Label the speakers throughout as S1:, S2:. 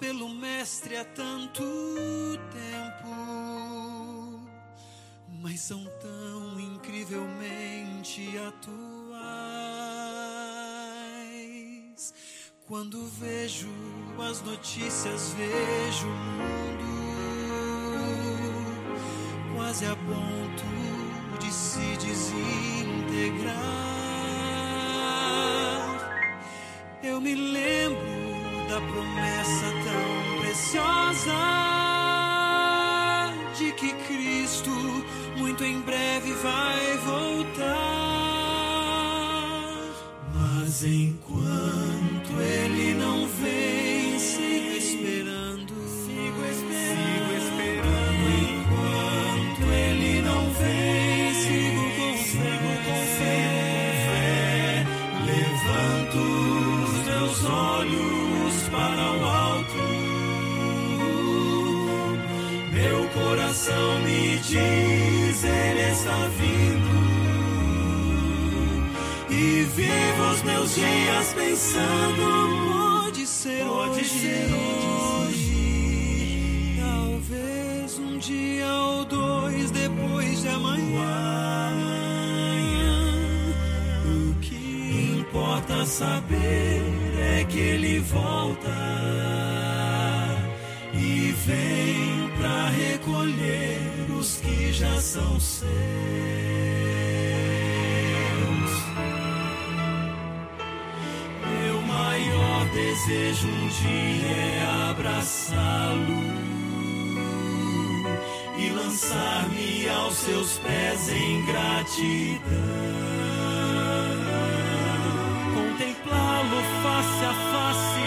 S1: pelo Mestre há tanto tempo, mas são tão incrivelmente atuais. Quando vejo as notícias, vejo o mundo quase a ponto de se desintegrar. Eu me lembro da promessa tão preciosa de que Cristo muito em breve vai voltar. Mas enquanto coração me diz, Ele está vindo. E vivo os meus dias pensando, pode ser pode hoje. Ser hoje. Talvez um dia ou dois depois de amanhã. O que importa saber é que ele volta vem pra recolher os que já são seus. Meu maior desejo um dia é abraçá-lo e lançar-me aos seus pés em gratidão. Contemplá-lo face a face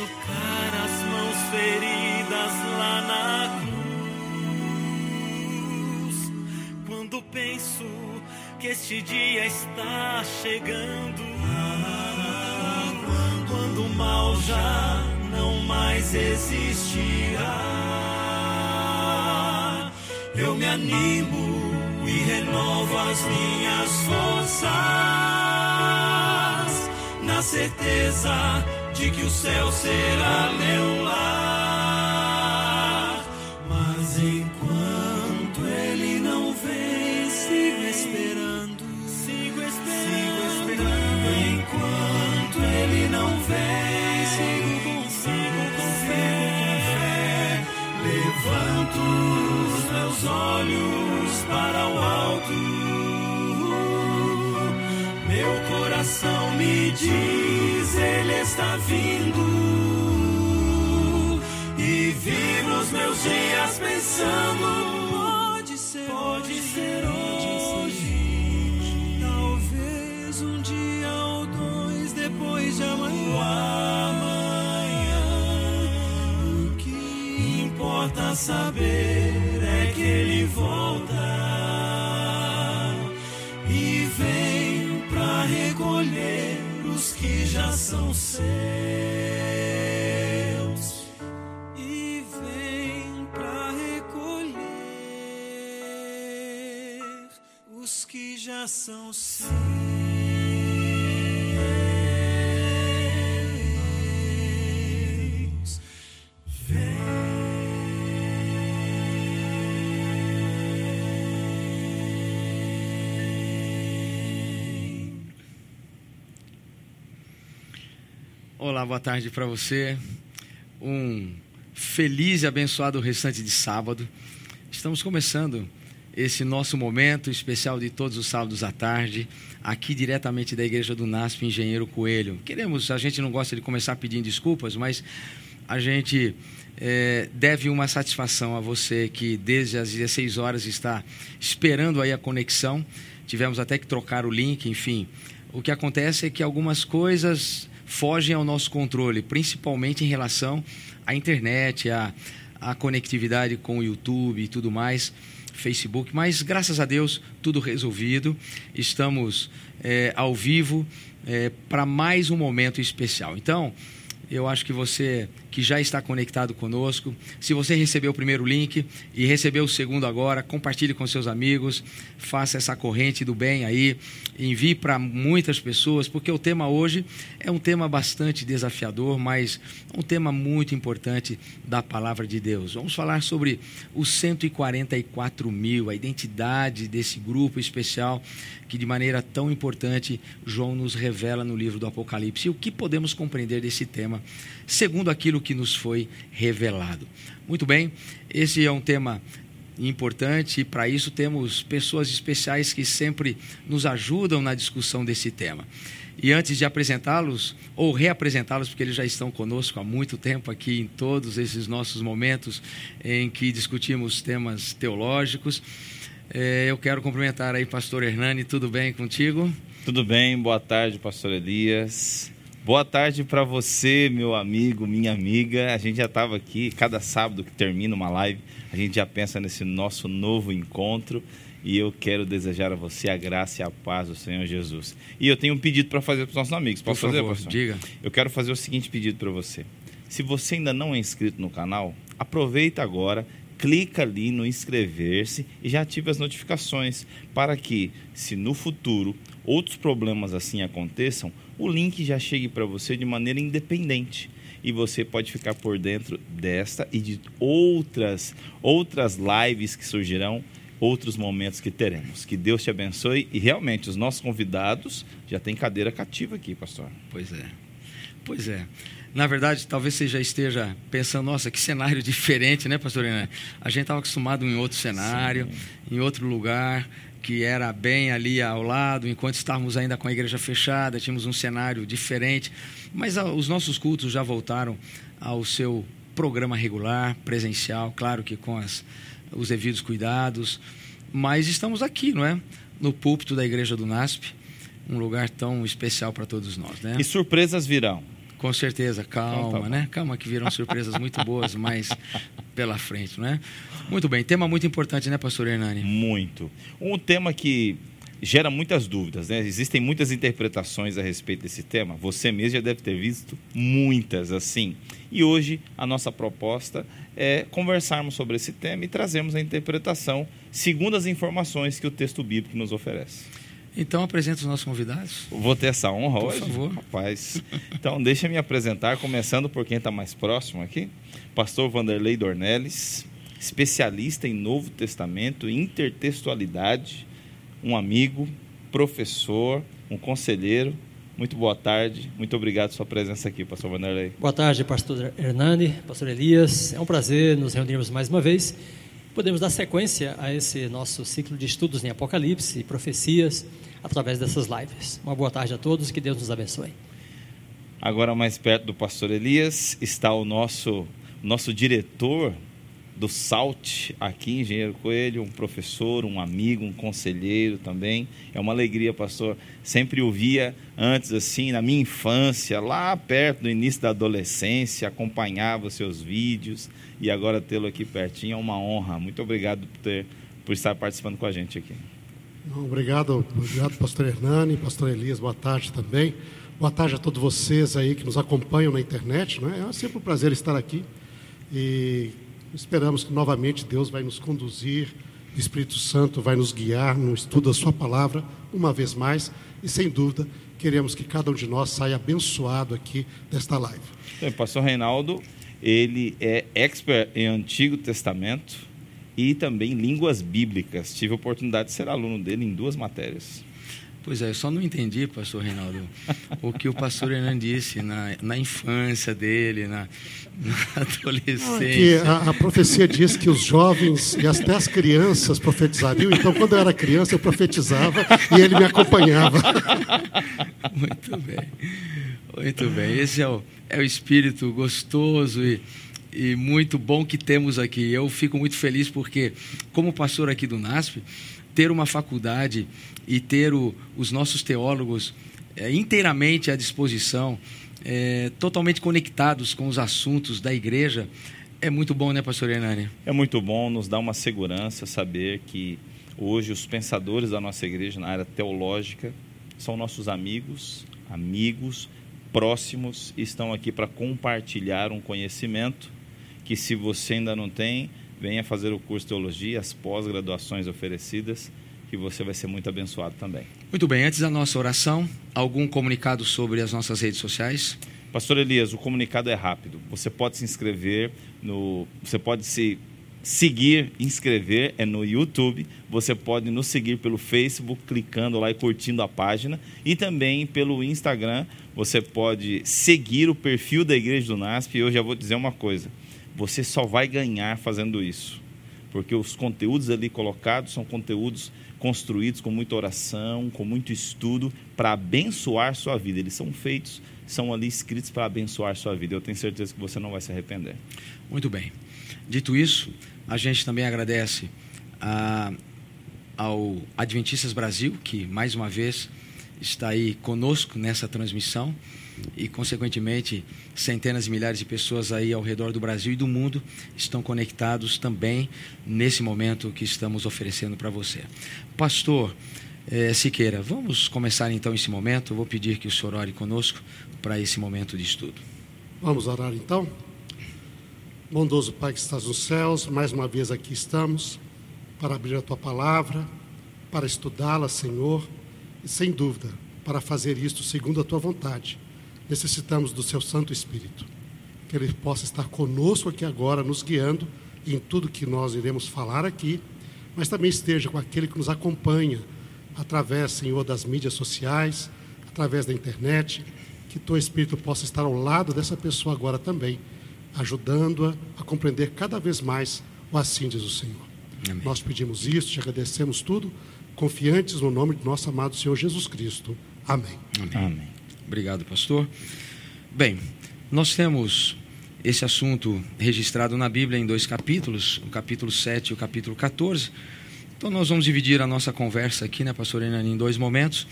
S1: tocar as mãos feridas lá na cruz. Quando penso que este dia está chegando, quando o mal já não mais existirá, eu me animo e renovo as minhas forças, na certeza de que o céu será meu lar. Mas enquanto ele não vem, sigo esperando, sigo esperando, sigo esperando. Enquanto ele não vem, sigo com, sigo com fé, com fé. Levanto os meus olhos para o alto. Meu coração me diz, está vindo. E vivo os meus dias pensando, pode ser, pode ser hoje. Talvez um dia ou dois depois de amanhã. O que importa saber são seus. E vem pra recolher os que já são seus.
S2: Olá, boa tarde para você. Um feliz e abençoado restante de sábado. Estamos começando esse nosso momento especial de todos os sábados à tarde, aqui diretamente da Igreja do NASP Engenheiro Coelho. Queremos, a gente não gosta de começar pedindo desculpas, mas a gente é, deve uma satisfação a você que desde as 16 horas está esperando aí a conexão. Tivemos até que trocar o link, enfim. O que acontece é que algumas coisas fogem ao nosso controle, principalmente em relação à internet, à, à conectividade com o YouTube e tudo mais, Facebook. Mas graças a Deus, tudo resolvido. Estamos é, ao vivo é, para mais um momento especial. Então, eu acho que você que já está conectado conosco, se você recebeu o primeiro link e recebeu o segundo agora, compartilhe com seus amigos, faça essa corrente do bem aí, envie para muitas pessoas, porque o tema hoje é um tema bastante desafiador, mas um tema muito importante da palavra de Deus. Vamos falar sobre os 144 mil, a identidade desse grupo especial que de maneira tão importante João nos revela no livro do Apocalipse. E o que podemos compreender desse tema, segundo aquilo que nos foi revelado. Muito bem, esse é um tema importante e para isso temos pessoas especiais que sempre nos ajudam na discussão desse tema. E antes de apresentá-los, ou reapresentá-los, porque eles já estão conosco há muito tempo aqui em todos esses nossos momentos em que discutimos temas teológicos, é, eu quero cumprimentar aí pastor Hernani, tudo bem contigo?
S3: Tudo bem, boa tarde, pastor Elias. Boa tarde para você, meu amigo, minha amiga. A gente já estava aqui, cada sábado que termina uma live, a gente já pensa nesse nosso novo encontro. E eu quero desejar a você a graça e a paz do Senhor Jesus. E eu tenho um pedido para fazer para os nossos amigos. Posso
S2: Por
S3: fazer,
S2: favor,
S3: pastor?
S2: Diga.
S3: Eu quero fazer o seguinte pedido para você. Se você ainda não é inscrito no canal, aproveita agora, clica ali no inscrever-se e já ative as notificações para que, se no futuro outros problemas assim aconteçam, o link já chegue para você de maneira independente e você pode ficar por dentro desta e de outras outras lives que surgirão, outros momentos que teremos. Que Deus te abençoe e realmente os nossos convidados já têm cadeira cativa aqui, pastor.
S2: Pois é. Pois é. Na verdade, talvez você já esteja pensando, nossa, que cenário diferente, né, pastor Renan? A gente estava acostumado em outro cenário, Sim. em outro lugar, que era bem ali ao lado, enquanto estávamos ainda com a igreja fechada, tínhamos um cenário diferente. Mas a, os nossos cultos já voltaram ao seu programa regular, presencial, claro que com as, os devidos cuidados. Mas estamos aqui, não é? No púlpito da igreja do NASP, um lugar tão especial para todos nós, né?
S3: E surpresas virão.
S2: Com certeza, calma, então, tá né? Calma que viram surpresas muito boas, mas pela frente, não é? Muito bem, tema muito importante, né, pastor Hernani?
S3: Muito. Um tema que gera muitas dúvidas, né? Existem muitas interpretações a respeito desse tema. Você mesmo já deve ter visto muitas assim. E hoje a nossa proposta é conversarmos sobre esse tema e trazermos a interpretação segundo as informações que o texto bíblico nos oferece.
S2: Então apresenta os nossos convidados.
S3: Vou ter essa honra
S2: por
S3: hoje?
S2: Por favor.
S3: Rapaz. Então deixa eu me apresentar, começando por quem está mais próximo aqui. Pastor Vanderlei Dornelles, especialista em Novo Testamento, intertextualidade, um amigo, professor, um conselheiro. Muito boa tarde, muito obrigado pela sua presença aqui, pastor Vanderlei.
S4: Boa tarde, pastor Hernani, pastor Elias. É um prazer nos reunirmos mais uma vez podemos dar sequência a esse nosso ciclo de estudos em Apocalipse e profecias através dessas lives. Uma boa tarde a todos que Deus nos abençoe.
S3: Agora, mais perto do pastor Elias, está o nosso, nosso diretor do SALT aqui, Engenheiro Coelho, um professor, um amigo, um conselheiro também. É uma alegria, pastor. Sempre ouvia antes, assim, na minha infância, lá perto do início da adolescência, acompanhava seus vídeos e agora tê-lo aqui pertinho é uma honra. Muito obrigado por, ter, por estar participando com a gente aqui.
S5: Obrigado, obrigado, pastor Hernani, pastor Elias, boa tarde também. Boa tarde a todos vocês aí que nos acompanham na internet. Né? É sempre um prazer estar aqui e esperamos que novamente Deus vai nos conduzir, o Espírito Santo vai nos guiar no estudo da Sua palavra uma vez mais e sem dúvida queremos que cada um de nós saia abençoado aqui desta live.
S3: Então, pastor Reinaldo, ele é expert em Antigo Testamento e também línguas bíblicas. Tive a oportunidade de ser aluno dele em duas matérias.
S2: Pois é, eu só não entendi, pastor Reinaldo, o que o pastor Renan disse na, na infância dele, na, na adolescência.
S5: a, a, profecia diz que os jovens e até as crianças profetizariam, então quando eu era criança eu profetizava e ele me acompanhava.
S2: Muito bem. Muito bem, esse é o, é o espírito gostoso e, e muito bom que temos aqui. Eu fico muito feliz porque, como pastor aqui do NASP, ter uma faculdade e ter o, os nossos teólogos é, inteiramente à disposição, é, totalmente conectados com os assuntos da igreja, é muito bom, né, pastor Hernani?
S3: É muito bom, nos dá uma segurança saber que hoje os pensadores da nossa igreja na área teológica são nossos amigos, amigos próximos, estão aqui para compartilhar um conhecimento que se você ainda não tem, venha fazer o curso de teologia, as pós-graduações oferecidas, que você vai ser muito abençoado também.
S2: Muito bem, antes da nossa oração, algum comunicado sobre as nossas redes sociais?
S3: Pastor Elias, o comunicado é rápido. Você pode se inscrever no. Você pode se seguir, inscrever, é no YouTube. Você pode nos seguir pelo Facebook, clicando lá e curtindo a página. E também pelo Instagram, você pode seguir o perfil da Igreja do NASP. E eu já vou dizer uma coisa: você só vai ganhar fazendo isso. Porque os conteúdos ali colocados são conteúdos construídos com muita oração, com muito estudo, para abençoar sua vida. Eles são feitos são ali escritos para abençoar sua vida. Eu tenho certeza que você não vai se arrepender.
S2: Muito bem. Dito isso, a gente também agradece a, ao Adventistas Brasil, que mais uma vez está aí conosco nessa transmissão e, consequentemente, centenas de milhares de pessoas aí ao redor do Brasil e do mundo estão conectados também nesse momento que estamos oferecendo para você. Pastor eh, Siqueira, vamos começar então esse momento. Eu vou pedir que o senhor ore conosco para esse momento de estudo.
S5: Vamos orar então? Bondoso Pai que estás nos céus, mais uma vez aqui estamos para abrir a tua palavra, para estudá-la, Senhor, e sem dúvida, para fazer isto segundo a tua vontade. Necessitamos do seu Santo Espírito, que ele possa estar conosco aqui agora, nos guiando em tudo que nós iremos falar aqui, mas também esteja com aquele que nos acompanha através, Senhor, das mídias sociais, através da internet, que teu Espírito possa estar ao lado dessa pessoa agora também, ajudando-a a compreender cada vez mais o assim diz o Senhor. Amém. Nós pedimos isso, te agradecemos tudo, confiantes no nome de nosso amado Senhor Jesus Cristo. Amém.
S2: Amém. Amém. Obrigado, pastor. Bem, nós temos esse assunto registrado na Bíblia em dois capítulos, o capítulo 7 e o capítulo 14. Então nós vamos dividir a nossa conversa aqui, né, pastor Enani, em dois momentos.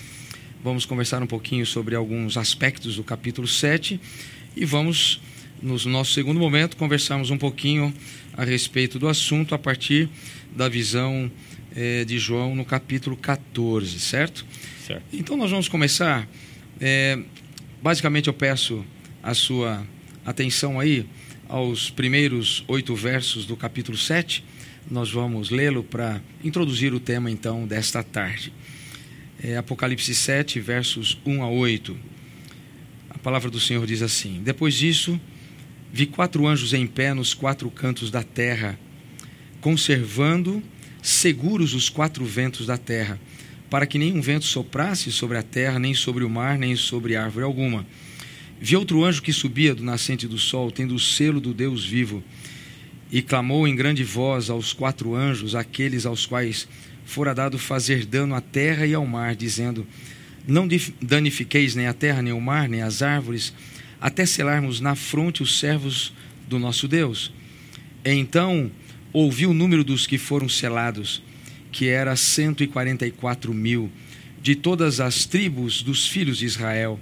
S2: Vamos conversar um pouquinho sobre alguns aspectos do capítulo 7 e vamos, no nosso segundo momento, conversarmos um pouquinho a respeito do assunto a partir da visão eh, de João no capítulo 14, certo?
S3: Certo.
S2: Então nós vamos começar. Eh, basicamente, eu peço a sua atenção aí aos primeiros oito versos do capítulo 7. Nós vamos lê-lo para introduzir o tema, então, desta tarde é, Apocalipse 7, versos 1 a 8. A palavra do Senhor diz assim: Depois disso, vi quatro anjos em pé nos quatro cantos da terra, conservando seguros os quatro ventos da terra, para que nenhum vento soprasse sobre a terra, nem sobre o mar, nem sobre árvore alguma. Vi outro anjo que subia do nascente do sol, tendo o selo do Deus vivo, e clamou em grande voz aos quatro anjos, aqueles aos quais fora dado fazer dano à terra e ao mar, dizendo: Não danifiqueis nem a terra, nem o mar, nem as árvores, até selarmos na fronte os servos do nosso Deus. Então ouvi o número dos que foram selados, que era cento e quarenta e quatro mil, de todas as tribos dos filhos de Israel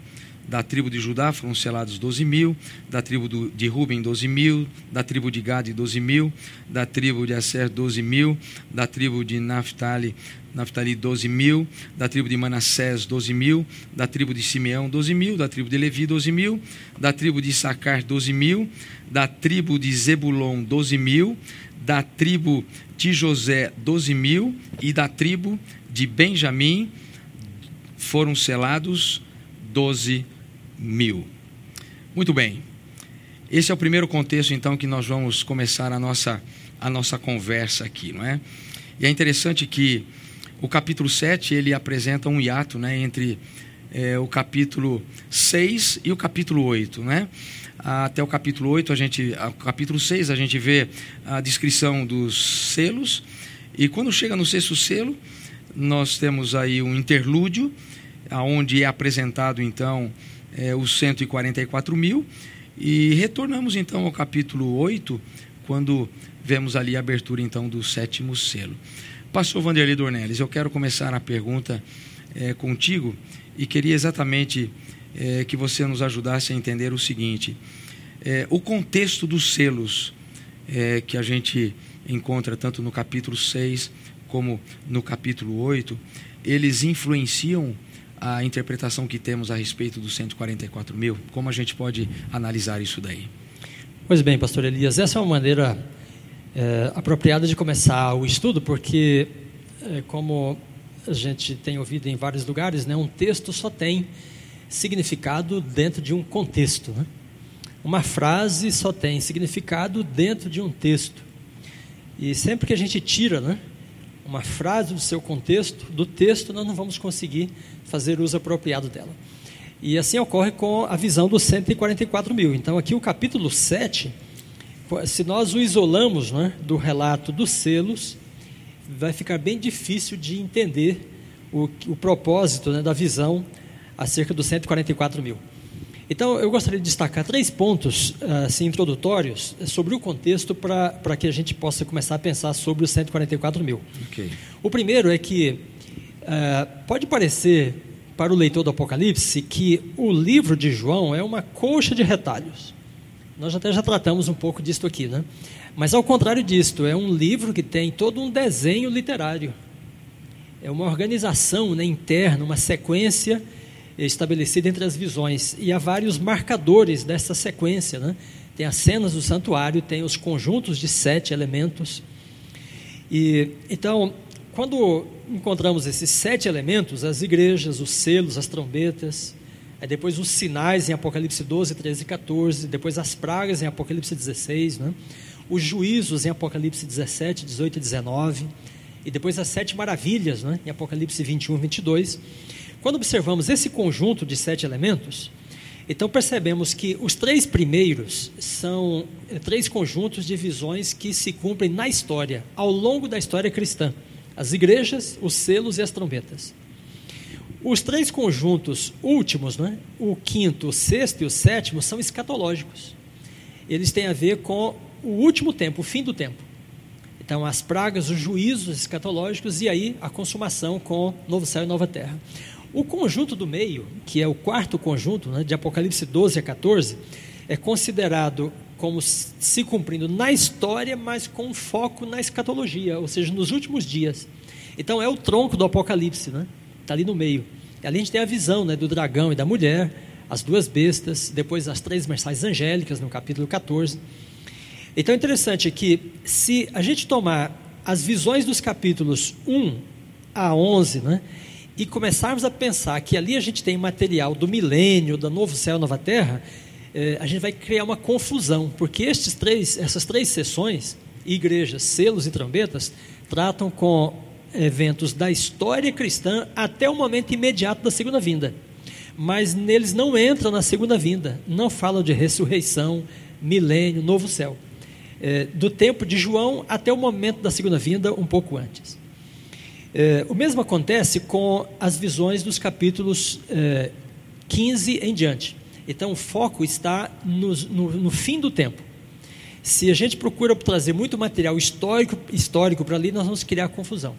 S2: da tribo de Judá foram selados 12 mil, da tribo de Ruben 12 mil, da tribo de Gade 12 mil, da tribo de Asser 12 mil, da tribo de Naphtali, Naphtali 12 mil, da tribo de Manassés 12 mil, da tribo de Simeão 12 mil, da tribo de Levi 12 mil, da tribo de Issacar 12 mil, da tribo de Zebulon 12 mil, da tribo de José 12 mil e da tribo de Benjamim foram selados 12 mil. Muito bem. Esse é o primeiro contexto, então, que nós vamos começar a nossa, a nossa conversa aqui, não é? E é interessante que o capítulo 7, ele apresenta um hiato né, entre é, o capítulo 6 e o capítulo 8, né? Até o capítulo 8, a gente, o capítulo 6, a gente vê a descrição dos selos, e quando chega no sexto selo, nós temos aí um interlúdio, onde é apresentado, então, é, os 144 mil. E retornamos então ao capítulo 8, quando vemos ali a abertura então do sétimo selo. Pastor Vanderlei Dornelles, eu quero começar a pergunta é, contigo e queria exatamente é, que você nos ajudasse a entender o seguinte: é, o contexto dos selos é, que a gente encontra tanto no capítulo 6 como no capítulo 8, eles influenciam a interpretação que temos a respeito dos 144 mil? Como a gente pode analisar isso daí?
S4: Pois bem, pastor Elias, essa é uma maneira é, apropriada de começar o estudo, porque, é, como a gente tem ouvido em vários lugares, né, um texto só tem significado dentro de um contexto. Né? Uma frase só tem significado dentro de um texto. E sempre que a gente tira né, uma frase do seu contexto, do texto, nós não vamos conseguir fazer uso apropriado dela. E assim ocorre com a visão dos 144 mil. Então, aqui o capítulo 7, se nós o isolamos né, do relato dos selos, vai ficar bem difícil de entender o, o propósito né, da visão acerca dos 144 mil. Então, eu gostaria de destacar três pontos assim, introdutórios sobre o contexto para que a gente possa começar a pensar sobre os 144 mil.
S2: Okay.
S4: O primeiro é que uh, pode parecer para o leitor do Apocalipse que o livro de João é uma coxa de retalhos. Nós até já tratamos um pouco disto aqui, né? Mas ao contrário disto, é um livro que tem todo um desenho literário. É uma organização né, interna, uma sequência estabelecida entre as visões. E há vários marcadores dessa sequência. Né? Tem as cenas do santuário, tem os conjuntos de sete elementos. E Então, quando encontramos esses sete elementos, as igrejas, os selos, as trombetas, depois os sinais em Apocalipse 12, 13 e 14, depois as pragas em Apocalipse 16, né? os juízos em Apocalipse 17, 18 e 19, e depois as sete maravilhas né? em Apocalipse 21 e 22, quando observamos esse conjunto de sete elementos, então percebemos que os três primeiros são eh, três conjuntos de visões que se cumprem na história, ao longo da história cristã: as igrejas, os selos e as trombetas. Os três conjuntos últimos, né, o quinto, o sexto e o sétimo, são escatológicos. Eles têm a ver com o último tempo, o fim do tempo. Então, as pragas, os juízos escatológicos e aí a consumação com novo céu e nova terra. O conjunto do meio, que é o quarto conjunto, né, de Apocalipse 12 a 14, é considerado como se cumprindo na história, mas com foco na escatologia, ou seja, nos últimos dias. Então é o tronco do Apocalipse, né? Está ali no meio. E ali a gente tem a visão né, do dragão e da mulher, as duas bestas, depois as três mensagens angélicas no capítulo 14. Então é interessante que se a gente tomar as visões dos capítulos 1 a 11, né, e começarmos a pensar que ali a gente tem material do milênio, da novo céu, nova terra, eh, a gente vai criar uma confusão, porque estes três, essas três sessões, igrejas, selos e trombetas, tratam com eventos da história cristã até o momento imediato da segunda vinda. Mas neles não entram na segunda vinda, não falam de ressurreição, milênio, novo céu. Eh, do tempo de João até o momento da segunda vinda, um pouco antes. É, o mesmo acontece com as visões dos capítulos é, 15 em diante. Então, o foco está no, no, no, fim do tempo. Se a gente procura trazer muito material histórico, histórico para ali, nós vamos criar confusão.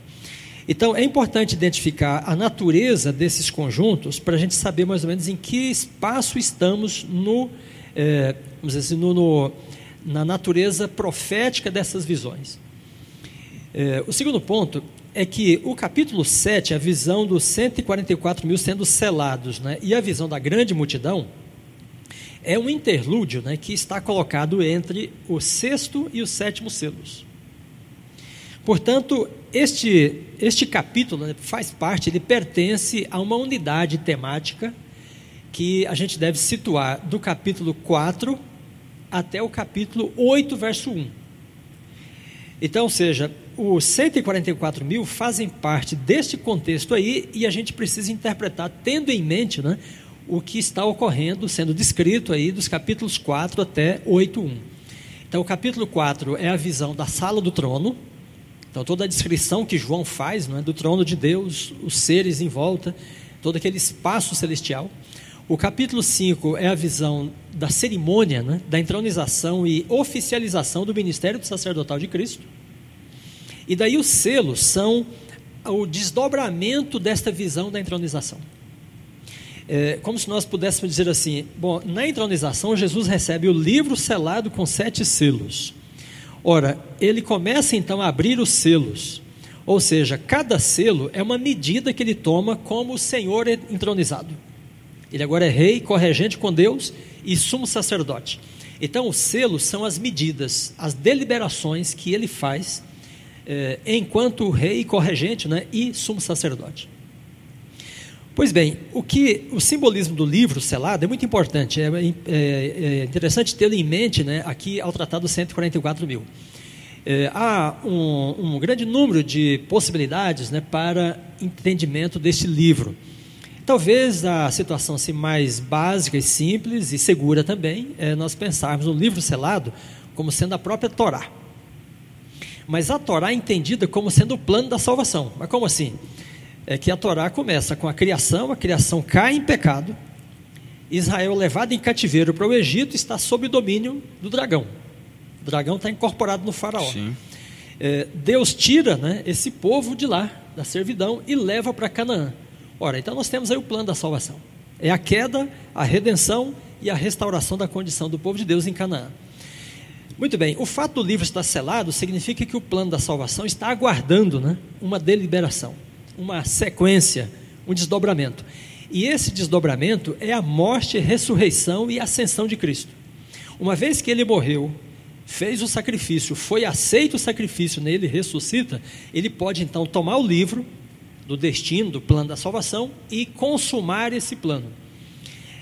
S4: Então, é importante identificar a natureza desses conjuntos para a gente saber mais ou menos em que espaço estamos no, é, vamos dizer assim, no, no, na natureza profética dessas visões. É, o segundo ponto é que o capítulo 7, a visão dos 144 mil sendo selados, né, e a visão da grande multidão, é um interlúdio né, que está colocado entre o sexto e o sétimo selos. Portanto, este, este capítulo né, faz parte, ele pertence a uma unidade temática que a gente deve situar do capítulo 4 até o capítulo 8, verso 1. Então, ou seja, os 144 mil fazem parte deste contexto aí e a gente precisa interpretar tendo em mente né, o que está ocorrendo, sendo descrito aí dos capítulos 4 até 8.1. Então, o capítulo 4 é a visão da sala do trono, então toda a descrição que João faz né, do trono de Deus, os seres em volta, todo aquele espaço celestial. O capítulo 5 é a visão da cerimônia, né, da entronização e oficialização do ministério sacerdotal de Cristo. E daí os selos são o desdobramento desta visão da entronização. É, como se nós pudéssemos dizer assim: bom, na entronização, Jesus recebe o livro selado com sete selos. Ora, ele começa então a abrir os selos, ou seja, cada selo é uma medida que ele toma como o Senhor entronizado. Ele agora é rei, corregente com Deus e sumo sacerdote. Então, os selos são as medidas, as deliberações que ele faz eh, enquanto rei, corregente né, e sumo sacerdote. Pois bem, o que o simbolismo do livro selado é muito importante, é, é, é interessante tê-lo em mente né, aqui ao Tratado 144 mil. É, há um, um, grande número de possibilidades né, para entendimento deste livro. Talvez a situação assim, mais básica e simples e segura também é nós pensarmos no livro selado como sendo a própria Torá. Mas a Torá é entendida como sendo o plano da salvação. Mas como assim? é que a Torá começa com a criação, a criação cai em pecado, Israel levado em cativeiro para o Egito está sob o domínio do dragão. O dragão está incorporado no faraó. É, Deus tira né, esse povo de lá, da servidão, e leva para Canaã. Ora, então nós temos aí o plano da salvação. É a queda, a redenção e a restauração da condição do povo de Deus em Canaã. Muito bem, o fato do livro estar selado significa que o plano da salvação está aguardando né, uma deliberação uma sequência, um desdobramento. E esse desdobramento é a morte, ressurreição e ascensão de Cristo. Uma vez que ele morreu, fez o sacrifício, foi aceito o sacrifício, nele ressuscita, ele pode então tomar o livro do destino, do plano da salvação e consumar esse plano.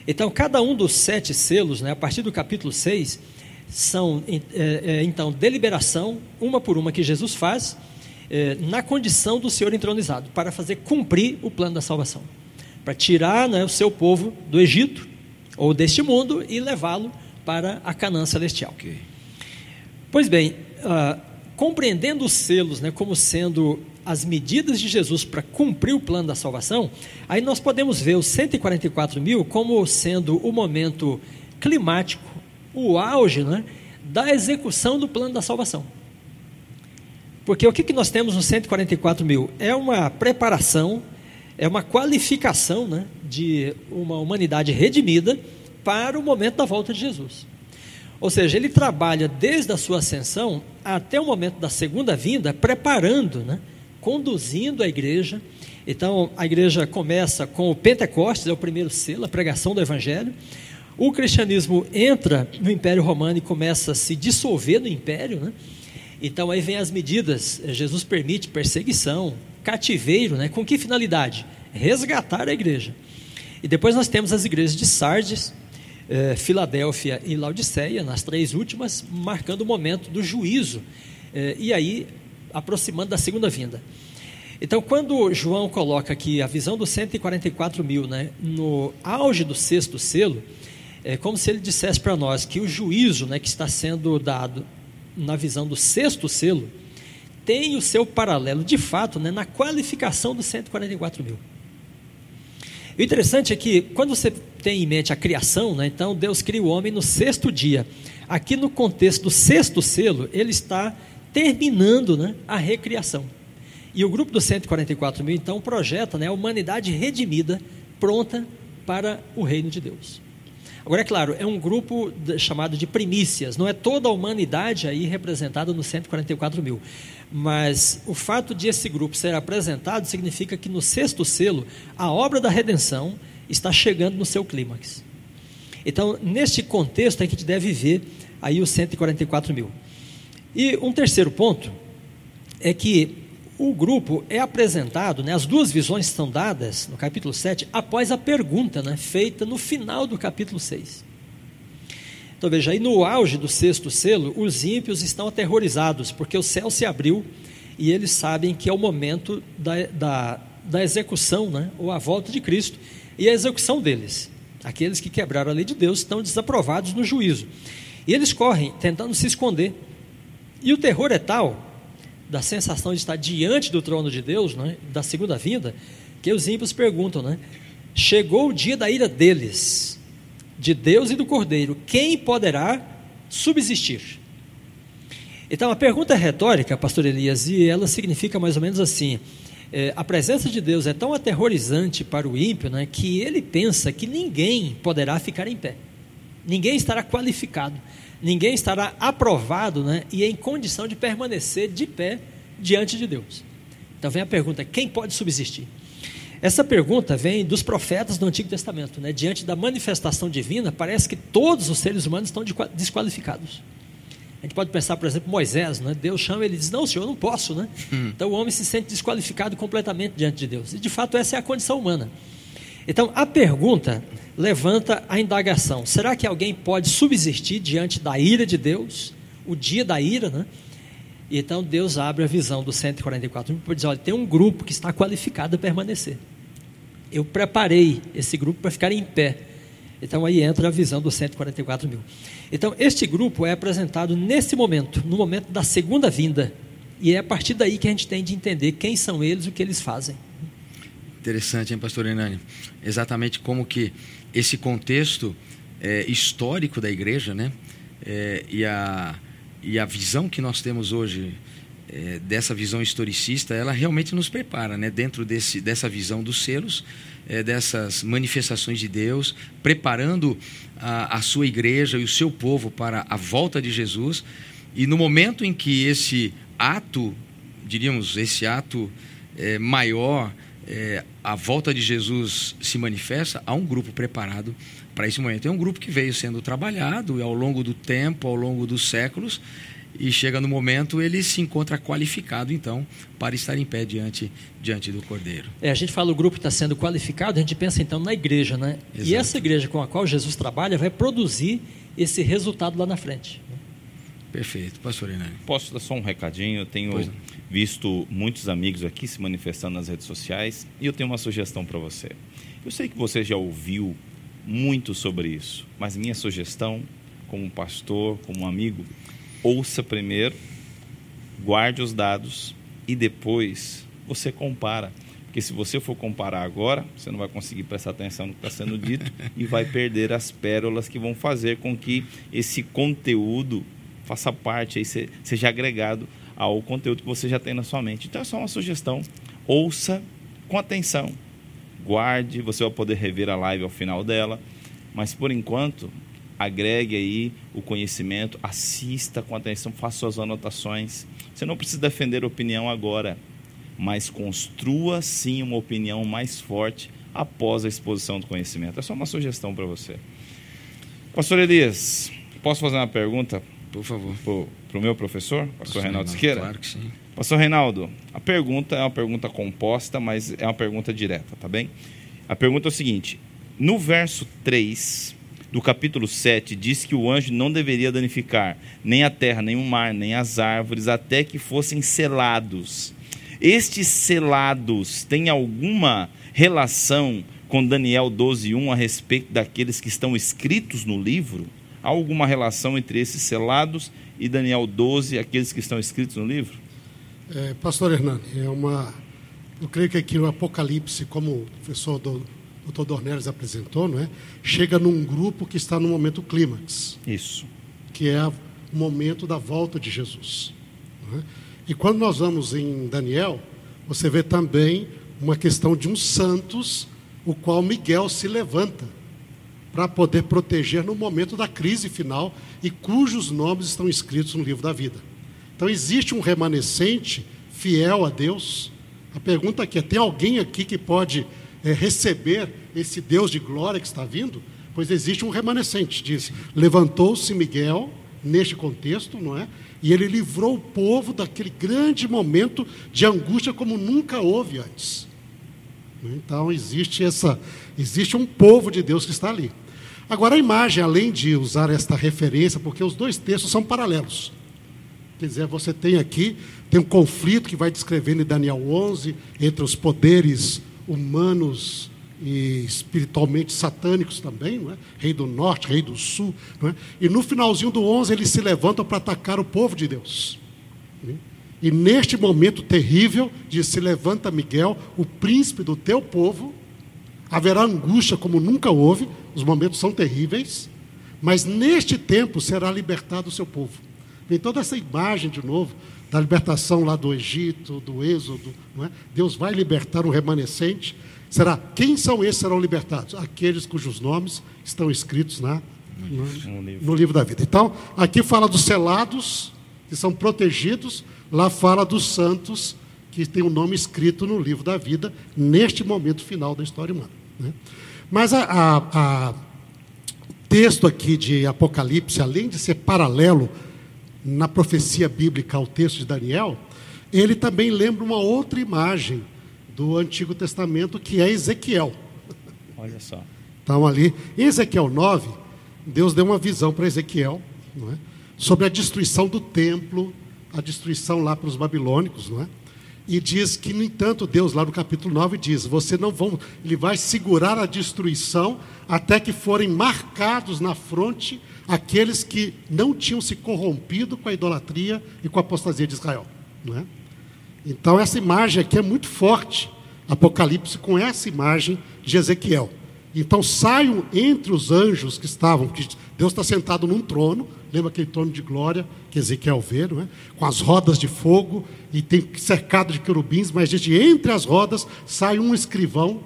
S4: Então, cada um dos sete selos, né, a partir do capítulo 6, são é, é, então deliberação, uma por uma, que Jesus faz é, na condição do Senhor entronizado, para fazer cumprir o plano da salvação, para tirar né, o seu povo do Egito ou deste mundo e levá-lo para a Canaã celestial. Okay. Pois bem, ah, compreendendo os selos né, como sendo as medidas de Jesus para cumprir o plano da salvação, aí nós podemos ver os 144 mil como sendo o momento climático, o auge né, da execução do plano da salvação. Porque o que, nós temos nos 144 mil? É uma preparação, é uma qualificação né, de uma humanidade redimida para o momento da volta de Jesus. Ou seja, ele trabalha desde a sua ascensão até o momento da segunda vinda, preparando, né, conduzindo a igreja. Então, a igreja começa com o Pentecostes, é o primeiro selo, a pregação do Evangelho. O cristianismo entra no Império Romano e começa a se dissolver no Império, né? Então aí vem as medidas. Jesus permite perseguição, cativeiro, né? Com que finalidade? Resgatar a igreja. E depois nós temos as igrejas de Sardes, eh, Filadélfia e Laodiceia, nas três últimas, marcando o momento do juízo. Eh, e aí aproximando da segunda vinda. Então, quando João coloca aqui a visão dos 144 mil, né, no auge do sexto selo, é como se ele dissesse para nós que o juízo né, que está sendo dado na visão do sexto selo, tem o seu paralelo, de fato, né, na qualificação dos 144 mil. O interessante é que, quando você tem em mente a criação, né, então Deus cria o homem no sexto dia. Aqui no contexto do sexto selo, ele está terminando né, a recriação. E o grupo dos 144 mil, então, projeta né, a humanidade redimida, pronta para o reino de Deus. Agora, é claro, é um grupo chamado de primícias, não é toda a humanidade aí representada nos 144 mil. Mas o fato de esse grupo ser apresentado significa que no sexto selo, a obra da redenção está chegando no seu clímax. Então, neste contexto é que a gente deve ver aí os 144 mil. E um terceiro ponto é que o grupo é apresentado, né, as duas visões são dadas no capítulo 7 após a pergunta né, feita no final do capítulo 6. Então veja, aí no auge do sexto selo, os ímpios estão aterrorizados, porque o céu se abriu e eles sabem que é o momento da, da, da execução, né, ou a volta de Cristo, e a execução deles. Aqueles que quebraram a lei de Deus estão desaprovados no juízo. E eles correm, tentando se esconder. E o terror é tal da sensação de estar diante do trono de Deus, né, da segunda vinda, que os ímpios perguntam, né, chegou o dia da ira deles, de Deus e do Cordeiro. Quem poderá subsistir? Então a pergunta é retórica, pastor Elias, e ela significa mais ou menos assim: é, a presença de Deus é tão aterrorizante para o ímpio né, que ele pensa que ninguém poderá ficar em pé, ninguém estará qualificado, ninguém estará aprovado né, e em condição de permanecer de pé diante de Deus. Então vem a pergunta: quem pode subsistir? Essa pergunta vem dos profetas do Antigo Testamento. Né? Diante da manifestação divina, parece que todos os seres humanos estão desqualificados. A gente pode pensar, por exemplo, Moisés, né? Deus chama ele e diz: Não, senhor, eu não posso. Né? Hum. Então o homem se sente desqualificado completamente diante de Deus. E de fato, essa é a condição humana. Então a pergunta levanta a indagação: será que alguém pode subsistir diante da ira de Deus, o dia da ira, né? Então Deus abre a visão do 144 para dizer: olha, tem um grupo que está qualificado a permanecer. Eu preparei esse grupo para ficar em pé. Então aí entra a visão dos 144 mil. Então este grupo é apresentado nesse momento, no momento da segunda vinda. E é a partir daí que a gente tem de entender quem são eles e o que eles fazem.
S2: Interessante, hein, pastor Hernani? Exatamente como que esse contexto é, histórico da igreja, né? É, e, a, e a visão que nós temos hoje é, dessa visão historicista, ela realmente nos prepara, né? Dentro desse, dessa visão dos selos, é, dessas manifestações de Deus, preparando a, a sua igreja e o seu povo para a volta de Jesus. E no momento em que esse ato, diríamos, esse ato é, maior, é, a volta de Jesus se manifesta, há um grupo preparado para esse momento. É um grupo que veio sendo trabalhado ao longo do tempo, ao longo dos séculos, e chega no momento ele se encontra qualificado então para estar em pé diante diante do Cordeiro.
S4: É, a gente fala o grupo está sendo qualificado, a gente pensa então na igreja, né? Exato. E essa igreja com a qual Jesus trabalha vai produzir esse resultado lá na frente.
S2: Perfeito, pastor Inani.
S3: Posso dar só um recadinho? Eu tenho visto muitos amigos aqui se manifestando nas redes sociais e eu tenho uma sugestão para você. Eu sei que você já ouviu muito sobre isso, mas minha sugestão, como pastor, como amigo, ouça primeiro, guarde os dados e depois você compara. Porque se você for comparar agora, você não vai conseguir prestar atenção no que está sendo dito e vai perder as pérolas que vão fazer com que esse conteúdo faça parte, aí, seja agregado ao conteúdo que você já tem na sua mente. Então é só uma sugestão. Ouça com atenção. Guarde, você vai poder rever a live ao final dela. Mas por enquanto, agregue aí o conhecimento, assista com atenção, faça suas anotações. Você não precisa defender opinião agora, mas construa sim uma opinião mais forte após a exposição do conhecimento. É só uma sugestão para você. Pastor Elias, posso fazer uma pergunta?
S2: Por favor.
S3: Para o meu professor, pastor, Reinaldo Siqueira?
S2: Claro que sim.
S3: Pastor Reinaldo, a pergunta é uma pergunta composta, mas é uma pergunta direta, tá bem? A pergunta é o seguinte: no verso 3, do capítulo 7 diz que o anjo não deveria danificar nem a terra, nem o mar, nem as árvores, até que fossem selados. Estes selados têm alguma relação com Daniel 12:1 a respeito daqueles que estão escritos no livro? Há alguma relação entre esses selados e Daniel 12, aqueles que estão escritos no livro?
S5: É, Pastor Hernani, é uma. Eu creio que aqui no Apocalipse, como o professor do, o Dr. Dornelles apresentou, não é? chega num grupo que está no momento clímax.
S3: Isso.
S5: Que é o momento da volta de Jesus. É? E quando nós vamos em Daniel, você vê também uma questão de uns santos, o qual Miguel se levanta para poder proteger no momento da crise final e cujos nomes estão escritos no livro da vida. Então existe um remanescente fiel a Deus. A pergunta aqui é: tem alguém aqui que pode é, receber esse Deus de glória que está vindo, pois existe um remanescente. Diz: levantou-se Miguel neste contexto, não é? E ele livrou o povo daquele grande momento de angústia como nunca houve antes. Então existe essa, existe um povo de Deus que está ali. Agora a imagem, além de usar esta referência, porque os dois textos são paralelos. Quer dizer, você tem aqui, tem um conflito que vai descrevendo em Daniel 11 entre os poderes humanos e espiritualmente satânicos também, não é? rei do norte, rei do sul. É? E no finalzinho do 11 eles se levantam para atacar o povo de Deus. E neste momento terrível, diz: Se levanta Miguel, o príncipe do teu povo, Haverá angústia como nunca houve, os momentos são terríveis, mas neste tempo será libertado o seu povo. Vem toda essa imagem de novo da libertação lá do Egito, do Êxodo. É? Deus vai libertar um remanescente. Será quem são esses serão libertados? Aqueles cujos nomes estão escritos na, no, no livro da vida. Então, aqui fala dos selados, que são protegidos, lá fala dos santos, que tem o um nome escrito no livro da vida, neste momento final da história humana. Né? Mas a, a, a, o texto aqui de Apocalipse, além de ser paralelo na profecia bíblica ao texto de Daniel, ele também lembra uma outra imagem do Antigo Testamento, que é Ezequiel.
S3: Olha só.
S5: Então, ali, em Ezequiel 9, Deus deu uma visão para Ezequiel é? sobre a destruição do templo, a destruição lá para os babilônicos, não é? E diz que, no entanto, Deus, lá no capítulo 9, diz: Você não vão, Ele vai segurar a destruição até que forem marcados na fronte aqueles que não tinham se corrompido com a idolatria e com a apostasia de Israel. Não é? Então, essa imagem aqui é muito forte, Apocalipse, com essa imagem de Ezequiel. Então, saiam entre os anjos que estavam, que Deus está sentado num trono, lembra aquele trono de glória que Ezequiel vê, não é? com as rodas de fogo, e tem cercado de querubins, mas diz entre as rodas sai um escrivão,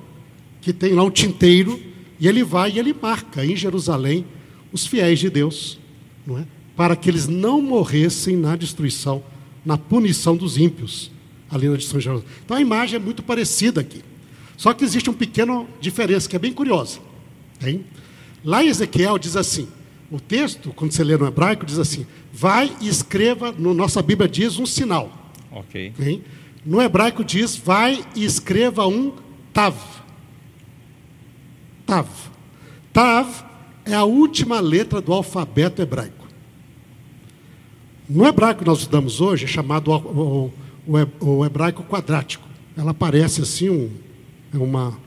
S5: que tem lá um tinteiro, e ele vai e ele marca em Jerusalém os fiéis de Deus, não é? para que eles não morressem na destruição, na punição dos ímpios, ali na destruição de Jerusalém. Então a imagem é muito parecida aqui. Só que existe uma pequena diferença que é bem curiosa. Hein? Lá em Ezequiel diz assim: o texto, quando você lê no hebraico, diz assim: vai e escreva, no nossa Bíblia diz um sinal.
S3: Ok.
S5: Hein? No hebraico diz: vai e escreva um tav. Tav. Tav é a última letra do alfabeto hebraico. No hebraico que nós estudamos hoje, é chamado o, o, o hebraico quadrático. Ela parece assim um, é uma,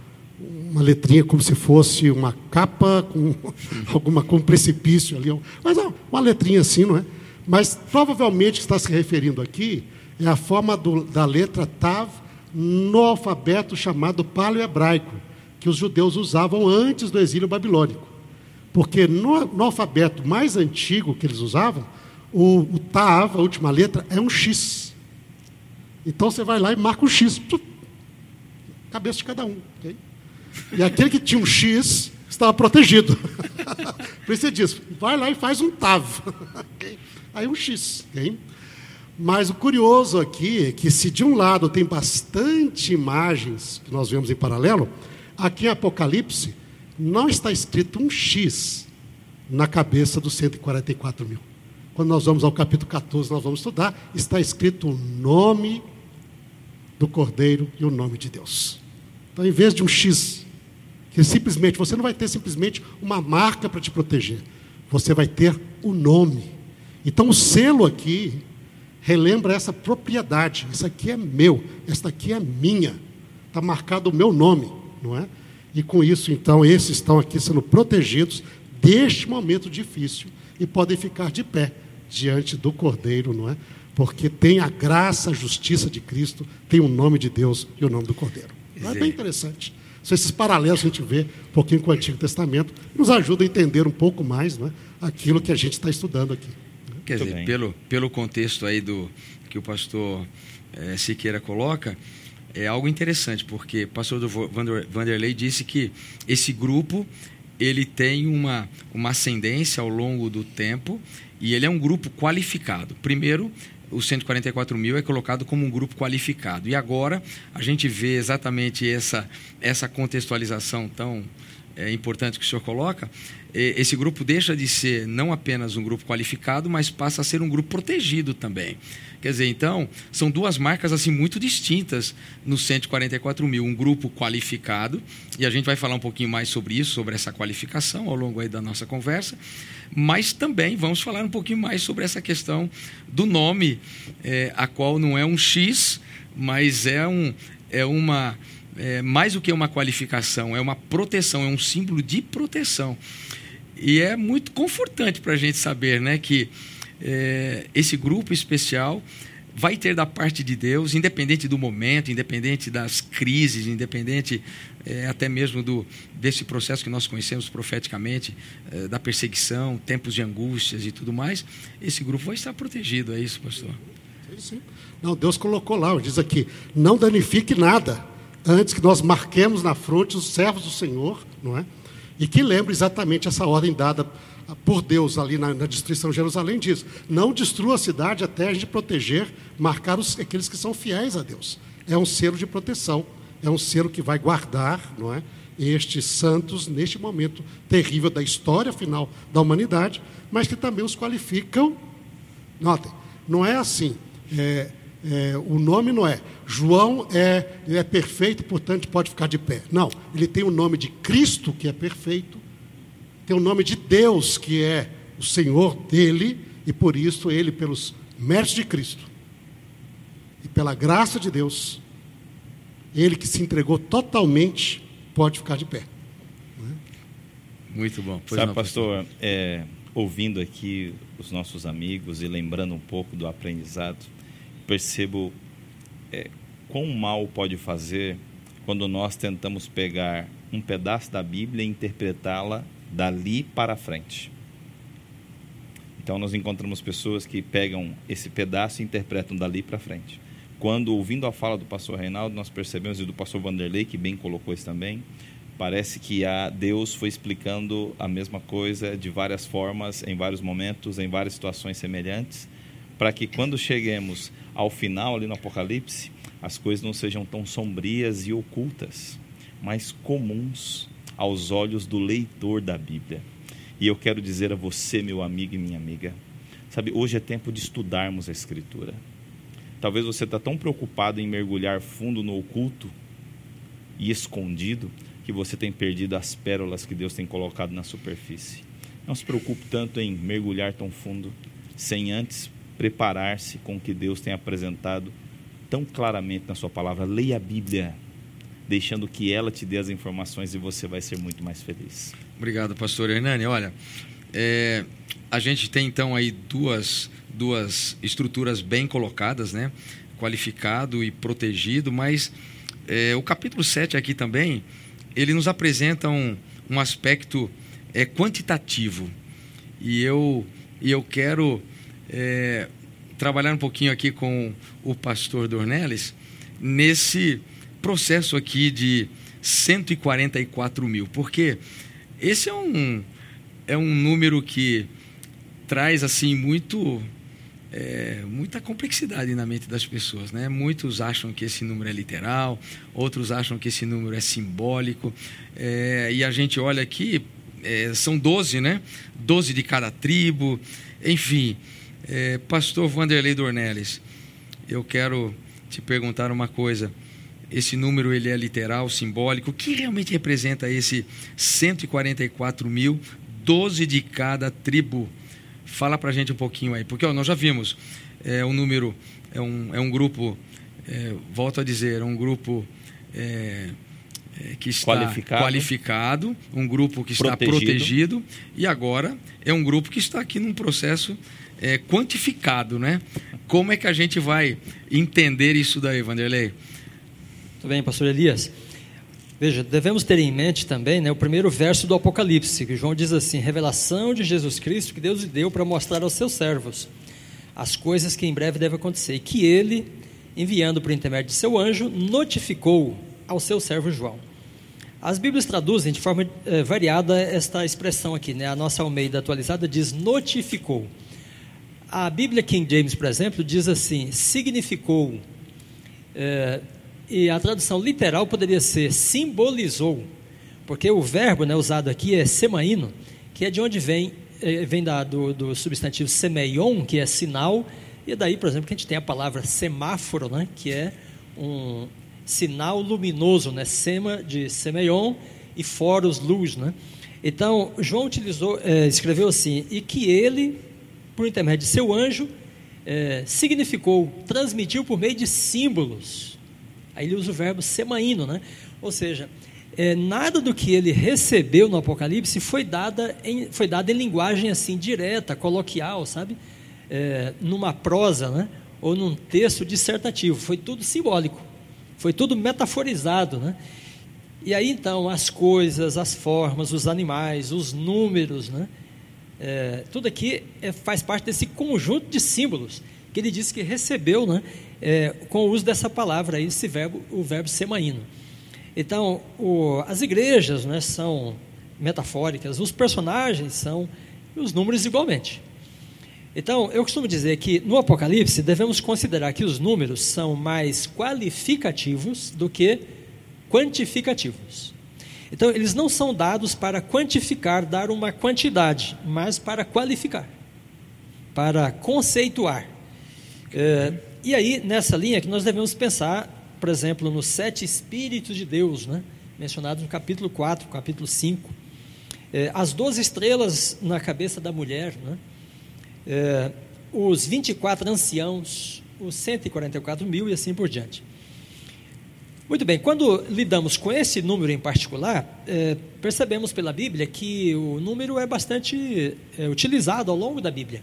S5: uma letrinha como se fosse uma capa com alguma com um precipício ali, mas é uma letrinha assim, não é? Mas provavelmente está se referindo aqui é a forma do, da letra Tav no alfabeto chamado paleo-hebraico, que os judeus usavam antes do exílio babilônico. Porque no, no alfabeto mais antigo que eles usavam, o, o Tav, a última letra, é um X. Então você vai lá e marca um X. Cabeça de cada um. Okay? E aquele que tinha um X estava protegido. Por isso você diz, vai lá e faz um TAV. okay? Aí um X. Okay? Mas o curioso aqui é que se de um lado tem bastante imagens que nós vemos em paralelo, aqui em Apocalipse não está escrito um X na cabeça dos 144 mil. Quando nós vamos ao capítulo 14, nós vamos estudar, está escrito o nome do Cordeiro e o nome de Deus. Então, em vez de um X, que simplesmente, você não vai ter simplesmente uma marca para te proteger, você vai ter o nome. Então, o selo aqui relembra essa propriedade. Isso aqui é meu, esta aqui é minha. Está marcado o meu nome, não é? E com isso, então, esses estão aqui sendo protegidos deste momento difícil e podem ficar de pé diante do Cordeiro, não é? Porque tem a graça, a justiça de Cristo, tem o nome de Deus e o nome do Cordeiro. É bem interessante. São esses paralelos que a gente vê um pouquinho com o Antigo Testamento, nos ajuda a entender um pouco mais é? aquilo que a gente está estudando aqui.
S2: Quer dizer, pelo, pelo contexto aí do que o pastor é, Siqueira coloca, é algo interessante, porque o pastor do Vanderlei disse que esse grupo ele tem uma, uma ascendência ao longo do tempo e ele é um grupo qualificado. Primeiro, os 144 mil é colocado como um grupo qualificado. E agora a gente vê exatamente essa, essa contextualização tão é, importante que o senhor coloca. Esse grupo deixa de ser não apenas um grupo qualificado, mas passa a ser um grupo protegido também. Quer dizer, então, são duas marcas assim muito distintas nos 144 mil. Um grupo qualificado, e a gente vai falar um pouquinho mais sobre isso, sobre essa qualificação ao longo aí da nossa conversa, mas também vamos falar um pouquinho mais sobre essa questão do nome, é, a qual não é um X, mas é, um, é uma. É, mais do que uma qualificação, é uma proteção, é um símbolo de proteção. E é muito confortante para a gente saber né, que é, esse grupo especial vai ter da parte de Deus, independente do momento, independente das crises, independente é, até mesmo do, desse processo que nós conhecemos profeticamente, é, da perseguição, tempos de angústias e tudo mais, esse grupo vai estar protegido, é isso, pastor?
S5: Sim. Não, Deus colocou lá, diz aqui, não danifique nada, antes que nós marquemos na fronte os servos do Senhor, não é? E que lembre exatamente essa ordem dada por Deus ali na, na, destruição de Jerusalém diz: não destrua a cidade até a gente proteger, marcar os, aqueles que são fiéis a Deus. É um selo de proteção, é um selo que vai guardar, não é? Estes santos neste momento terrível da história final da humanidade, mas que também os qualificam. Notem, não é assim. É, é, o nome não é João é, é perfeito, portanto pode ficar de pé. Não, ele tem o nome de Cristo, que é perfeito, tem o nome de Deus, que é o Senhor dele, e por isso ele, pelos méritos de Cristo e pela graça de Deus, ele que se entregou totalmente, pode ficar de pé.
S2: Muito bom.
S3: Pois Sabe, não, pastor, é, ouvindo aqui os nossos amigos e lembrando um pouco do aprendizado, percebo é, quão mal pode fazer quando nós tentamos pegar um pedaço da Bíblia e interpretá-la dali para frente. Então nós encontramos pessoas que pegam esse pedaço e interpretam dali para frente. Quando ouvindo a fala do pastor Reinaldo, nós percebemos e do pastor Vanderlei que bem colocou isso também, parece que a Deus foi explicando a mesma coisa de várias formas, em vários momentos, em várias situações semelhantes, para que quando cheguemos ao final ali no Apocalipse, as coisas não sejam tão sombrias e ocultas, mas comuns aos olhos do leitor da Bíblia. E eu quero dizer a você, meu amigo e minha amiga, sabe, hoje é tempo de estudarmos a Escritura. Talvez você está tão preocupado em mergulhar fundo no oculto e escondido que você tem perdido as pérolas que Deus tem colocado na superfície. Não se preocupe tanto em mergulhar tão fundo, sem antes preparar-se com o que Deus tem apresentado tão claramente na sua palavra. Leia a Bíblia, deixando que ela te dê as informações e você vai ser muito mais feliz.
S2: Obrigado, pastor Hernani. Olha, é, a gente tem então aí duas, duas estruturas bem colocadas, né? Qualificado e protegido, mas é, o capítulo 7 aqui também, ele nos apresenta um, um aspecto é, quantitativo. E eu, e eu quero é, trabalhar um pouquinho aqui com o pastor Dornelles nesse processo aqui de 144 mil, porque esse é um, é um número que traz assim muito é, muita complexidade na mente das pessoas, né? Muitos acham que esse número é literal, outros acham que esse número é simbólico, é, e a gente olha aqui, é, são 12, né? 12 de cada tribo, enfim. É, Pastor Vanderlei Dornelles, eu quero te perguntar uma coisa esse número ele é literal, simbólico. O que realmente representa esse 144 mil, 12 de cada tribo? Fala para a gente um pouquinho aí, porque ó, nós já vimos, é um número, é um, é um grupo, é, volto a dizer, é um grupo é, é, que está qualificado. qualificado. um grupo que está protegido. protegido, e agora é um grupo que está aqui num processo é, quantificado, né? Como é que a gente vai entender isso daí, Vanderlei?
S4: Tudo bem, pastor Elias? Veja, devemos ter em mente também né, o primeiro verso do Apocalipse, que João diz assim: revelação de Jesus Cristo que Deus lhe deu para mostrar aos seus servos as coisas que em breve devem acontecer, e que ele, enviando por intermédio de seu anjo, notificou ao seu servo João. As Bíblias traduzem de forma eh, variada esta expressão aqui, né? A nossa Almeida atualizada diz notificou. A Bíblia King James, por exemplo, diz assim: significou, eh, e a tradução literal poderia ser simbolizou, porque o verbo né, usado aqui é semaíno, que é de onde vem, é, vem da, do, do, substantivo semeion, que é sinal, e é daí, por exemplo, que a gente tem a palavra semáforo, né, que é um sinal luminoso, né, sema de semeion e foros luz, né? Então, João utilizou, é, escreveu assim, e que ele, por intermédio de seu anjo, é, significou, transmitiu por meio de símbolos, Aí ele usa o verbo semaíno, né? Ou seja, é, nada do que ele recebeu no Apocalipse foi, dada em, foi dado em linguagem assim direta, coloquial, sabe? É, numa prosa, né? ou num texto dissertativo, foi tudo simbólico, foi tudo metaforizado, né? E aí então as coisas, as formas, os animais, os números, né? É, tudo aqui é, faz parte desse conjunto de símbolos que ele disse que recebeu, né? É, com o uso dessa palavra, esse verbo, o verbo semaíno. Então, o, as igrejas né, são metafóricas, os personagens são os números igualmente. Então, eu costumo dizer que no Apocalipse devemos considerar que os números são mais qualificativos do que quantificativos. Então, eles não são dados para quantificar, dar uma quantidade, mas para qualificar, para conceituar. É, e aí, nessa linha que nós devemos pensar, por exemplo, nos sete Espíritos de Deus, né? mencionados no capítulo 4, capítulo 5. É, as 12 estrelas na cabeça da mulher, né? é, os 24 anciãos, os 144 mil e assim por diante. Muito bem, quando lidamos com esse número em particular, é, percebemos pela Bíblia que o número é bastante é, utilizado ao longo da Bíblia.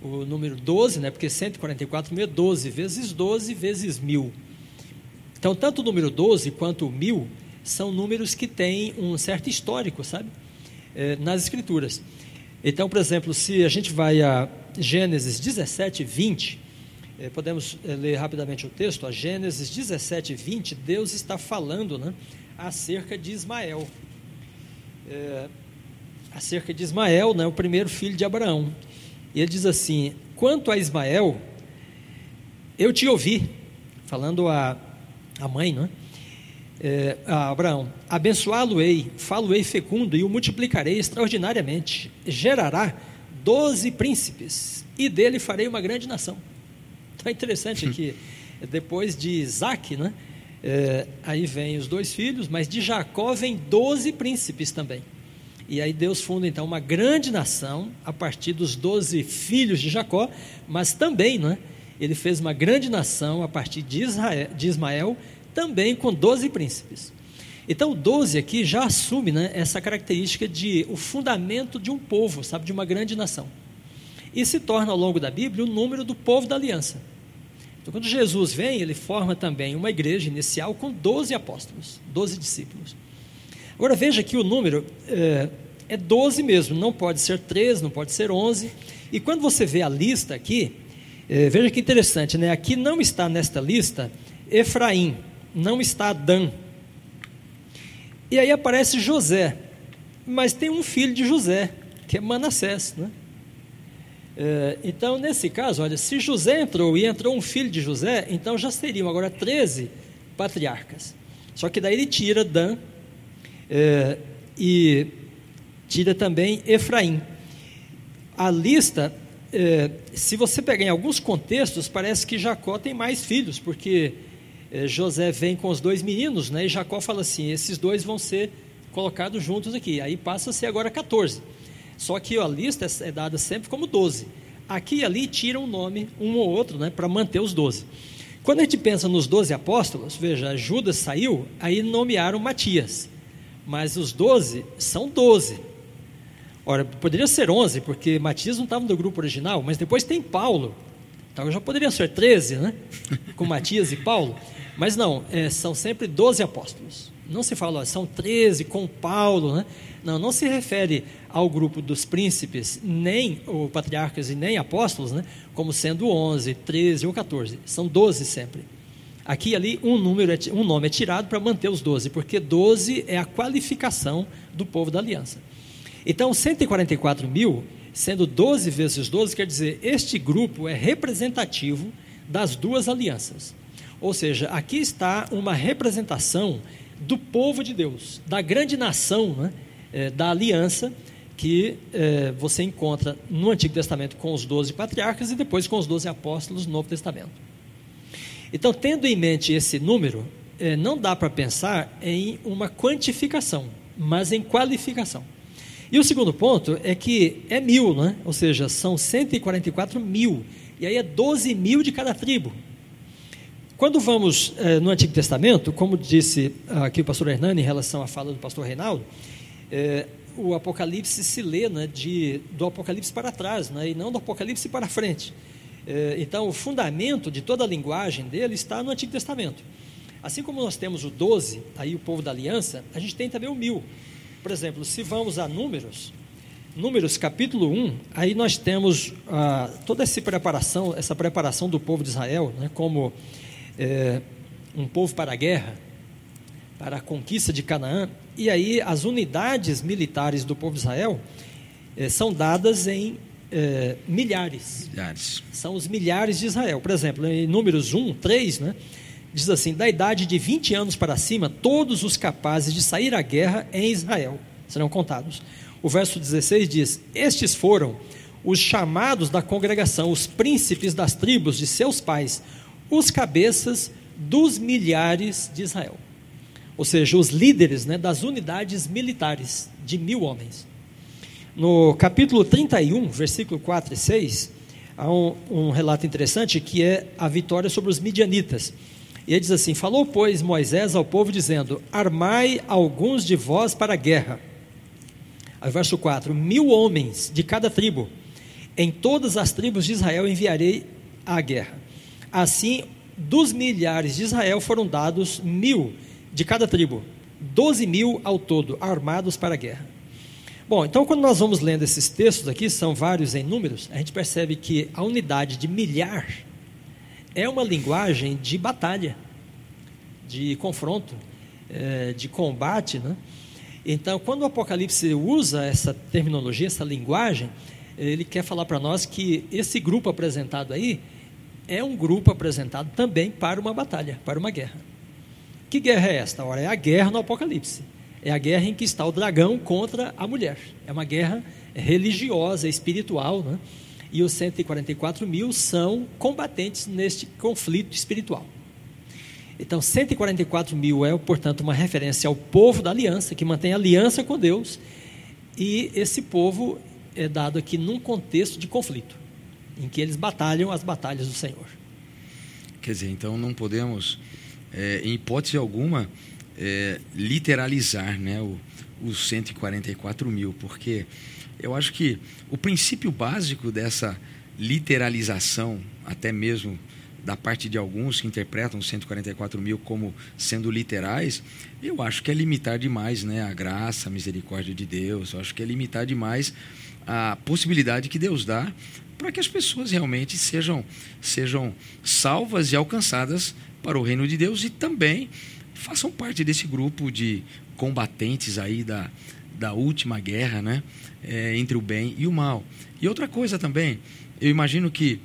S4: O número 12, né, porque 144 mil é 12 vezes 12 vezes mil. Então, tanto o número 12 quanto o mil são números que têm um certo histórico, sabe? É, nas Escrituras. Então, por exemplo, se a gente vai a Gênesis 17, 20, eh, podemos eh, ler rapidamente o texto, a Gênesis 17, 20, Deus está falando né, acerca de Ismael. É, acerca de Ismael, né, o primeiro filho de Abraão. E ele diz assim: Quanto a Ismael, eu te ouvi, falando a, a mãe, não é? é, a Abraão: Abençoá-lo-ei, falo-ei fecundo e o multiplicarei extraordinariamente. Gerará doze príncipes e dele farei uma grande nação. Então é interessante que depois de Isaac, né, é, aí vem os dois filhos, mas de Jacó vem doze príncipes também. E aí Deus funda então uma grande nação a partir dos doze filhos de Jacó, mas também, né, ele fez uma grande nação a partir de, Israel, de Ismael também com 12 príncipes. Então, o 12 aqui já assume né, essa característica de o fundamento de um povo, sabe, de uma grande nação. E se torna, ao longo da Bíblia, o número do povo da aliança. Então, quando Jesus vem, ele forma também uma igreja inicial com 12 apóstolos, 12 discípulos. Agora, veja que o número é, é 12 mesmo, não pode ser 13, não pode ser 11. E quando você vê a lista aqui, é, veja que interessante, né? aqui não está nesta lista Efraim, não está Dan. E aí aparece José, mas tem um filho de José, que é Manassés. Né? É, então, nesse caso, olha, se José entrou e entrou um filho de José, então já seriam agora 13 patriarcas. Só que daí ele tira Dan é, e tira também Efraim. A lista, é, se você pegar em alguns contextos, parece que Jacó tem mais filhos, porque é, José vem com os dois meninos, né? E Jacó fala assim: esses dois vão ser colocados juntos aqui. Aí passa a ser agora 14. Só que a lista é dada sempre como 12. Aqui e ali tiram um nome, um ou outro, né? Para manter os 12. Quando a gente pensa nos 12 apóstolos, veja, Judas saiu, aí nomearam Matias. Mas os 12 são 12. Ora, poderia ser 11, porque Matias não estava no grupo original, mas depois tem Paulo. Então já poderia ser 13, né? Com Matias e Paulo. Mas não, é, são sempre 12 apóstolos. Não se fala, são 13 com Paulo, né? Não, não se refere ao grupo dos príncipes, nem o patriarcas e nem apóstolos, né? Como sendo 11, 13 ou 14. São 12 sempre. Aqui ali um número, é, um nome é tirado para manter os 12, porque 12 é a qualificação do povo da aliança. Então, 144 mil, sendo 12 vezes 12, quer dizer, este grupo é representativo das duas alianças. Ou seja, aqui está uma representação do povo de Deus, da grande nação, né, é, da aliança que é, você encontra no Antigo Testamento com os doze patriarcas e depois com os doze apóstolos no Novo Testamento. Então, tendo em mente esse número, é, não dá para pensar em uma quantificação, mas em qualificação. E o segundo ponto é que é mil, né? ou seja, são 144 mil, e aí é 12 mil de cada tribo. Quando vamos eh, no Antigo Testamento, como disse aqui o pastor Hernani em relação à fala do pastor Reinaldo, eh, o Apocalipse se lê né, de, do Apocalipse para trás, né, e não do Apocalipse para frente. É, então, o fundamento de toda a linguagem dele está no Antigo Testamento. Assim como nós temos o 12, aí o povo da aliança, a gente tem também o mil. Por exemplo, se vamos a Números, Números capítulo 1, aí nós temos ah, toda essa preparação, essa preparação do povo de Israel, né, como é, um povo para a guerra, para a conquista de Canaã, e aí as unidades militares do povo de Israel é, são dadas em é, milhares.
S2: Milhares.
S4: São os milhares de Israel. Por exemplo, em Números 1, 3, né, diz assim: da idade de 20 anos para cima, todos os capazes de sair à guerra em Israel serão contados. O verso 16 diz: Estes foram os chamados da congregação, os príncipes das tribos de seus pais, os cabeças dos milhares de Israel. Ou seja, os líderes né, das unidades militares de mil homens. No capítulo 31, versículo 4 e 6, há um, um relato interessante que é a vitória sobre os midianitas. E ele diz assim: Falou, pois, Moisés ao povo, dizendo: Armai alguns de vós para a guerra. Aí, verso 4: Mil homens de cada tribo, em todas as tribos de Israel enviarei à guerra. Assim, dos milhares de Israel foram dados mil de cada tribo, doze mil ao todo, armados para a guerra. Bom, então quando nós vamos lendo esses textos aqui, são vários em números, a gente percebe que a unidade de milhar é uma linguagem de batalha, de confronto, é, de combate. Né? Então, quando o Apocalipse usa essa terminologia, essa linguagem, ele quer falar para nós que esse grupo apresentado aí é um grupo apresentado também para uma batalha, para uma guerra. Que guerra é esta? Ora, é a guerra no Apocalipse. É a guerra em que está o dragão contra a mulher. É uma guerra religiosa, espiritual, né? e os 144 mil são combatentes neste conflito espiritual. Então, 144 mil é, portanto, uma referência ao povo da aliança, que mantém aliança com Deus, e esse povo é dado aqui num contexto de conflito, em que eles batalham as batalhas do Senhor.
S2: Quer dizer, então não podemos, é, em hipótese alguma, é, literalizar né, o, os 144 mil, porque eu acho que o princípio básico dessa literalização, até mesmo da parte de alguns que interpretam 144 mil como sendo literais, eu acho que é limitar demais né, a graça, a misericórdia de Deus, eu acho que é limitar demais a possibilidade que Deus dá para que as pessoas realmente sejam, sejam salvas e alcançadas para o reino de Deus e também façam parte desse grupo de combatentes aí da, da última guerra né, é, entre o bem e o mal. E outra coisa também, eu imagino que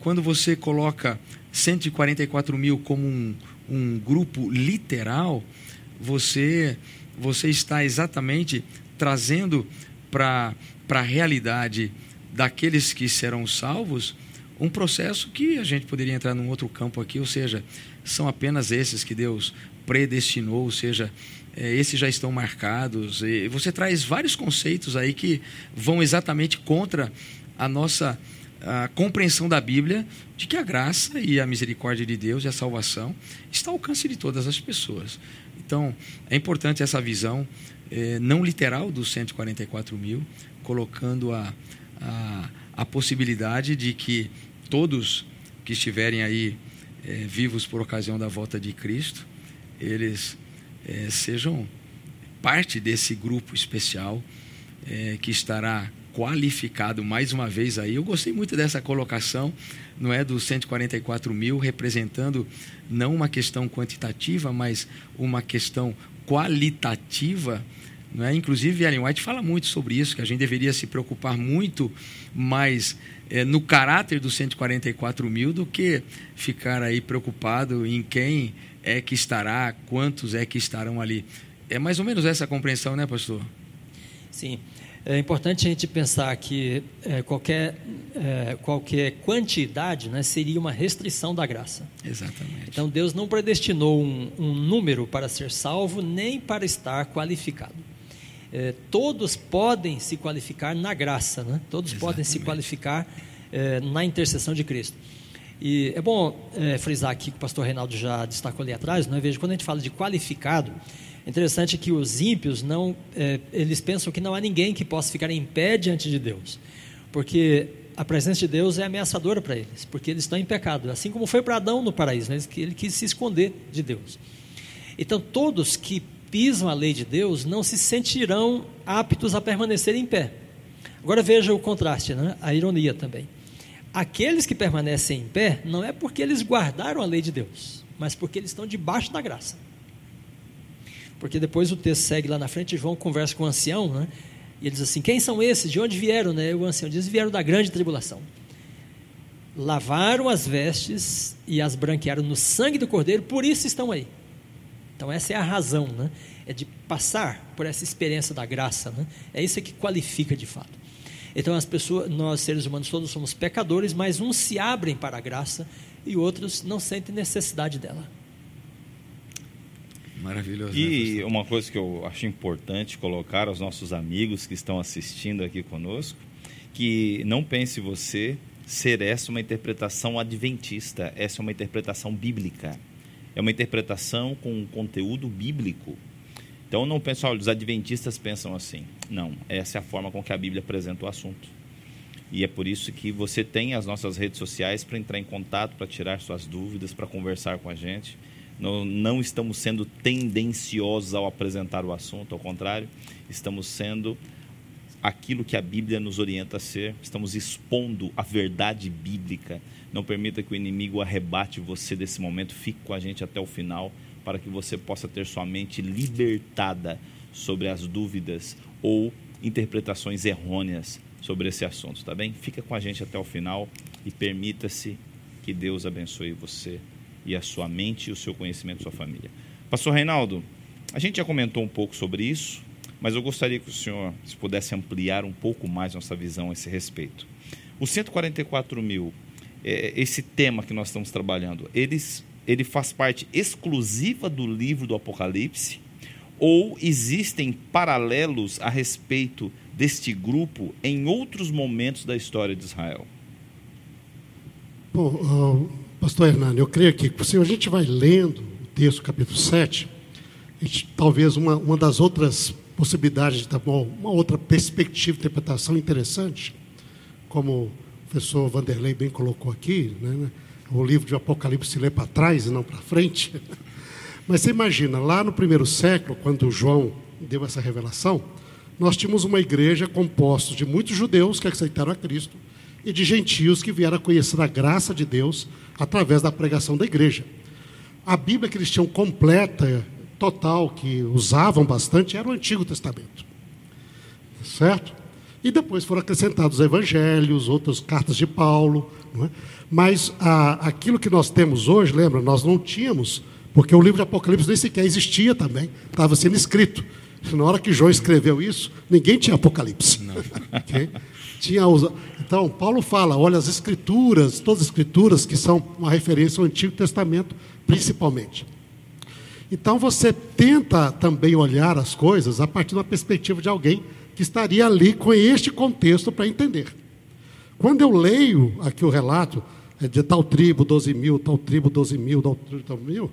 S2: quando você coloca 144 mil como um, um grupo literal, você, você está exatamente trazendo para a realidade daqueles que serão salvos um processo que a gente poderia entrar num outro campo aqui, ou seja, são apenas esses que Deus predestinou, ou seja, é, esses já estão marcados. E você traz vários conceitos aí que vão exatamente contra a nossa a compreensão da Bíblia de que a graça e a misericórdia de Deus e a salvação está ao alcance de todas as pessoas. Então, é importante essa visão eh, não literal dos 144 mil, colocando a, a, a, possibilidade de que todos que estiverem aí eh, vivos por ocasião da volta de Cristo, eles eh, sejam parte desse grupo especial que estará qualificado mais uma vez aí. Eu gostei muito dessa colocação, não é dos 144 mil, representando não uma questão quantitativa, mas uma questão qualitativa. É? Inclusive, Ellen White fala muito sobre isso, que a gente deveria se preocupar muito mais é, no caráter dos 144 mil do que ficar aí preocupado em quem é que estará, quantos é que estarão ali. É mais ou menos essa compreensão, né, pastor?
S4: Sim. É importante a gente pensar que é, qualquer, é, qualquer quantidade né, seria uma restrição da graça.
S2: Exatamente.
S4: Então Deus não predestinou um, um número para ser salvo, nem para estar qualificado. É, todos podem se qualificar na graça, né? todos Exatamente. podem se qualificar é, na intercessão de Cristo. E é bom é, frisar aqui que o pastor Reinaldo já destacou ali atrás, não é? Veja, quando a gente fala de qualificado, é interessante que os ímpios não, eles pensam que não há ninguém que possa ficar em pé diante de Deus, porque a presença de Deus é ameaçadora para eles, porque eles estão em pecado, assim como foi para Adão no paraíso, né? ele quis se esconder de Deus. Então, todos que pisam a lei de Deus não se sentirão aptos a permanecer em pé. Agora veja o contraste, né? a ironia também. Aqueles que permanecem em pé não é porque eles guardaram a lei de Deus, mas porque eles estão debaixo da graça. Porque depois o texto segue lá na frente, João conversa com o ancião, né? E ele diz assim: Quem são esses? De onde vieram? Né? O ancião diz: Vieram da grande tribulação. Lavaram as vestes e as branquearam no sangue do cordeiro, por isso estão aí. Então, essa é a razão, né? É de passar por essa experiência da graça, né? É isso que qualifica de fato. Então as pessoas, nós seres humanos todos somos pecadores, mas uns se abrem para a graça e outros não sentem necessidade dela.
S2: Maravilhoso.
S3: E né, uma coisa que eu acho importante colocar aos nossos amigos que estão assistindo aqui conosco, que não pense você ser essa uma interpretação adventista, essa é uma interpretação bíblica. É uma interpretação com um conteúdo bíblico. Então não pensa, olha, os adventistas pensam assim. Não, essa é a forma com que a Bíblia apresenta o assunto. E é por isso que você tem as nossas redes sociais para entrar em contato, para tirar suas dúvidas, para conversar com a gente. Não, não estamos sendo tendenciosos ao apresentar o assunto, ao contrário, estamos sendo aquilo que a Bíblia nos orienta a ser, estamos expondo a verdade bíblica. Não permita que o inimigo arrebate você desse momento, fique com a gente até o final para que você possa ter sua mente libertada sobre as dúvidas ou interpretações errôneas sobre esse assunto, tá bem? Fica com a gente até o final e permita-se que Deus abençoe você e a sua mente e o seu conhecimento, sua família. Pastor Reinaldo, a gente já comentou um pouco sobre isso, mas eu gostaria que o senhor se pudesse ampliar um pouco mais nossa visão a esse respeito. Os 144 mil, é, esse tema que nós estamos trabalhando, eles ele faz parte exclusiva do livro do Apocalipse? Ou existem paralelos a respeito deste grupo em outros momentos da história de Israel?
S5: Bom, uh, pastor Hernani, eu creio que se a gente vai lendo o texto, capítulo 7, gente, talvez uma, uma das outras possibilidades de uma outra perspectiva de interpretação interessante, como o professor Vanderlei bem colocou aqui, né, o livro de Apocalipse se lê para trás e não para frente. Mas você imagina, lá no primeiro século, quando João deu essa revelação, nós tínhamos uma igreja composta de muitos judeus que aceitaram a Cristo e de gentios que vieram a conhecer a graça de Deus através da pregação da igreja. A Bíblia que eles tinham completa, total, que usavam bastante, era o Antigo Testamento. Certo? E depois foram acrescentados evangelhos, outras cartas de Paulo. É? Mas a, aquilo que nós temos hoje, lembra, nós não tínhamos, porque o livro de Apocalipse nem sequer existia também, estava sendo escrito. Na hora que João escreveu isso, ninguém tinha Apocalipse. Okay? Tinha Então, Paulo fala: olha, as Escrituras, todas as Escrituras que são uma referência ao Antigo Testamento, principalmente. Então, você tenta também olhar as coisas a partir da perspectiva de alguém que estaria ali com este contexto para entender. Quando eu leio aqui o relato é de tal tribo 12 mil, tal tribo 12 mil, tal tribo 12 mil,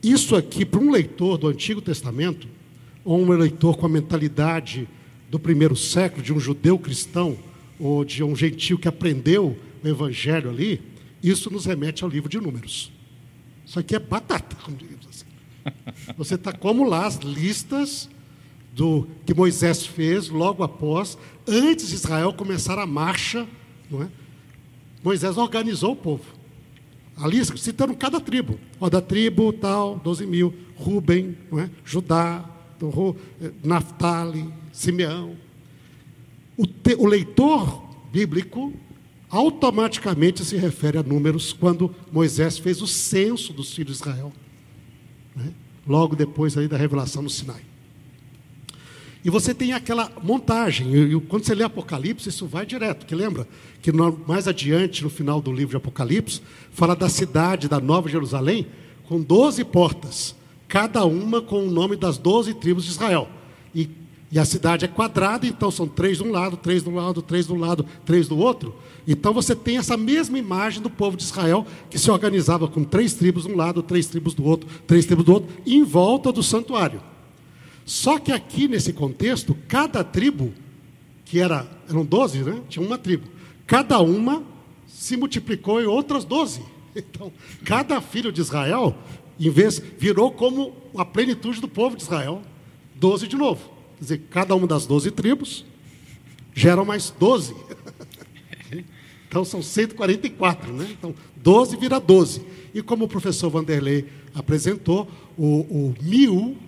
S5: isso aqui, para um leitor do Antigo Testamento, ou um leitor com a mentalidade do primeiro século, de um judeu cristão, ou de um gentio que aprendeu o evangelho ali, isso nos remete ao livro de Números. Isso aqui é batata, como digamos assim. Você está como lá as listas do que Moisés fez logo após, antes de Israel começar a marcha não é? Moisés organizou o povo. Ali, citando cada tribo. Ó, da tribo tal, 12 mil. Ruben, não é? Judá, eh, Naftali, Simeão. O, te, o leitor bíblico automaticamente se refere a números quando Moisés fez o censo dos filhos de Israel. Né? Logo depois aí da revelação no Sinai. E você tem aquela montagem. E, quando você lê Apocalipse, isso vai direto. Que lembra que mais adiante, no final do livro de Apocalipse, fala da cidade da Nova Jerusalém com 12 portas, cada uma com o nome das 12 tribos de Israel. E, e a cidade é quadrada, então são três de um lado, três do lado, três do lado, três do outro. Então você tem essa mesma imagem do povo de Israel, que se organizava com três tribos de um lado, três tribos do outro, três tribos do outro, em volta do santuário. Só que aqui nesse contexto, cada tribo, que era, eram 12, né? Tinha uma tribo. cada uma se multiplicou em outras doze. Então, cada filho de Israel, em vez, virou como a plenitude do povo de Israel, doze de novo. Quer dizer, cada uma das doze tribos geram mais doze. Então são 144, né? Então, 12 vira 12. E como o professor Vanderlei apresentou, o, o mil,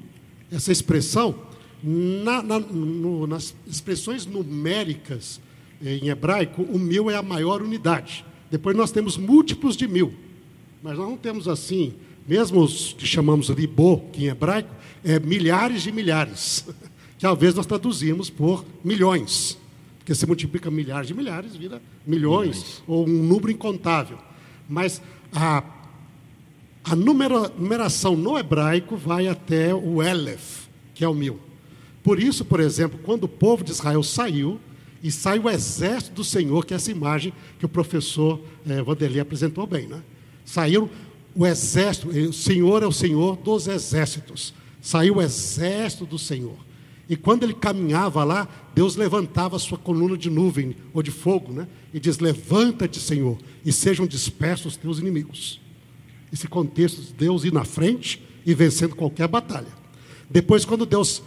S5: essa expressão, na, na, no, nas expressões numéricas em hebraico, o mil é a maior unidade. Depois nós temos múltiplos de mil. Mas nós não temos assim, mesmo os que chamamos ribô, que em hebraico, é milhares de milhares. Vezes nós traduzimos por milhões. Porque se multiplica milhares de milhares, vira milhões, milhões. ou um número incontável. Mas a, a numera, numeração no hebraico vai até o Elef, que é o mil. Por isso, por exemplo, quando o povo de Israel saiu, e sai o exército do Senhor, que é essa imagem que o professor eh, Vanderlei apresentou bem. Né? Saiu o exército, o Senhor é o Senhor dos exércitos. Saiu o exército do Senhor. E quando ele caminhava lá, Deus levantava a sua coluna de nuvem ou de fogo, né? E diz: Levanta-te, Senhor, e sejam dispersos os teus inimigos. Esse contexto de Deus ir na frente e vencendo qualquer batalha. Depois, quando Deus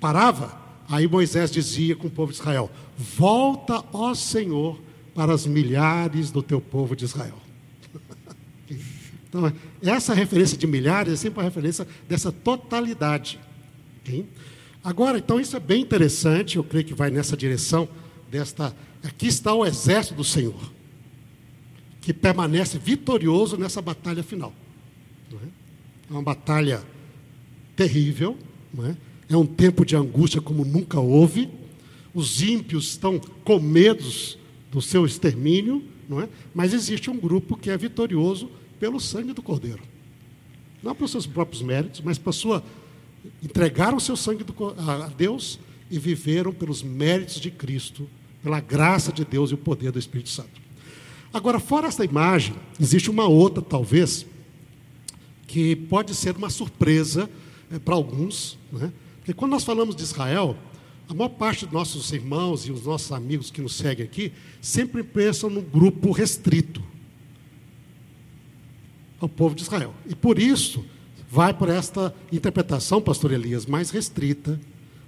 S5: parava, aí Moisés dizia com o povo de Israel: Volta, ó Senhor, para as milhares do teu povo de Israel. então, essa referência de milhares é sempre uma referência dessa totalidade. Okay? Agora, então, isso é bem interessante, eu creio que vai nessa direção desta. Aqui está o exército do Senhor, que permanece vitorioso nessa batalha final. É? é? uma batalha terrível, é? é um tempo de angústia como nunca houve. Os ímpios estão com medo do seu extermínio, não é? mas existe um grupo que é vitorioso pelo sangue do Cordeiro. Não pelos seus próprios méritos, mas pela sua entregaram seu sangue a Deus e viveram pelos méritos de Cristo, pela graça de Deus e o poder do Espírito Santo. Agora, fora essa imagem, existe uma outra, talvez, que pode ser uma surpresa é, para alguns, né? porque quando nós falamos de Israel, a maior parte dos nossos irmãos e os nossos amigos que nos seguem aqui sempre pensam num grupo restrito ao povo de Israel. E por isso, vai por esta interpretação, pastor Elias, mais restrita.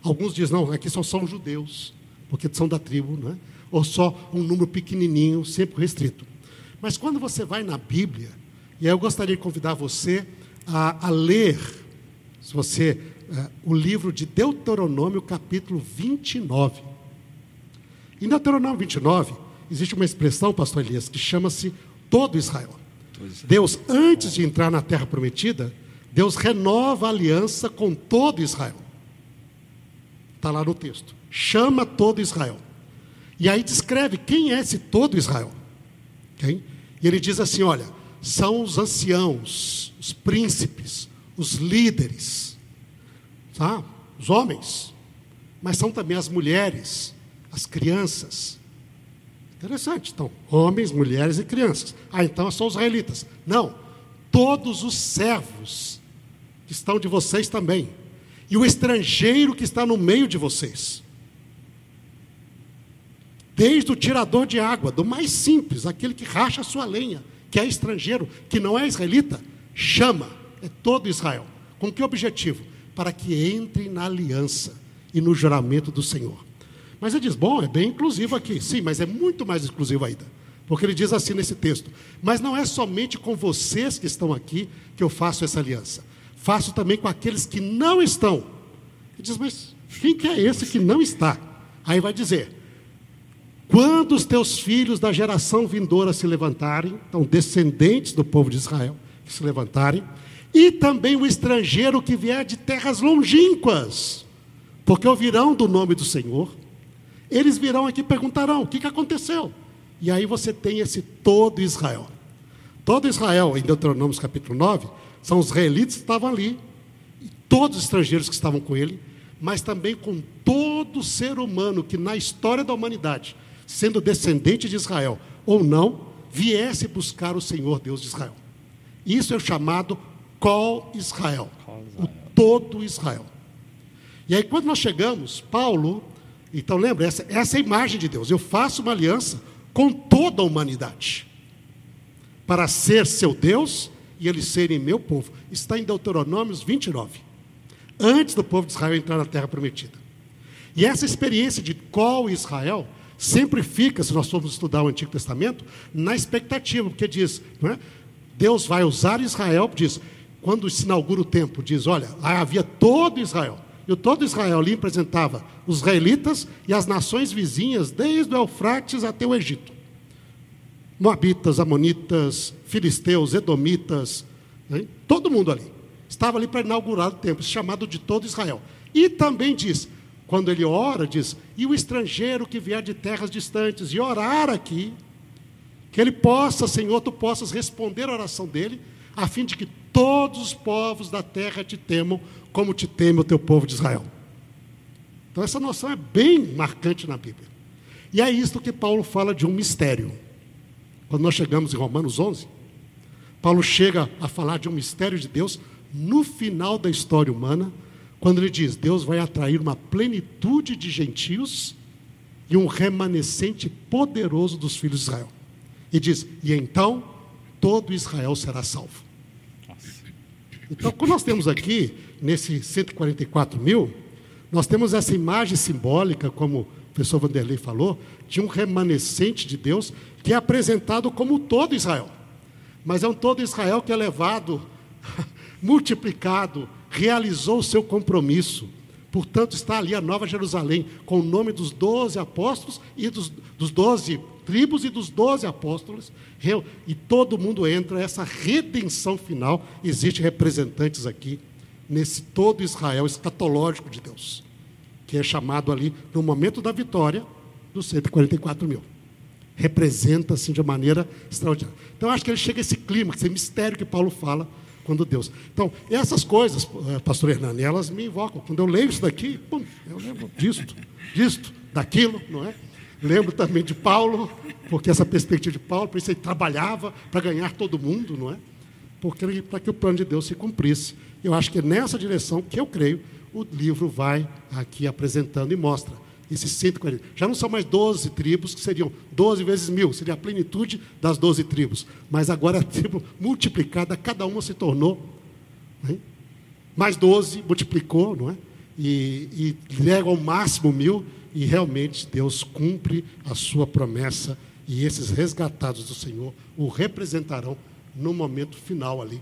S5: Alguns dizem, não, aqui só são judeus, porque são da tribo, não é? Ou só um número pequenininho, sempre restrito. Mas quando você vai na Bíblia, e aí eu gostaria de convidar você a, a ler, se você, é, o livro de Deuteronômio, capítulo 29. Em Deuteronômio 29, existe uma expressão, pastor Elias, que chama-se todo Israel. Deus, antes de entrar na terra prometida, Deus renova a aliança com todo Israel. Está lá no texto. Chama todo Israel. E aí descreve quem é esse todo Israel. Okay? E ele diz assim: olha, são os anciãos, os príncipes, os líderes, tá? os homens, mas são também as mulheres, as crianças. Interessante, então, homens, mulheres e crianças. Ah, então são os israelitas. Não, todos os servos que estão de vocês também, e o estrangeiro que está no meio de vocês. Desde o tirador de água, do mais simples, aquele que racha a sua lenha, que é estrangeiro, que não é israelita, chama, é todo Israel. Com que objetivo? Para que entre na aliança e no juramento do Senhor. Mas ele diz: bom, é bem inclusivo aqui. Sim, mas é muito mais exclusivo ainda. Porque ele diz assim nesse texto: Mas não é somente com vocês que estão aqui que eu faço essa aliança faço também com aqueles que não estão. Ele diz, mas quem que é esse que não está? Aí vai dizer: quando os teus filhos da geração vindoura se levantarem, então descendentes do povo de Israel, que se levantarem, e também o estrangeiro que vier de terras longínquas, porque ouvirão do nome do Senhor, eles virão aqui e perguntarão: o que, que aconteceu? E aí você tem esse todo Israel. Todo Israel, em Deuteronômio capítulo 9, são os israelitas que estavam ali, e todos os estrangeiros que estavam com ele, mas também com todo ser humano que na história da humanidade, sendo descendente de Israel ou não, viesse buscar o Senhor Deus de Israel. Isso é o chamado Col Israel, o todo Israel. E aí, quando nós chegamos, Paulo, então lembra, essa, essa é a imagem de Deus. Eu faço uma aliança com toda a humanidade, para ser seu Deus e eles serem meu povo. Está em Deuteronômios 29, antes do povo de Israel entrar na terra prometida. E essa experiência de qual Israel sempre fica, se nós formos estudar o Antigo Testamento, na expectativa, porque diz, é? Deus vai usar Israel, diz, quando se inaugura o templo, diz, olha, havia todo Israel. E o todo Israel ali representava os israelitas e as nações vizinhas, desde o Eufrates até o Egito. Moabitas, Amonitas, Filisteus, Edomitas, né? todo mundo ali. Estava ali para inaugurar o templo, chamado de todo Israel. E também diz, quando ele ora, diz: E o estrangeiro que vier de terras distantes e orar aqui, que ele possa, Senhor, tu possas responder a oração dele, a fim de que todos os povos da terra te temam, como te teme o teu povo de Israel. Então, essa noção é bem marcante na Bíblia. E é isto que Paulo fala de um mistério. Quando nós chegamos em Romanos 11, Paulo chega a falar de um mistério de Deus no final da história humana, quando ele diz: Deus vai atrair uma plenitude de gentios e um remanescente poderoso dos filhos de Israel. E diz: E então todo Israel será salvo. Então, quando nós temos aqui, nesse 144 mil, nós temos essa imagem simbólica, como o professor Vanderlei falou, de um remanescente de Deus que é apresentado como todo Israel. Mas é um todo Israel que é levado, multiplicado, realizou o seu compromisso. Portanto, está ali a Nova Jerusalém, com o nome dos doze apóstolos e dos, dos doze tribos e dos doze apóstolos. E todo mundo entra, essa redenção final. Existem representantes aqui, nesse todo Israel escatológico de Deus, que é chamado ali, no momento da vitória, dos 144 mil. Representa, assim, de maneira extraordinária. Então, acho que ele chega a esse clima, esse mistério que Paulo fala quando Deus. Então, essas coisas, eh, pastor Hernani, elas me invocam. Quando eu leio isso daqui, pum, eu lembro disto, disto, daquilo, não é? Lembro também de Paulo, porque essa perspectiva de Paulo, por isso ele trabalhava para ganhar todo mundo, não é? Porque para que o plano de Deus se cumprisse. Eu acho que é nessa direção que eu creio o livro vai aqui apresentando e mostra esses 140. Já não são mais 12 tribos, que seriam 12 vezes mil, seria a plenitude das 12 tribos. Mas agora a tribo multiplicada, cada uma se tornou. Né? Mais 12 multiplicou, não é? E, e leva ao máximo mil, e realmente Deus cumpre a sua promessa, e esses resgatados do Senhor o representarão no momento final ali.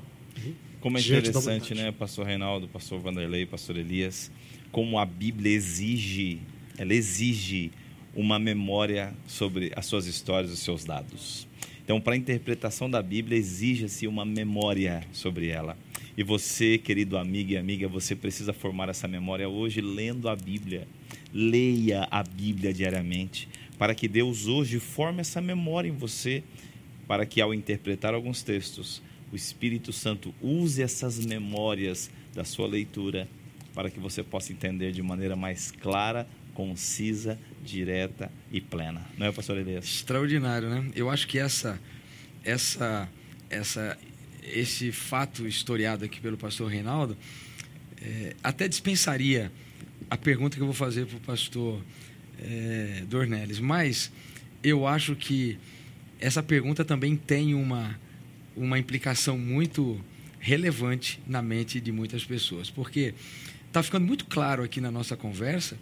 S3: Como é interessante, né, pastor Reinaldo, pastor Vanderlei, pastor Elias, como a Bíblia exige ela exige uma memória sobre as suas histórias, os seus dados. Então, para a interpretação da Bíblia, exige-se uma memória sobre ela. E você, querido amigo e amiga, você precisa formar essa memória hoje lendo a Bíblia. Leia a Bíblia diariamente, para que Deus hoje forme essa memória em você, para que ao interpretar alguns textos, o Espírito Santo use essas memórias da sua leitura, para que você possa entender de maneira mais clara concisa, direta e plena. Não é, pastor Elias?
S2: Extraordinário, né? Eu acho que essa, essa, essa, esse fato historiado aqui pelo pastor Reinaldo é, até dispensaria a pergunta que eu vou fazer para o pastor é, Dornelles, mas eu acho que essa pergunta também tem uma, uma implicação muito relevante na mente de muitas pessoas, porque está ficando muito claro aqui na nossa conversa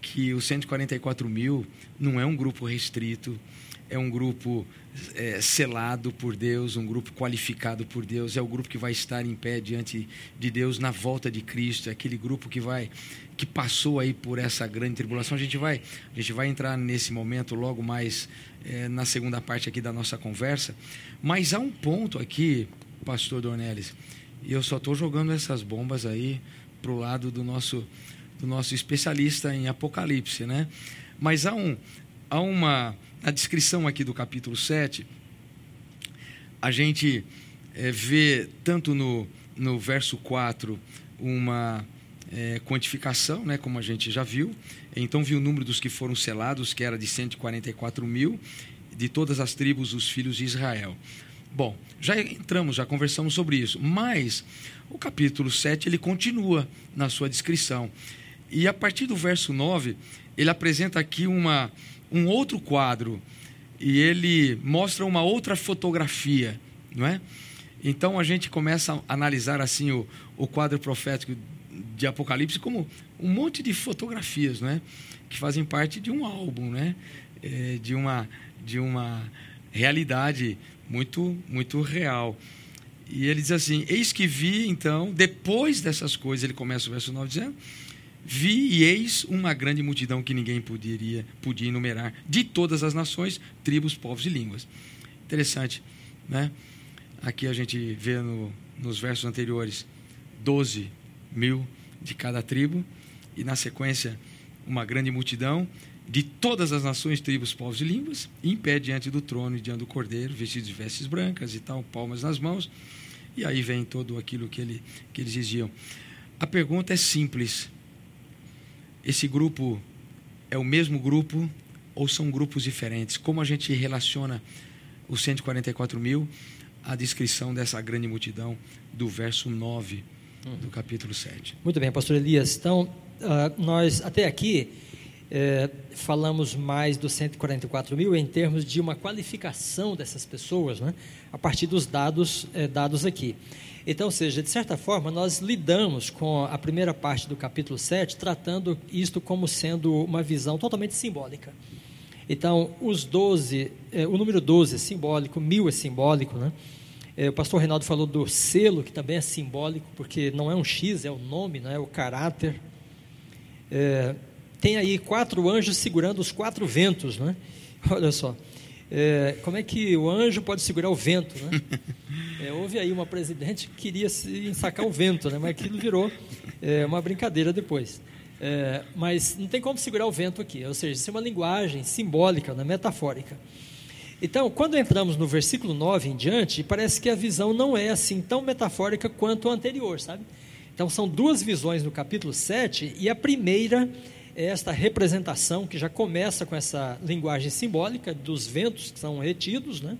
S2: que os 144 mil não é um grupo restrito, é um grupo é, selado por Deus, um grupo qualificado por Deus, é o grupo que vai estar em pé diante de Deus na volta de Cristo, é aquele grupo que vai que passou aí por essa grande tribulação. A gente vai a gente vai entrar nesse momento logo mais é, na segunda parte aqui da nossa conversa, mas há um ponto aqui, Pastor Dornelles, e eu só estou jogando essas bombas aí para o lado do nosso do nosso especialista em Apocalipse, né? Mas há, um, há uma. Na descrição aqui do capítulo 7, a gente é, vê, tanto no, no verso 4, uma é, quantificação, né, como a gente já viu. Então, viu o número dos que foram selados, que era de 144 mil, de todas as tribos, os filhos de Israel. Bom, já entramos, já conversamos sobre isso, mas o capítulo 7 ele continua na sua descrição. E a partir do verso 9, ele apresenta aqui uma, um outro quadro e ele mostra uma outra fotografia, não é? Então a gente começa a analisar assim o, o quadro profético de Apocalipse como um monte de fotografias, não é? Que fazem parte de um álbum, né? É, de uma de uma realidade muito muito real. E ele diz assim: Eis que vi, então, depois dessas coisas, ele começa o verso 9 dizendo: Vi e eis uma grande multidão que ninguém poderia, podia enumerar, de todas as nações, tribos, povos e línguas. Interessante, né? Aqui a gente vê no, nos versos anteriores 12 mil de cada tribo, e na sequência, uma grande multidão de todas as nações, tribos, povos e línguas, em pé diante do trono e diante do cordeiro, vestidos de vestes brancas e tal, palmas nas mãos. E aí vem todo aquilo que, ele, que eles diziam. A pergunta é simples: esse grupo é o mesmo grupo ou são grupos diferentes? Como a gente relaciona os 144 mil à descrição dessa grande multidão do verso 9 do capítulo 7?
S4: Muito bem, pastor Elias. Então, uh, nós até aqui é, falamos mais dos 144 mil em termos de uma qualificação dessas pessoas, né, a partir dos dados é, dados aqui. Então, ou seja, de certa forma, nós lidamos com a primeira parte do capítulo 7, tratando isto como sendo uma visão totalmente simbólica. Então, os 12, é, o número 12 é simbólico, mil é simbólico, né? É, o pastor Reinaldo falou do selo, que também é simbólico, porque não é um X, é o nome, não é o caráter. É, tem aí quatro anjos segurando os quatro ventos, né? Olha só. É, como é que o anjo pode segurar o vento, né? É, houve aí uma presidente que queria se sacar o vento, né? Mas aquilo virou é, uma brincadeira depois. É, mas não tem como segurar o vento aqui, ou seja, isso é uma linguagem simbólica, né? metafórica. Então, quando entramos no versículo 9 em diante, parece que a visão não é assim tão metafórica quanto a anterior, sabe? Então, são duas visões no capítulo 7, e a primeira esta representação que já começa com essa linguagem simbólica dos ventos que são retidos, né?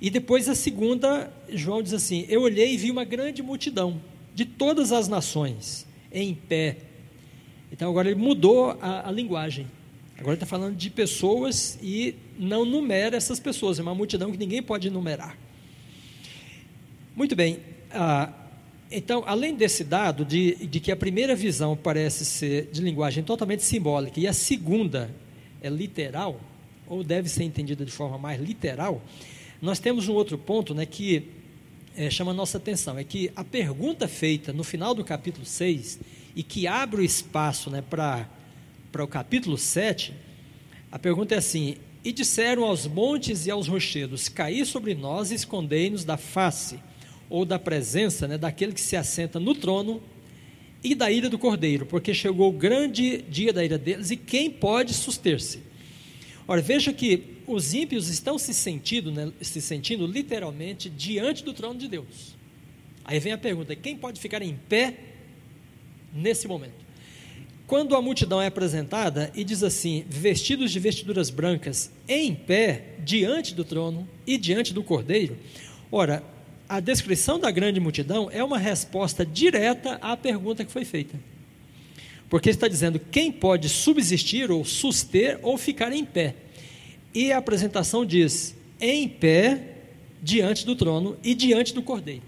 S4: E depois a segunda, João diz assim: Eu olhei e vi uma grande multidão de todas as nações em pé. Então agora ele mudou a, a linguagem. Agora está falando de pessoas e não numera essas pessoas, é uma multidão que ninguém pode numerar. Muito bem, ah, então, além desse dado de, de que a primeira visão parece ser de linguagem totalmente simbólica e a segunda é literal, ou deve ser entendida de forma mais literal, nós temos um outro ponto né, que é, chama a nossa atenção: é que a pergunta feita no final do capítulo 6 e que abre o espaço né, para o capítulo 7, a pergunta é assim: E disseram aos montes e aos rochedos: Caí sobre nós e escondei-nos da face ou da presença né, daquele que se assenta no trono e da ira do cordeiro, porque chegou o grande dia da ira deles e quem pode suster-se? Ora, veja que os ímpios estão se sentindo, né, se sentindo literalmente diante do trono de Deus. Aí vem a pergunta: quem pode ficar em pé nesse momento? Quando a multidão é apresentada e diz assim: vestidos de vestiduras brancas, em pé, diante do trono e diante do cordeiro, ora, a descrição da grande multidão é uma resposta direta à pergunta que foi feita. Porque está dizendo quem pode subsistir ou suster ou ficar em pé. E a apresentação diz: em pé diante do trono e diante do cordeiro.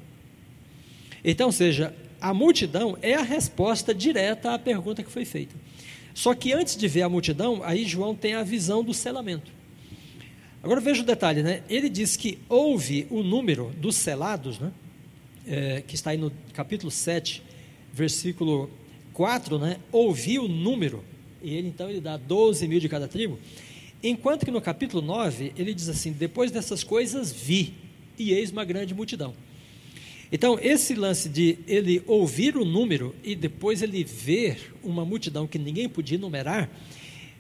S4: Então, ou seja, a multidão é a resposta direta à pergunta que foi feita. Só que antes de ver a multidão, aí João tem a visão do selamento. Agora veja o detalhe, né? Ele diz que houve o número dos selados, né? É, que está aí no capítulo 7, versículo 4, né? Ouviu o número, e ele então ele dá 12 mil de cada tribo. Enquanto que no capítulo 9, ele diz assim: Depois dessas coisas vi, e eis uma grande multidão. Então, esse lance de ele ouvir o número e depois ele ver uma multidão que ninguém podia numerar,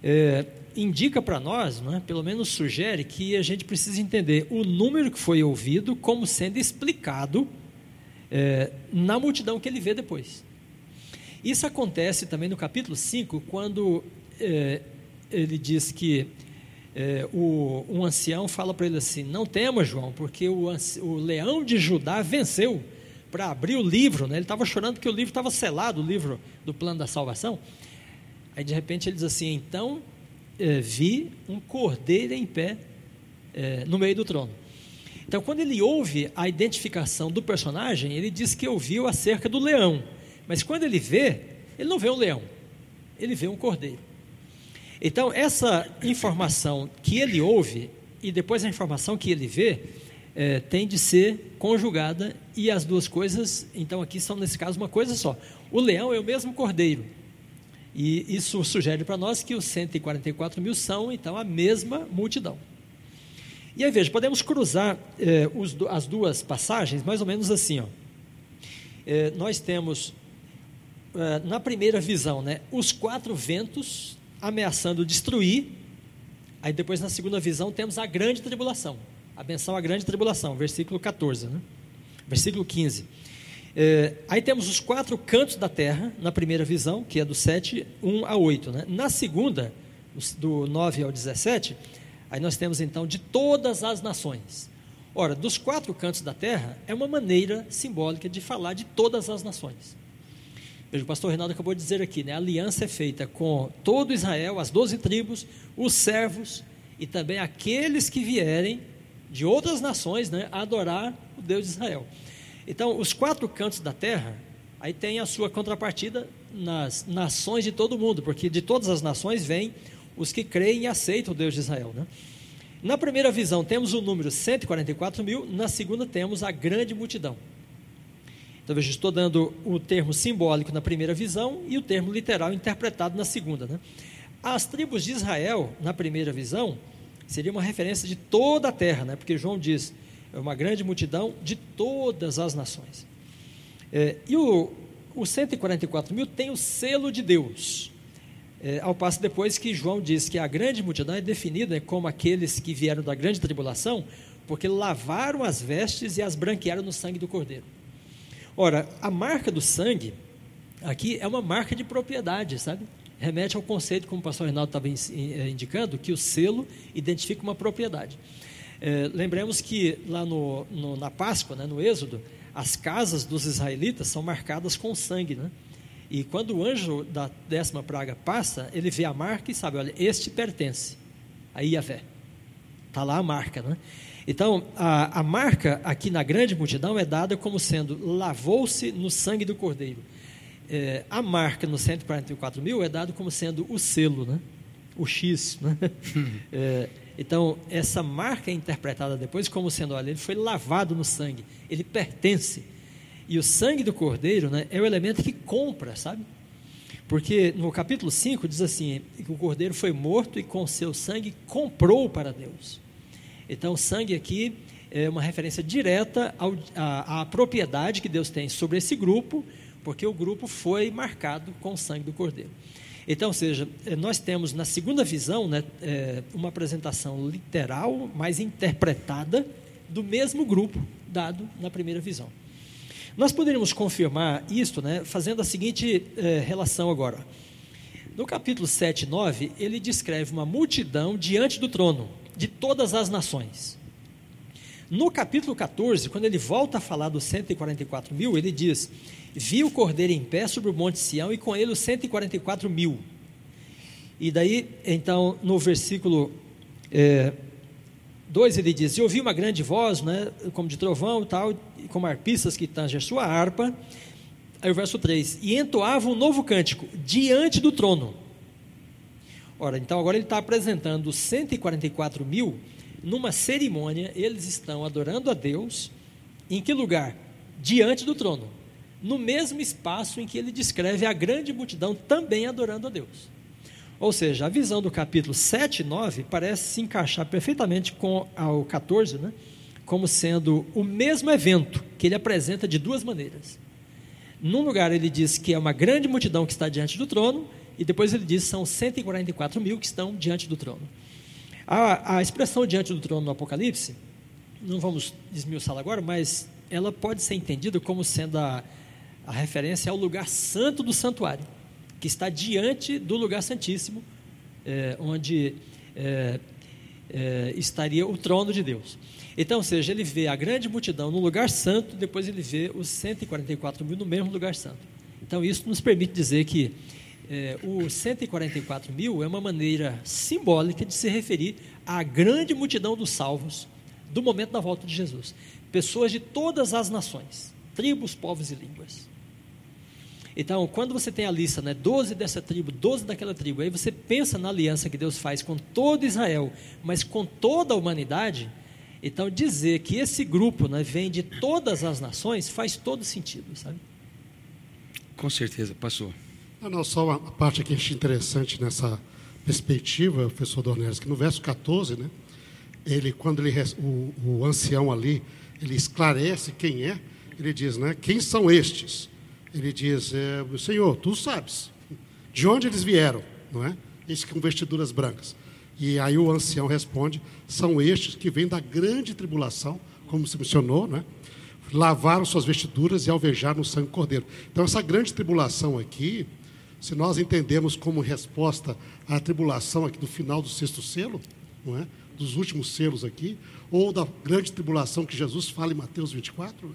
S4: é, indica para nós, né, pelo menos sugere, que a gente precisa entender o número que foi ouvido como sendo explicado é, na multidão que ele vê depois. Isso acontece também no capítulo 5, quando é, ele diz que é, o, um ancião fala para ele assim: Não tema, João, porque o, o leão de Judá venceu para abrir o livro. Né? Ele estava chorando porque o livro estava selado o livro do plano da salvação. Aí de repente ele diz assim: Então eh, vi um cordeiro em pé é, no meio do trono. Então, quando ele ouve a identificação do personagem, ele diz que ouviu acerca do leão. Mas quando ele vê, ele não vê um leão, ele vê um cordeiro. Então, essa informação que ele ouve e depois a informação que ele vê é, tem de ser conjugada e as duas coisas, então aqui são nesse caso uma coisa só. O leão é o mesmo cordeiro. E isso sugere para nós que os 144 mil são então a mesma multidão. E aí veja, podemos cruzar é, os, as duas passagens mais ou menos assim. Ó. É, nós temos é, na primeira visão né, os quatro ventos ameaçando destruir. Aí depois na segunda visão temos a grande tribulação a benção à grande tribulação, versículo 14, né? versículo 15. É, aí temos os quatro cantos da terra, na primeira visão, que é do 7, 1 a 8. Né? Na segunda, do 9 ao 17, aí nós temos então de todas as nações. Ora, dos quatro cantos da terra é uma maneira simbólica de falar de todas as nações. Veja, o pastor Reinaldo acabou de dizer aqui, né? A aliança é feita com todo Israel, as doze tribos, os servos e também aqueles que vierem de outras nações né, adorar o Deus de Israel. Então, os quatro cantos da terra, aí tem a sua contrapartida nas nações de todo mundo, porque de todas as nações vêm os que creem e aceitam o Deus de Israel. Né? Na primeira visão temos o número 144 mil, na segunda temos a grande multidão. Então, veja, estou dando o termo simbólico na primeira visão e o termo literal interpretado na segunda. Né? As tribos de Israel, na primeira visão, seria uma referência de toda a terra, né? porque João diz, é uma grande multidão de todas as nações. É, e o, os 144 mil tem o selo de Deus. É, ao passo depois que João diz que a grande multidão é definida como aqueles que vieram da grande tribulação, porque lavaram as vestes e as branquearam no sangue do Cordeiro. Ora, a marca do sangue aqui é uma marca de propriedade, sabe? remete ao conceito, como o pastor Reinaldo estava eh, indicando, que o selo identifica uma propriedade. É, lembremos que lá no, no, na Páscoa, né, no Êxodo, as casas dos israelitas são marcadas com sangue. Né? E quando o anjo da décima praga passa, ele vê a marca e sabe, olha, este pertence a Iavé. Está lá a marca. Né? Então, a, a marca aqui na grande multidão é dada como sendo lavou-se no sangue do cordeiro é, a marca no 144 mil é dado como sendo o selo, né? o X. Né? é, então, essa marca é interpretada depois como sendo, olha, ele foi lavado no sangue, ele pertence. E o sangue do cordeiro né, é o elemento que compra, sabe? Porque no capítulo 5 diz assim: que o cordeiro foi morto e com seu sangue comprou para Deus. Então, o sangue aqui é uma referência direta ao, à, à propriedade que Deus tem sobre esse grupo porque o grupo foi marcado com o sangue do cordeiro. Então, ou seja, eh, nós temos na segunda visão né, é, uma apresentação literal, mas interpretada, do mesmo grupo dado na primeira visão. Nós poderíamos confirmar isto né, fazendo a seguinte é, relação agora. No capítulo 7 e 9, ele descreve uma multidão diante do trono, de todas as nações. No capítulo 14, quando ele volta a falar dos 144 mil, ele diz: viu o cordeiro em pé sobre o monte Sião e com ele os 144 mil. E daí, então, no versículo é, 2 ele diz: E ouvi uma grande voz, né, como de trovão e tal, como arpistas que tangem a sua harpa. Aí o verso 3: E entoava um novo cântico diante do trono. Ora, então agora ele está apresentando os 144 mil numa cerimônia, eles estão adorando a Deus. Em que lugar? Diante do trono no mesmo espaço em que ele descreve a grande multidão também adorando a Deus. Ou seja, a visão do capítulo 7 e 9 parece se encaixar perfeitamente com o 14, né? como sendo o mesmo evento que ele apresenta de duas maneiras. Num lugar ele diz que é uma grande multidão que está diante do trono, e depois ele diz são 144 mil que estão diante do trono. A, a expressão diante do trono no Apocalipse, não vamos desmiuçá-la agora, mas ela pode ser entendida como sendo a, a referência é o lugar santo do santuário, que está diante do lugar santíssimo, é, onde é, é, estaria o trono de Deus. Então, ou seja, ele vê a grande multidão no lugar santo, depois ele vê os 144 mil no mesmo lugar santo. Então, isso nos permite dizer que é, o 144 mil é uma maneira simbólica de se referir à grande multidão dos salvos do momento da volta de Jesus. Pessoas de todas as nações, tribos, povos e línguas. Então, quando você tem a lista, né, 12 dessa tribo, 12 daquela tribo, aí você pensa na aliança que Deus faz com todo Israel, mas com toda a humanidade, então dizer que esse grupo né, vem de todas as nações faz todo sentido, sabe?
S2: Com certeza, passou.
S5: Não, não, só uma parte que interessante nessa perspectiva, professor Dornelles, que no verso 14, né, ele, quando ele, o, o ancião ali, ele esclarece quem é, ele diz, né, quem são estes? Ele diz, é, Senhor, tu sabes de onde eles vieram, não é? Esses com vestiduras brancas. E aí o ancião responde, são estes que vêm da grande tribulação, como se mencionou, não é? lavaram suas vestiduras e alvejaram o sangue do cordeiro. Então, essa grande tribulação aqui, se nós entendemos como resposta à tribulação aqui do final do sexto selo, não é? dos últimos selos aqui, ou da grande tribulação que Jesus fala em Mateus 24,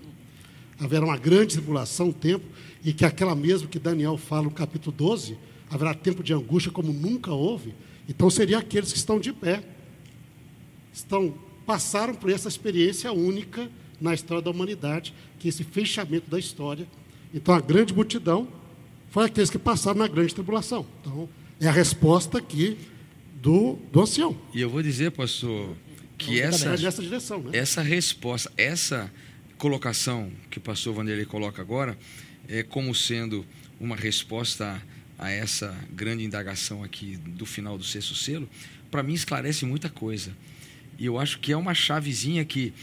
S5: haverá uma grande tribulação, um tempo, e que aquela mesmo que Daniel fala no capítulo 12, haverá tempo de angústia como nunca houve. Então, seria aqueles que estão de pé, estão passaram por essa experiência única na história da humanidade, que é esse fechamento da história. Então, a grande multidão foi aqueles que passaram na grande tribulação. Então, é a resposta aqui do, do ancião.
S2: E eu vou dizer, pastor, que essa,
S5: nessa direção, né?
S2: essa resposta, essa colocação que o pastor Vanderlei coloca agora, é como sendo uma resposta a essa grande indagação aqui do final do sexto selo, para mim esclarece muita coisa. E eu acho que é uma chavezinha que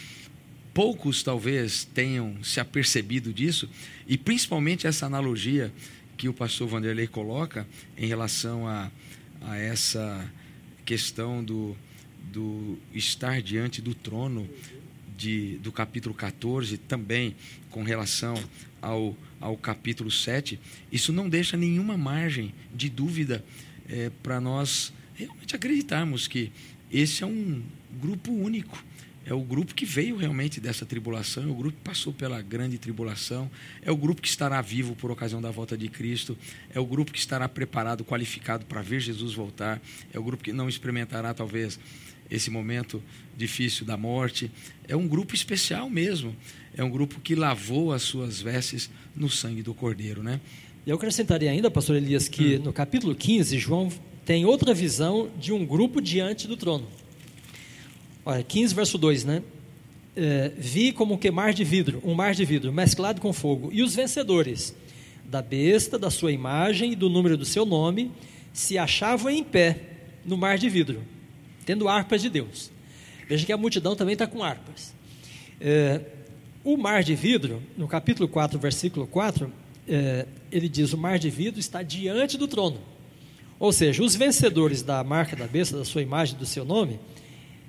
S2: poucos talvez tenham se apercebido disso, e principalmente essa analogia que o pastor Vanderlei coloca em relação a, a essa questão do, do estar diante do trono de, do capítulo 14, também com relação ao, ao capítulo 7, isso não deixa nenhuma margem de dúvida é, para nós realmente acreditarmos que esse é um grupo único é o grupo que veio realmente dessa tribulação, é o grupo que passou pela grande tribulação, é o grupo que estará vivo por ocasião da volta de Cristo, é o grupo que estará preparado, qualificado para ver Jesus voltar, é o grupo que não experimentará talvez esse momento difícil da morte. É um grupo especial mesmo, é um grupo que lavou as suas vestes no sangue do Cordeiro, né?
S4: E eu acrescentaria ainda, pastor Elias, que hum. no capítulo 15, João tem outra visão de um grupo diante do trono. Olha, 15, verso 2, né? É, vi como que mar de vidro, um mar de vidro mesclado com fogo, e os vencedores da besta, da sua imagem e do número do seu nome se achavam em pé no mar de vidro, tendo harpas de Deus. Veja que a multidão também está com harpas. É, o mar de vidro, no capítulo 4, versículo 4, é, ele diz: O mar de vidro está diante do trono. Ou seja, os vencedores da marca da besta, da sua imagem, do seu nome,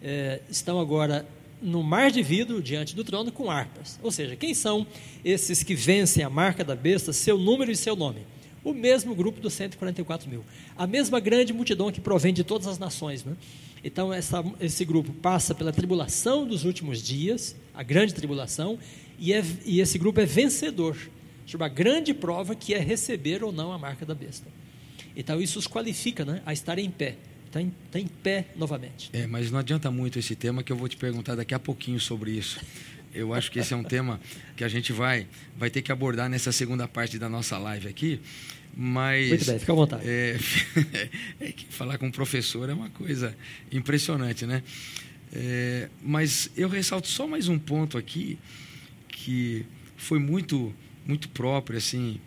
S4: é, estão agora no mar de vidro diante do trono com harpas. Ou seja, quem são esses que vencem a marca da besta, seu número e seu nome? O mesmo grupo dos 144 mil. A mesma grande multidão que provém de todas as nações. Né? Então, essa, esse grupo passa pela tribulação dos últimos dias, a grande tribulação, e, é, e esse grupo é vencedor sobre a grande prova que é receber ou não a marca da besta. Então, isso os qualifica né, a estar em pé está em, tá em pé novamente.
S2: É, mas não adianta muito esse tema que eu vou te perguntar daqui a pouquinho sobre isso. Eu acho que esse é um tema que a gente vai, vai ter que abordar nessa segunda parte da nossa live aqui. Mas,
S4: Muito bem, fica à vontade.
S2: É, é que falar com um professor é uma coisa impressionante, né? É, mas eu ressalto só mais um ponto aqui que foi muito muito próprio assim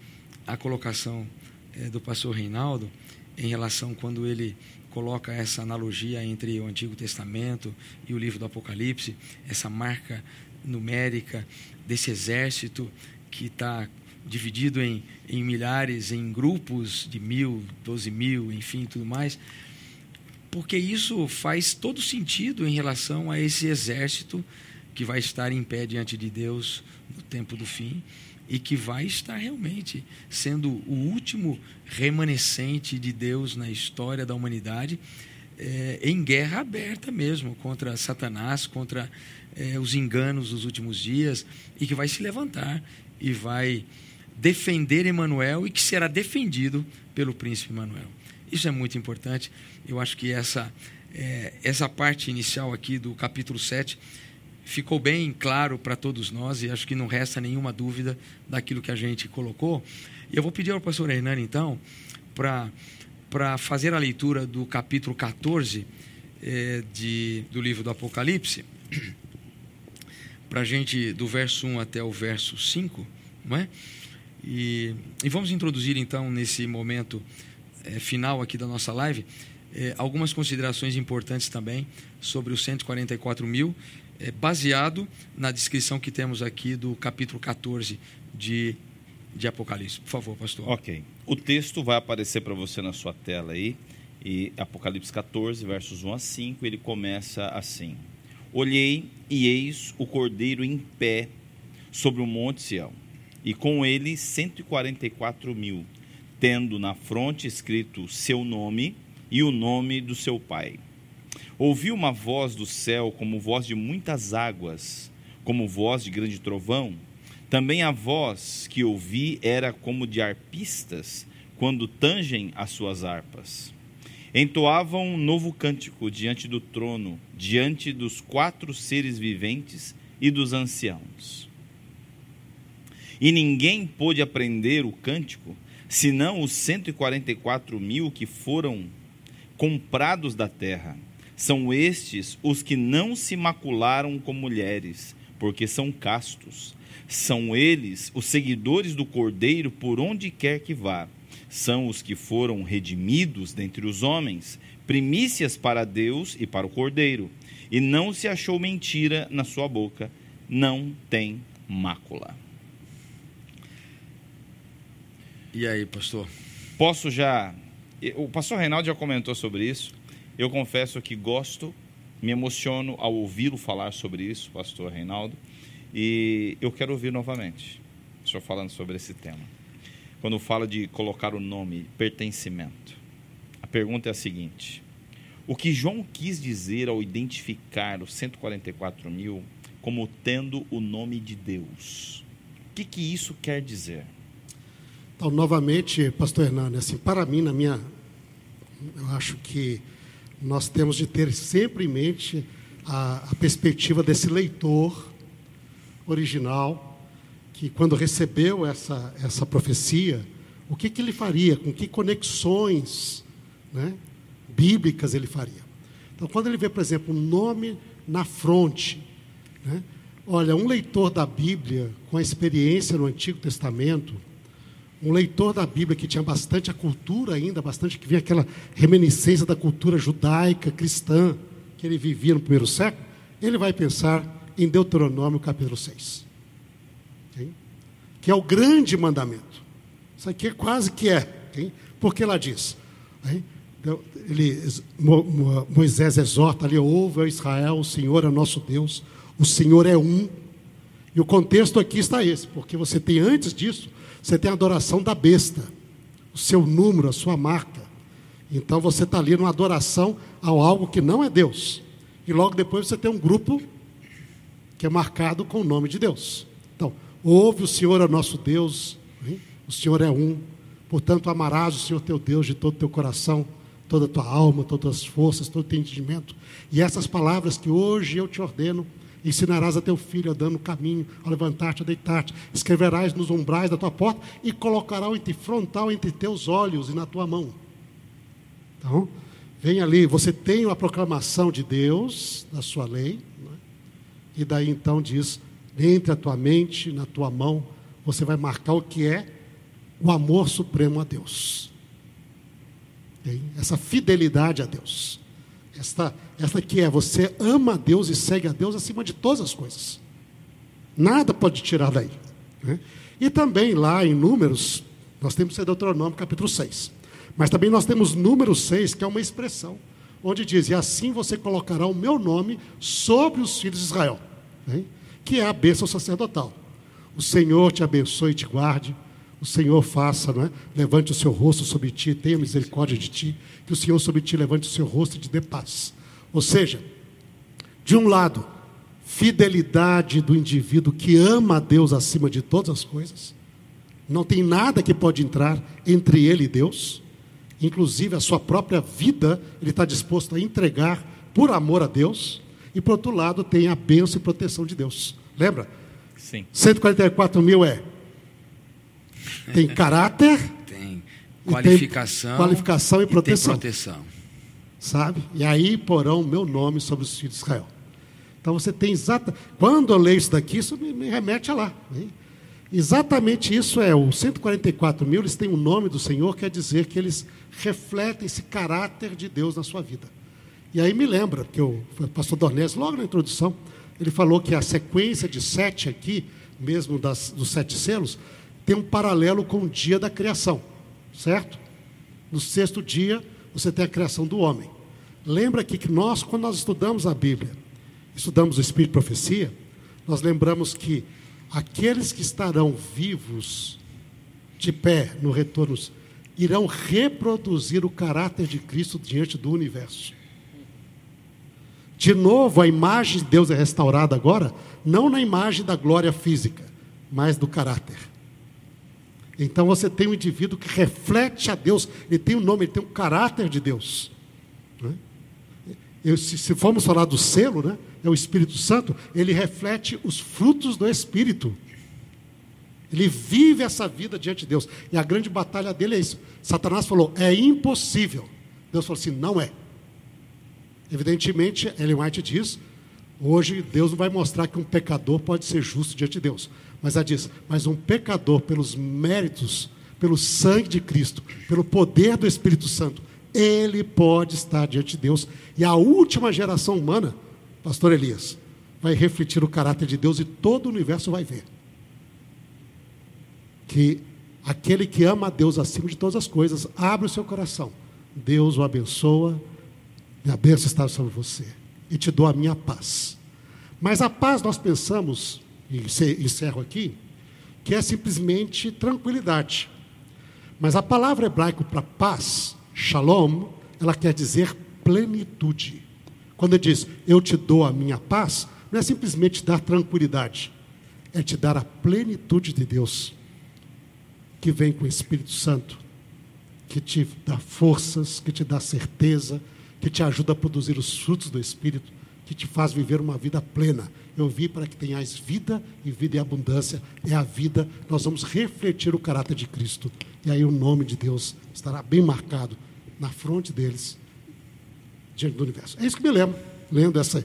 S2: a colocação é, do pastor Reinaldo em relação quando ele coloca essa analogia entre o Antigo Testamento e o livro do Apocalipse, essa marca numérica desse exército que está dividido em, em milhares, em grupos de mil, doze mil, enfim, tudo mais, porque isso faz todo sentido em relação a esse exército que vai estar em pé diante de Deus no tempo do fim e que vai estar realmente sendo o último remanescente de Deus na história da humanidade, é, em guerra aberta mesmo contra Satanás, contra é, os enganos dos últimos dias, e que vai se levantar e vai defender Emanuel e que será defendido pelo príncipe Emanuel. Isso é muito importante. Eu acho que essa, é, essa parte inicial aqui do capítulo 7 ficou bem claro para todos nós e acho que não resta nenhuma dúvida daquilo que a gente colocou. E eu vou pedir ao pastor Hernani, então, para fazer a leitura do capítulo 14 é, de, do livro do Apocalipse, para a gente, do verso 1 até o verso 5, não é? E, e vamos introduzir, então, nesse momento é, final aqui da nossa live, é, algumas considerações importantes também sobre os 144 mil, é, baseado na descrição que temos aqui do capítulo 14 de, de Apocalipse. Por favor, pastor.
S3: Ok. O texto vai aparecer para você na sua tela aí, e Apocalipse 14, versos 1 a 5, ele começa assim: Olhei e eis o cordeiro em pé sobre o monte Sião, e com ele 144 mil tendo na fronte escrito seu nome e o nome do seu pai. Ouvi uma voz do céu como voz de muitas águas, como voz de grande trovão. Também a voz que ouvi era como de arpistas quando tangem as suas harpas. Entoavam um novo cântico diante do trono, diante dos quatro seres viventes e dos anciãos. E ninguém pôde aprender o cântico, senão os 144 mil que foram comprados da terra. São estes os que não se macularam com mulheres, porque são castos. São eles os seguidores do Cordeiro por onde quer que vá. São os que foram redimidos dentre os homens, primícias para Deus e para o Cordeiro. E não se achou mentira na sua boca, não tem mácula.
S2: E aí, pastor?
S3: Posso já. O pastor Reinaldo já comentou sobre isso. Eu confesso que gosto, me emociono ao ouvi-lo falar sobre isso, pastor Reinaldo. E eu quero ouvir novamente, o senhor falando sobre esse tema. Quando fala de colocar o nome, pertencimento. A pergunta é a seguinte: o que João quis dizer ao identificar os 144 mil como tendo o nome de Deus? O que, que isso quer dizer?
S5: Então, novamente, pastor Hernani, assim, para mim, na minha. Eu acho que nós temos de ter sempre em mente a, a perspectiva desse leitor original, que quando recebeu essa, essa profecia, o que, que ele faria, com que conexões né, bíblicas ele faria. Então, quando ele vê, por exemplo, um nome na fronte, né, olha, um leitor da Bíblia com a experiência no Antigo Testamento, um leitor da Bíblia que tinha bastante a cultura ainda, bastante que via aquela reminiscência da cultura judaica, cristã, que ele vivia no primeiro século, ele vai pensar em Deuteronômio capítulo 6. Okay? Que é o grande mandamento. Isso aqui é quase que é. Porque lá diz. Então, ele, Moisés exorta ali, ouve, ó Israel, o Senhor é nosso Deus, o Senhor é um. E o contexto aqui está esse, porque você tem antes disso você tem a adoração da besta, o seu número, a sua marca. Então você está ali numa adoração ao algo que não é Deus. E logo depois você tem um grupo que é marcado com o nome de Deus. Então, ouve o Senhor é nosso Deus, hein? o Senhor é um. Portanto, amarás o Senhor teu Deus de todo o teu coração, toda a tua alma, todas as forças, todo o teu entendimento. E essas palavras que hoje eu te ordeno, Ensinarás a teu filho a dando o caminho, a levantar-te, a deitar-te. Escreverás nos umbrais da tua porta e colocará entre frontal entre teus olhos e na tua mão. Então, vem ali, você tem a proclamação de Deus, da sua lei, né? e daí então diz: entre a tua mente, na tua mão, você vai marcar o que é o amor supremo a Deus. Essa fidelidade a Deus. Esta, esta que é, você ama a Deus e segue a Deus acima de todas as coisas. Nada pode tirar daí. Né? E também lá em Números, nós temos Deuteronômio capítulo 6. Mas também nós temos número 6, que é uma expressão, onde diz: E assim você colocará o meu nome sobre os filhos de Israel, né? que é a bênção sacerdotal. O Senhor te abençoe e te guarde. O Senhor faça, é? levante o seu rosto sobre ti, tenha misericórdia de ti, que o Senhor sobre ti levante o seu rosto e te dê paz. Ou seja, de um lado, fidelidade do indivíduo que ama a Deus acima de todas as coisas, Não tem nada que pode entrar entre ele e Deus. Inclusive a sua própria vida, ele está disposto a entregar por amor a Deus. E por outro lado, tem a bênção e proteção de Deus. Lembra?
S3: Sim.
S5: 144 mil é. Tem caráter.
S2: Tem
S5: e
S2: qualificação,
S5: qualificação e proteção.
S2: proteção.
S5: sabe? E aí porão meu nome sobre os filhos de Israel. Então você tem exata. Quando eu leio isso daqui, isso me, me remete a lá. né? Exatamente isso é o 144 mil. Eles têm o nome do Senhor, quer dizer que eles refletem esse caráter de Deus na sua vida. E aí me lembra que o pastor Dornelles, logo na introdução, ele falou que a sequência de sete aqui, mesmo das, dos sete selos, tem um paralelo com o dia da criação, certo? No sexto dia, você tem a criação do homem. Lembra que nós, quando nós estudamos a Bíblia, estudamos o Espírito e Profecia, nós lembramos que aqueles que estarão vivos, de pé no retorno, irão reproduzir o caráter de Cristo diante do universo. De novo, a imagem de Deus é restaurada agora, não na imagem da glória física, mas do caráter. Então você tem um indivíduo que reflete a Deus, ele tem um nome, ele tem um caráter de Deus. né? Eu, se, se formos falar do selo, né, é o Espírito Santo, ele reflete os frutos do Espírito. Ele vive essa vida diante de Deus. E a grande batalha dele é isso. Satanás falou: é impossível. Deus falou assim: não é. Evidentemente, Ellen White diz: hoje Deus não vai mostrar que um pecador pode ser justo diante de Deus. Mas ela diz: mas um pecador, pelos méritos, pelo sangue de Cristo, pelo poder do Espírito Santo, ele pode estar diante de Deus. E a última geração humana, Pastor Elias, vai refletir o caráter de Deus e todo o universo vai ver. Que aquele que ama a Deus acima de todas as coisas, abre o seu coração. Deus o abençoa, e a bênção está sobre você. E te dou a minha paz. Mas a paz nós pensamos, e encerro aqui, que é simplesmente tranquilidade. Mas a palavra hebraica para paz, shalom, ela quer dizer plenitude. Quando ele diz, eu te dou a minha paz, não é simplesmente dar tranquilidade, é te dar a plenitude de Deus, que vem com o Espírito Santo, que te dá forças, que te dá certeza, que te ajuda a produzir os frutos do Espírito, que te faz viver uma vida plena. Eu vi para que tenhais vida e vida em abundância. É a vida, nós vamos refletir o caráter de Cristo. E aí o nome de Deus estará bem marcado na fronte deles, diante do universo. É isso que me lembro, lendo esse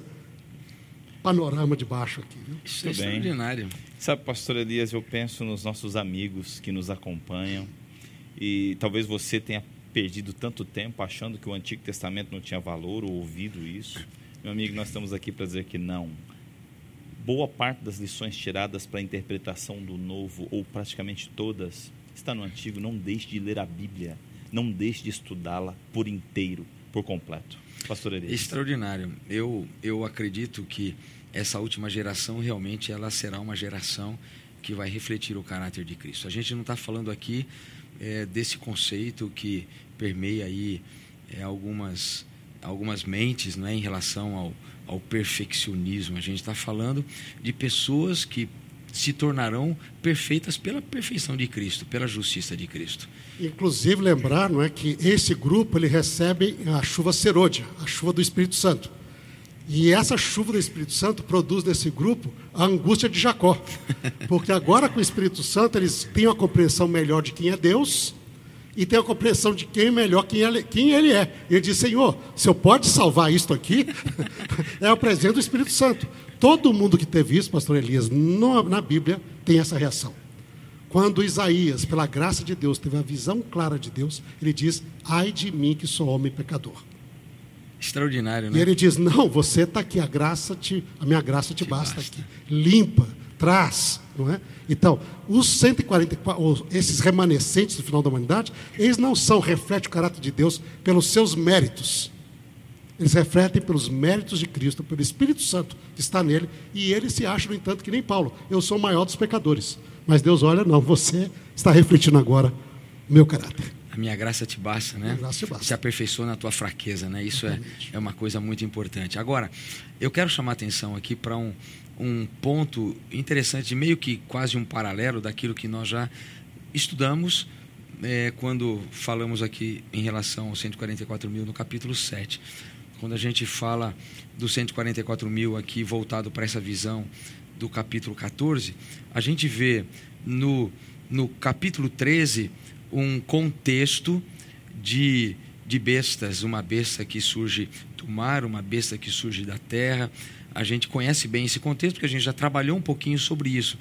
S5: panorama de baixo aqui. Viu?
S2: Isso é
S3: Muito bem.
S2: extraordinário.
S3: Sabe, pastor Elias, eu penso nos nossos amigos que nos acompanham e talvez você tenha perdido tanto tempo achando que o Antigo Testamento não tinha valor ou ouvido isso. Meu amigo, nós estamos aqui para dizer que não. Boa parte das lições tiradas para a interpretação do Novo, ou praticamente todas, está no Antigo. Não deixe de ler a Bíblia. Não deixe de estudá-la por inteiro, por completo. Pastor Elias.
S2: Extraordinário. Eu, eu acredito que essa última geração realmente ela será uma geração que vai refletir o caráter de Cristo. A gente não está falando aqui é, desse conceito que permeia aí é, algumas, algumas mentes né, em relação ao, ao perfeccionismo. A gente está falando de pessoas que se tornarão perfeitas pela perfeição de Cristo, pela justiça de Cristo.
S5: Inclusive lembrar, não é, que esse grupo ele recebe a chuva serôdia, a chuva do Espírito Santo. E essa chuva do Espírito Santo produz nesse grupo a angústia de Jacó. Porque agora com o Espírito Santo eles têm uma compreensão melhor de quem é Deus e têm a compreensão de quem é melhor quem ele, quem ele é. E ele diz, Senhor, se eu pode salvar isto aqui, é o presente do Espírito Santo. Todo mundo que teve isso, pastor Elias, no, na Bíblia tem essa reação. Quando Isaías, pela graça de Deus, teve a visão clara de Deus, ele diz: Ai de mim que sou homem pecador.
S2: Extraordinário,
S5: E
S2: né?
S5: ele diz: Não, você está aqui, a graça te, a minha graça te,
S2: Te
S5: basta,
S2: basta.
S5: aqui. Limpa, traz, não é? Então, os 144, ou esses remanescentes do final da humanidade, eles não são, refletem o caráter de Deus pelos seus méritos. Eles refletem pelos méritos de Cristo, pelo Espírito Santo que está nele, e ele se acha, no entanto, que nem Paulo. Eu sou o maior dos pecadores. Mas Deus olha, não, você está refletindo agora o meu caráter.
S2: A minha graça te basta, né?
S5: Minha graça te basta.
S2: Se aperfeiçoa na tua fraqueza, né? Isso é, é uma coisa muito importante. Agora, eu quero chamar a atenção aqui para um, um ponto interessante, meio que quase um paralelo daquilo que nós já estudamos é, quando falamos aqui em relação aos 144 mil no capítulo 7. Quando a gente fala dos 144 mil aqui voltado para essa visão do capítulo 14, a gente vê no, no capítulo 13 um contexto de, de bestas, uma besta que surge do mar, uma besta que surge da terra. A gente conhece bem esse contexto porque a gente já trabalhou um pouquinho sobre isso.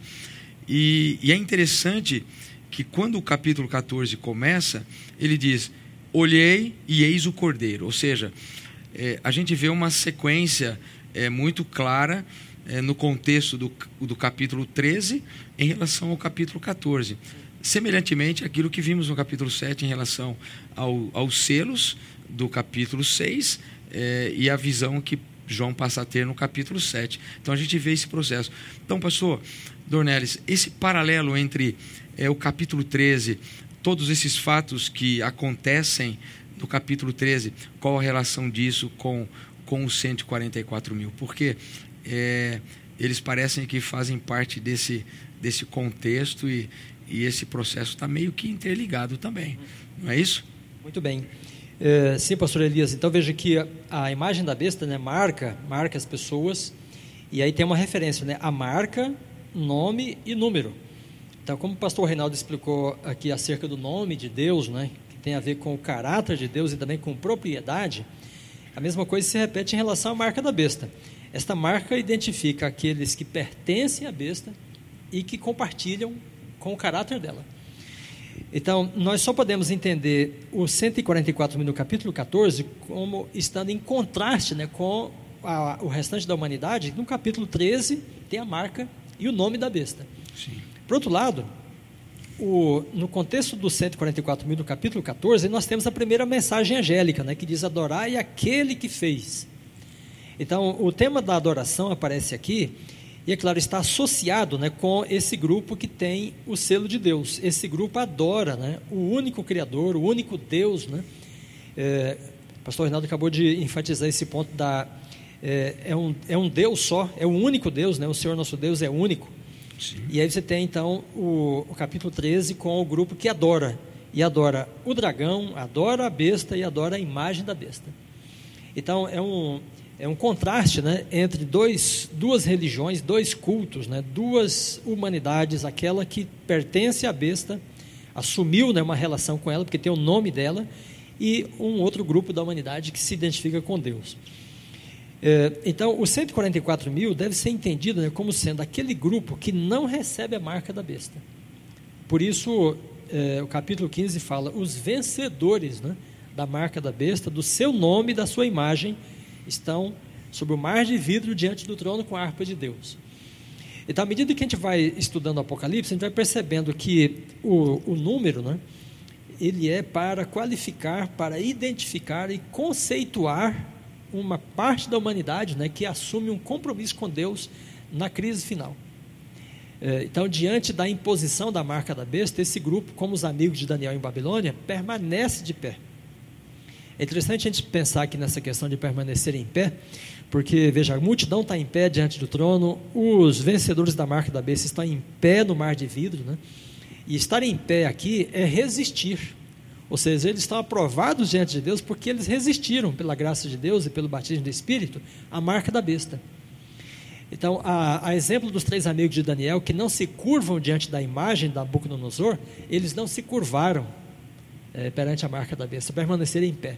S2: E, e é interessante que quando o capítulo 14 começa, ele diz: Olhei e eis o cordeiro. Ou seja, é, a gente vê uma sequência é, muito clara é, no contexto do, do capítulo 13 em relação ao capítulo 14. Semelhantemente aquilo que vimos no capítulo 7 em relação ao, aos selos do capítulo 6 é, e a visão que João passa a ter no capítulo 7. Então a gente vê esse processo. Então, pastor Dornelles, esse paralelo entre é, o capítulo 13, todos esses fatos que acontecem no capítulo 13, qual a relação disso com, com os 144 mil? Porque é, eles parecem que fazem parte desse, desse contexto e, e esse processo está meio que interligado também, não é isso?
S4: Muito bem. É, sim, pastor Elias, então veja que a, a, imagem da besta né, marca, marca as pessoas, e aí tem uma referência, né, a marca, nome e número. Então, como o pastor Reinaldo explicou aqui acerca do nome de Deus, né, que tem a ver com o caráter de Deus e também com propriedade, a mesma coisa se repete em relação à marca da besta. Esta marca identifica aqueles que pertencem à besta e que compartilham com o caráter dela. Então, nós só podemos entender os 144 mil no capítulo 14 como estando em contraste né, com a, o restante da humanidade. No capítulo 13 tem a marca e o nome da besta. Sim. Por outro lado, o, no contexto dos 144 mil, no capítulo 14, nós temos a primeira mensagem angélica, né, que diz: Adorai aquele que fez. Então, o tema da adoração aparece aqui, e é claro, está associado né, com esse grupo que tem o selo de Deus. Esse grupo adora né, o único Criador, o único Deus. Né? É, o pastor Reinaldo acabou de enfatizar esse ponto da. É, é, um, é um Deus só, é o único Deus, né? o Senhor nosso Deus é único. Sim. E aí você tem então o, o capítulo 13 com o grupo que adora. E adora o dragão, adora a besta e adora a imagem da besta. Então é um, é um contraste né, entre dois, duas religiões, dois cultos, né, duas humanidades, aquela que pertence à besta, assumiu né, uma relação com ela, porque tem o nome dela, e um outro grupo da humanidade que se identifica com Deus. É, então, os 144 mil deve ser entendido né, como sendo aquele grupo que não recebe a marca da besta. Por isso, é, o capítulo 15 fala: os vencedores né, da marca da besta, do seu nome e da sua imagem, estão sobre o mar de vidro diante do trono com a harpa de Deus. Então, à medida que a gente vai estudando o Apocalipse, a gente vai percebendo que o, o número, né, ele é para qualificar, para identificar e conceituar uma parte da humanidade né, que assume um compromisso com Deus na crise final. É, então, diante da imposição da marca da besta, esse grupo, como os amigos de Daniel em Babilônia, permanece de pé. É interessante a gente pensar aqui nessa questão de permanecer em pé, porque, veja, a multidão está em pé diante do trono, os vencedores da marca da besta estão em pé no mar de vidro, né? e estar em pé aqui é resistir ou seja, eles estão aprovados diante de Deus porque eles resistiram, pela graça de Deus e pelo batismo do Espírito, à marca da besta. Então, a, a, exemplo dos três amigos de Daniel, que não se curvam diante da imagem da Nabucodonosor, eles não se curvaram é, perante a marca da besta, permaneceram em pé.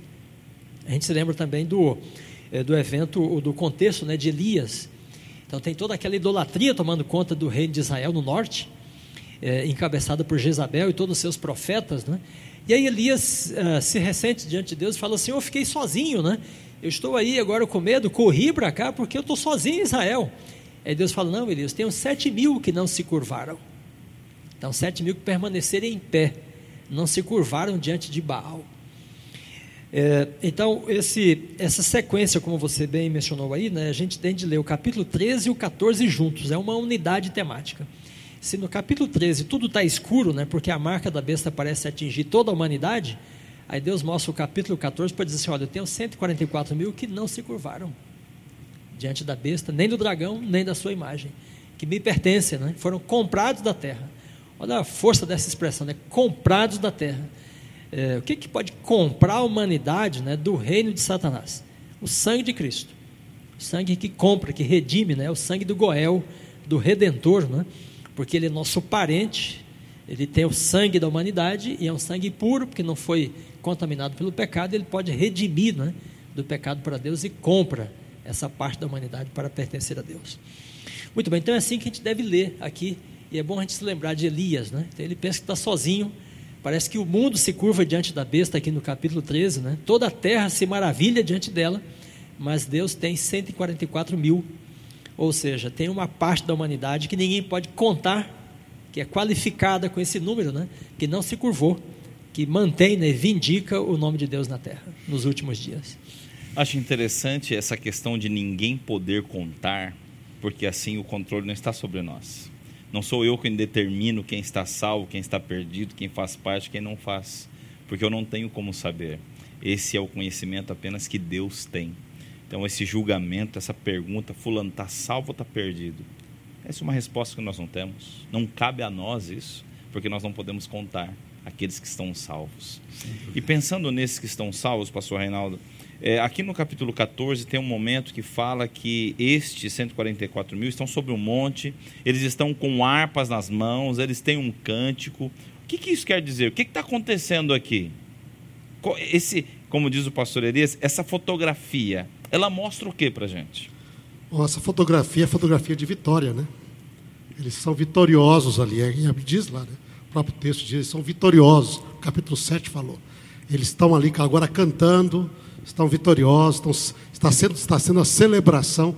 S4: A gente se lembra também do, é, do evento, do contexto né, de Elias. Então, tem toda aquela idolatria tomando conta do reino de Israel no norte, é, encabeçada por Jezabel e todos os seus profetas, né? E aí Elias se ressente diante de Deus e fala assim: Eu fiquei sozinho, né? Eu estou aí agora com medo, corri para cá porque eu estou sozinho em Israel. Aí Deus fala: Não, Elias, uns sete mil que não se curvaram. Então, sete mil que permaneceram em pé, não se curvaram diante de Baal. É, então, esse, essa sequência, como você bem mencionou aí, né, a gente tem de ler o capítulo 13 e o 14 juntos, é uma unidade temática. Se no capítulo 13 tudo está escuro, né, porque a marca da besta parece atingir toda a humanidade, aí Deus mostra o capítulo 14 para dizer assim: olha, eu tenho 144 mil que não se curvaram diante da besta, nem do dragão, nem da sua imagem, que me pertencem, né, foram comprados da terra. Olha a força dessa expressão, né? comprados da terra. É, o que, que pode comprar a humanidade né, do reino de Satanás? O sangue de Cristo. O sangue que compra, que redime, né? o sangue do Goel, do Redentor, né? porque ele é nosso parente, ele tem o sangue da humanidade e é um sangue puro, porque não foi contaminado pelo pecado, ele pode redimir né, do pecado para Deus e compra essa parte da humanidade para pertencer a Deus. Muito bem, então é assim que a gente deve ler aqui, e é bom a gente se lembrar de Elias, né? Então ele pensa que está sozinho, parece que o mundo se curva diante da besta aqui no capítulo 13, né? Toda a terra se maravilha diante dela, mas Deus tem 144 mil, ou seja, tem uma parte da humanidade que ninguém pode contar, que é qualificada com esse número, né? Que não se curvou, que mantém, né? Vindica o nome de Deus na terra nos últimos dias.
S3: Acho interessante essa questão de ninguém poder contar, porque assim o controle não está sobre nós. Não sou eu quem determino quem está salvo, quem está perdido, quem faz parte, quem não faz, porque eu não tenho como saber. Esse é o conhecimento apenas que Deus tem. Então, esse julgamento, essa pergunta, fulano está salvo ou está perdido? Essa é uma resposta que nós não temos. Não cabe a nós isso, porque nós não podemos contar aqueles que estão salvos. E pensando nesses que estão salvos, pastor Reinaldo, é, aqui no capítulo 14 tem um momento que fala que estes 144 mil estão sobre um monte, eles estão com harpas nas mãos, eles têm um cântico. O que, que isso quer dizer? O que está acontecendo aqui? Esse, como diz o pastor Elias, essa fotografia, ela mostra o que para gente?
S5: Essa fotografia é fotografia de vitória, né? Eles são vitoriosos ali, é, diz lá, né? o próprio texto diz, eles são vitoriosos, o capítulo 7 falou. Eles estão ali agora cantando, estão vitoriosos, estão, está, sendo, está sendo a celebração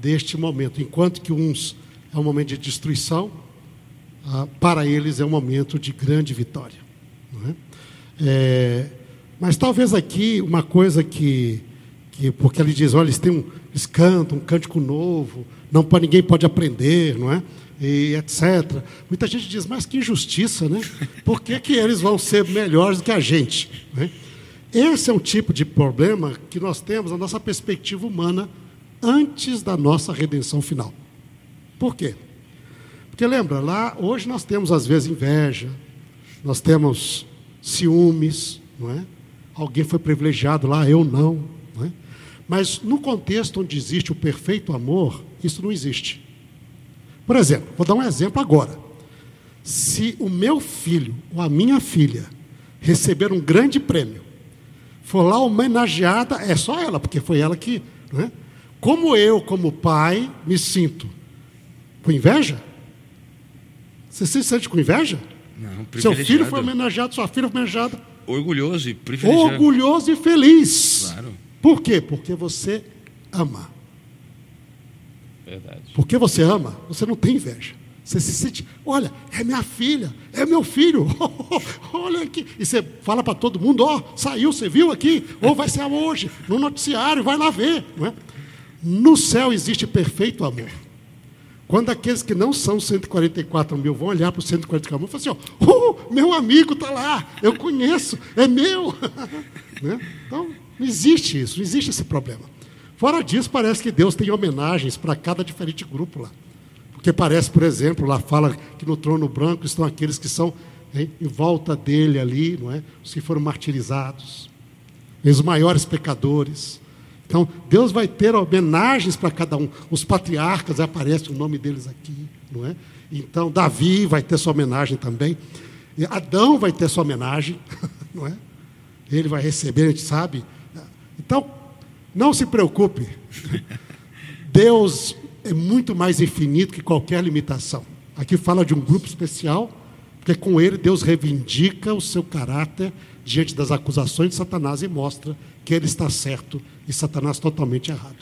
S5: deste momento. Enquanto que uns é um momento de destruição, ah, para eles é um momento de grande vitória. É? É, mas talvez aqui uma coisa que, que porque ele diz, olha, eles, têm um, eles cantam um cântico novo, não para ninguém pode aprender, não é? E etc. Muita gente diz, mas que injustiça, né? Por que, que eles vão ser melhores do que a gente? Né? Esse é um tipo de problema que nós temos na nossa perspectiva humana antes da nossa redenção final. Por quê? Porque lembra, lá hoje nós temos às vezes inveja, nós temos ciúmes, não é? Alguém foi privilegiado lá, eu não, não é? Mas no contexto onde existe o perfeito amor, isso não existe. Por exemplo, vou dar um exemplo agora. Se o meu filho ou a minha filha receber um grande prêmio, for lá homenageada, é só ela, porque foi ela que. Né? Como eu, como pai, me sinto com inveja? Você se sente com inveja?
S2: Não,
S5: Seu filho foi homenageado, sua filha foi homenageada.
S2: Orgulhoso e privilegiado.
S5: Orgulhoso e feliz.
S2: Claro.
S5: Por quê? Porque você ama.
S3: Verdade.
S5: Porque você ama, você não tem inveja. Você se sente, olha, é minha filha, é meu filho, olha aqui. E você fala para todo mundo, ó, oh, saiu, você viu aqui, ou vai ser hoje, no noticiário, vai lá ver. Não é? No céu existe perfeito amor. Quando aqueles que não são 144 mil vão olhar para o 144 mil e falar assim, ó, oh, meu amigo está lá, eu conheço, é meu. né? Então, não existe isso, não existe esse problema. Fora disso, parece que Deus tem homenagens para cada diferente grupo lá. Porque parece, por exemplo, lá fala que no trono branco estão aqueles que são hein, em volta dele ali, não é? Os que foram martirizados, os maiores pecadores. Então, Deus vai ter homenagens para cada um. Os patriarcas, aparece o nome deles aqui, não é? Então, Davi vai ter sua homenagem também. Adão vai ter sua homenagem, não é? Ele vai receber, a gente sabe. Então, não se preocupe. Deus é muito mais infinito que qualquer limitação. Aqui fala de um grupo especial, porque com ele Deus reivindica o seu caráter diante das acusações de Satanás e mostra que ele está certo e Satanás totalmente errado.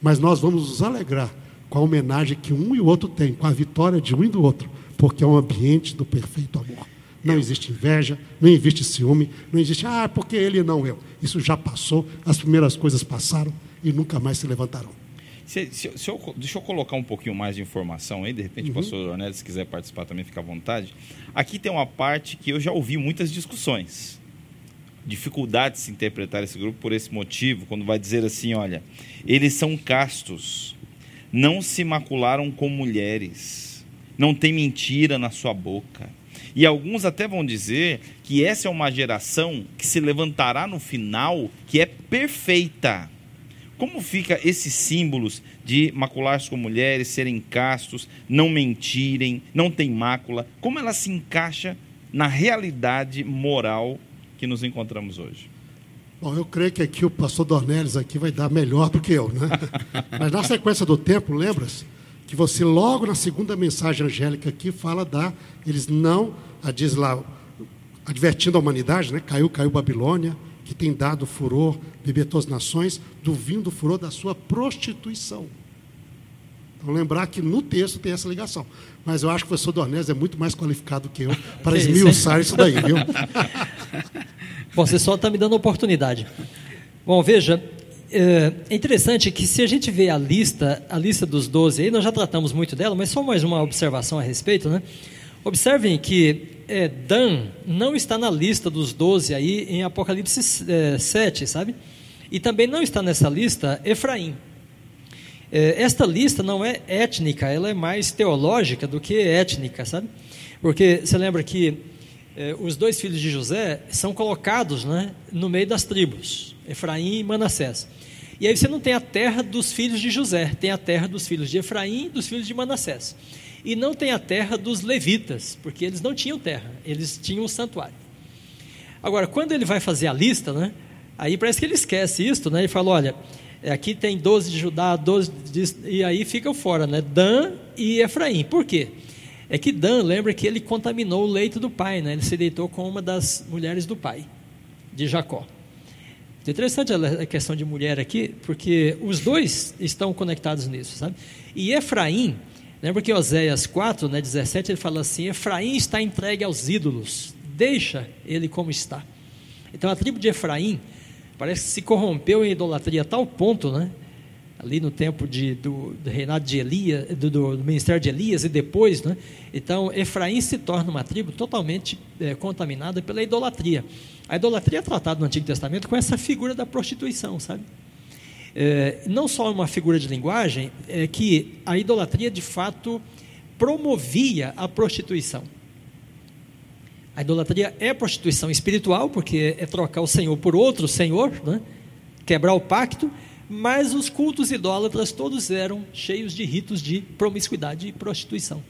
S5: Mas nós vamos nos alegrar com a homenagem que um e o outro têm, com a vitória de um e do outro, porque é um ambiente do perfeito amor. Não existe inveja, não existe ciúme, não existe, ah, porque ele não eu. Isso já passou, as primeiras coisas passaram e nunca mais se levantarão.
S3: Se, se, se eu, deixa eu colocar um pouquinho mais de informação aí, de repente, uhum. o pastor Ornelis, se quiser participar também, fica à vontade. Aqui tem uma parte que eu já ouvi muitas discussões. Dificuldade de se interpretar esse grupo por esse motivo, quando vai dizer assim: olha, eles são castos, não se macularam com mulheres, não tem mentira na sua boca. E alguns até vão dizer que essa é uma geração que se levantará no final, que é perfeita. Como fica esses símbolos de macular-se com mulheres, serem castos, não mentirem, não tem mácula? Como ela se encaixa na realidade moral que nos encontramos hoje?
S5: Bom, eu creio que aqui o pastor Dornelles aqui vai dar melhor do que eu, né? Mas na sequência do tempo, lembra-se que você logo na segunda mensagem angélica aqui fala da eles não, a diz lá, advertindo a humanidade, né? Caiu, caiu Babilônia, que tem dado furor, beber todas as nações, do vinho do furor da sua prostituição. Então, lembrar que no texto tem essa ligação. Mas eu acho que o professor Dornelles é muito mais qualificado que eu para esmiuçar isso daí, viu?
S4: Você só está me dando oportunidade. Bom, veja, é interessante que se a gente vê a lista, a lista dos 12, aí nós já tratamos muito dela, mas só mais uma observação a respeito, né? Observem que é, Dan não está na lista dos 12 aí em Apocalipse é, 7, sabe? E também não está nessa lista Efraim. É, esta lista não é étnica, ela é mais teológica do que étnica, sabe? Porque você lembra que eh, os dois filhos de José são colocados né, no meio das tribos, Efraim e Manassés. E aí você não tem a terra dos filhos de José, tem a terra dos filhos de Efraim e dos filhos de Manassés. E não tem a terra dos levitas, porque eles não tinham terra, eles tinham um santuário. Agora, quando ele vai fazer a lista, né, aí parece que ele esquece isso, né, ele fala, olha, eh, aqui tem 12 de Judá, 12 de... e aí ficam fora, né, Dan e Efraim. Por quê? É que Dan lembra que ele contaminou o leito do pai, né? ele se deitou com uma das mulheres do pai, de Jacó. É interessante a questão de mulher aqui, porque os dois estão conectados nisso, sabe? E Efraim, lembra que Oséias 4, né, 17, ele fala assim: Efraim está entregue aos ídolos, deixa ele como está. Então a tribo de Efraim parece que se corrompeu em idolatria a tal ponto, né? ali no tempo de, do, do reinado de Elias, do, do, ministério de Elias e depois, né? Então, Efraim se torna uma tribo totalmente é, contaminada pela idolatria. A idolatria é tratada no Antigo Testamento com essa figura da prostituição, sabe? É, não só uma figura de linguagem, é que a idolatria de fato promovia a prostituição. A idolatria é prostituição espiritual, porque é trocar o Senhor por outro Senhor, né? quebrar o pacto, mas os cultos idólatras todos eram cheios de ritos de promiscuidade e prostituição.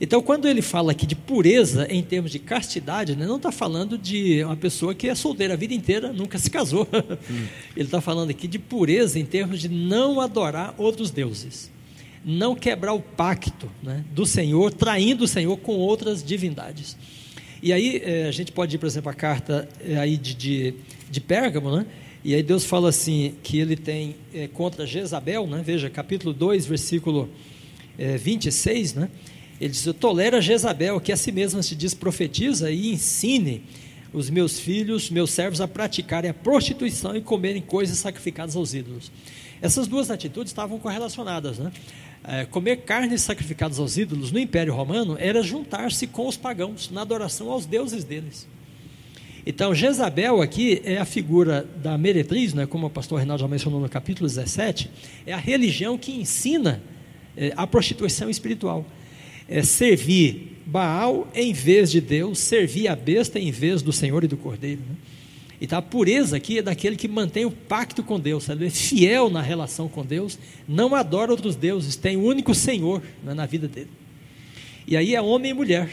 S4: Então, quando ele fala aqui de pureza em termos de castidade, né, não está falando de uma pessoa que é solteira a vida inteira, nunca se casou. Hum. Ele está falando aqui de pureza em termos de não adorar outros deuses, não quebrar o pacto né, do Senhor, traindo o Senhor com outras divindades. E aí é, a gente pode ir, por exemplo, a carta é, aí de, de, de Pérgamo, né? E aí Deus fala assim, que ele tem é, contra Jezabel, né? veja, capítulo 2, versículo é, 26, né? Ele diz, tolera Jezabel, que a si mesma se diz profetiza e ensine os meus filhos, meus servos, a praticarem a prostituição e comerem coisas sacrificadas aos ídolos. Essas duas atitudes estavam correlacionadas, né? É, comer carnes sacrificadas aos ídolos no Império Romano era juntar-se com os pagãos na adoração aos deuses deles. Então, Jezabel aqui é a figura da meretriz, né, como o pastor Reinaldo já mencionou no capítulo 17, é a religião que ensina é, a prostituição espiritual. É servir Baal em vez de Deus, servir a besta em vez do Senhor e do Cordeiro. Né? Então, a pureza aqui é daquele que mantém o pacto com Deus, sabe? é fiel na relação com Deus, não adora outros deuses, tem o um único Senhor né, na vida dele. E aí é homem e mulher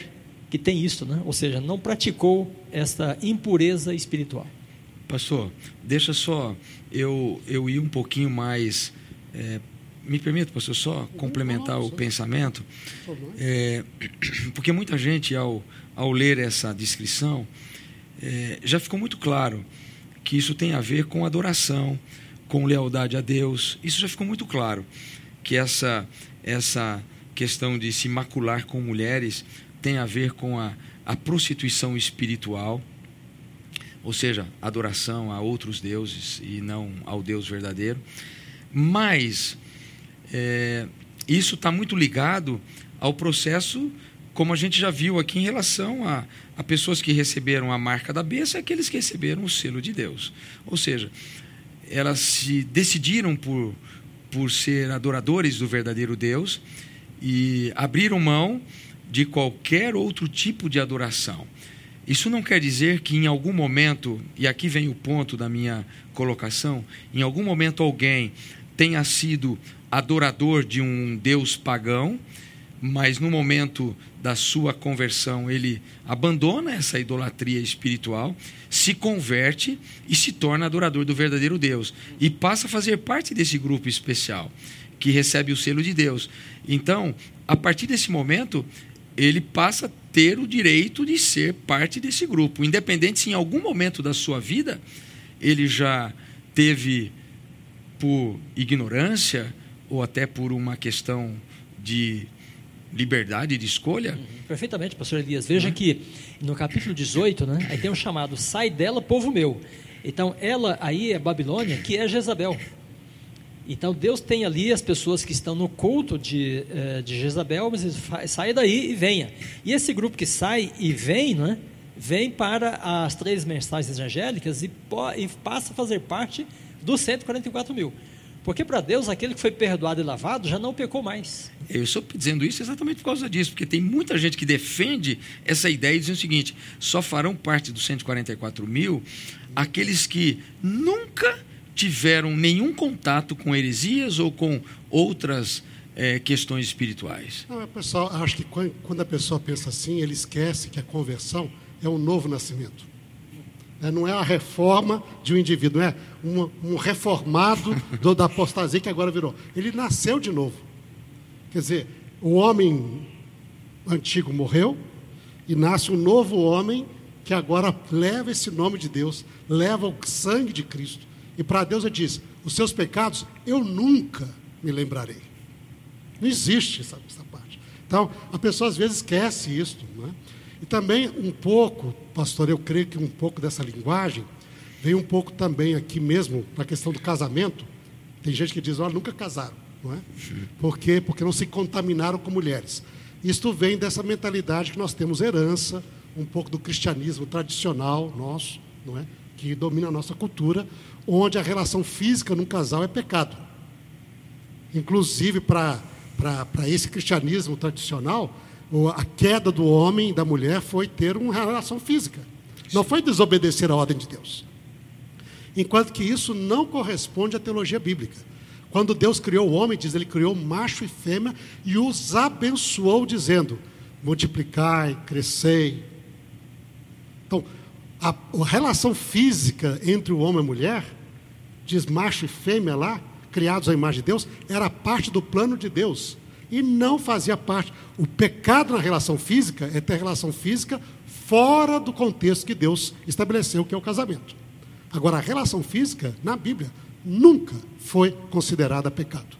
S4: que tem isso, né? ou seja, não praticou essa impureza espiritual.
S2: Pastor, deixa só eu, eu ir um pouquinho mais. É, me permita, pastor, só complementar o pensamento, é, porque muita gente, ao, ao ler essa descrição, é, já ficou muito claro que isso tem a ver com adoração, com lealdade a Deus. Isso já ficou muito claro que essa essa questão de se macular com mulheres tem a ver com a, a prostituição espiritual, ou seja, adoração a outros deuses e não ao Deus verdadeiro. Mas é, isso está muito ligado ao processo, como a gente já viu aqui, em relação a, a pessoas que receberam a marca da besta e aqueles que receberam o selo de Deus. Ou seja, elas se decidiram por, por ser adoradores do verdadeiro Deus e abriram mão de qualquer outro tipo de adoração. Isso não quer dizer que em algum momento, e aqui vem o ponto da minha colocação, em algum momento alguém tenha sido adorador de um Deus pagão, mas no momento da sua conversão ele abandona essa idolatria espiritual, se converte e se torna adorador do verdadeiro Deus e passa a fazer parte desse grupo especial que recebe o selo de Deus. Então, a partir desse momento, ele passa a ter o direito de ser parte desse grupo, independente se em algum momento da sua vida ele já teve por ignorância ou até por uma questão de liberdade de escolha? Uhum.
S4: Perfeitamente, pastor Elias. Veja uhum. que no capítulo 18, né, aí tem um chamado Sai dela, povo meu. Então, ela aí é Babilônia, que é Jezabel. Então, Deus tem ali as pessoas que estão no culto de, eh, de Jezabel, mas sai daí e venha. E esse grupo que sai e vem, né, vem para as três mensagens angélicas e, e passa a fazer parte dos 144 mil. Porque para Deus, aquele que foi perdoado e lavado já não pecou mais.
S2: Eu estou dizendo isso exatamente por causa disso, porque tem muita gente que defende essa ideia e diz o seguinte: só farão parte dos 144 mil aqueles que nunca tiveram nenhum contato com heresias ou com outras é, questões espirituais.
S5: Não, pessoal, acho que quando a pessoa pensa assim, ele esquece que a conversão é um novo nascimento. É, não é a reforma de um indivíduo, não é um, um reformado do, da apostasia que agora virou. Ele nasceu de novo. Quer dizer, o homem antigo morreu e nasce um novo homem que agora leva esse nome de Deus, leva o sangue de Cristo. E para Deus ele diz: os seus pecados eu nunca me lembrarei. Não existe essa, essa parte. Então, a pessoa às vezes esquece isso. E também um pouco, pastor, eu creio que um pouco dessa linguagem vem um pouco também aqui mesmo para a questão do casamento. Tem gente que diz, olha, nunca casaram, não é? Por quê? Porque não se contaminaram com mulheres. Isto vem dessa mentalidade que nós temos herança, um pouco do cristianismo tradicional nosso, não é? Que domina a nossa cultura, onde a relação física num casal é pecado. Inclusive para esse cristianismo tradicional, a queda do homem e da mulher foi ter uma relação física. Não foi desobedecer a ordem de Deus. Enquanto que isso não corresponde à teologia bíblica. Quando Deus criou o homem, diz, ele criou macho e fêmea e os abençoou, dizendo: multiplicai, crescei. Então, a, a relação física entre o homem e a mulher, diz macho e fêmea lá, criados à imagem de Deus, era parte do plano de Deus e não fazia parte. O pecado na relação física é ter relação física fora do contexto que Deus estabeleceu, que é o casamento. Agora, a relação física, na Bíblia, nunca foi considerada pecado.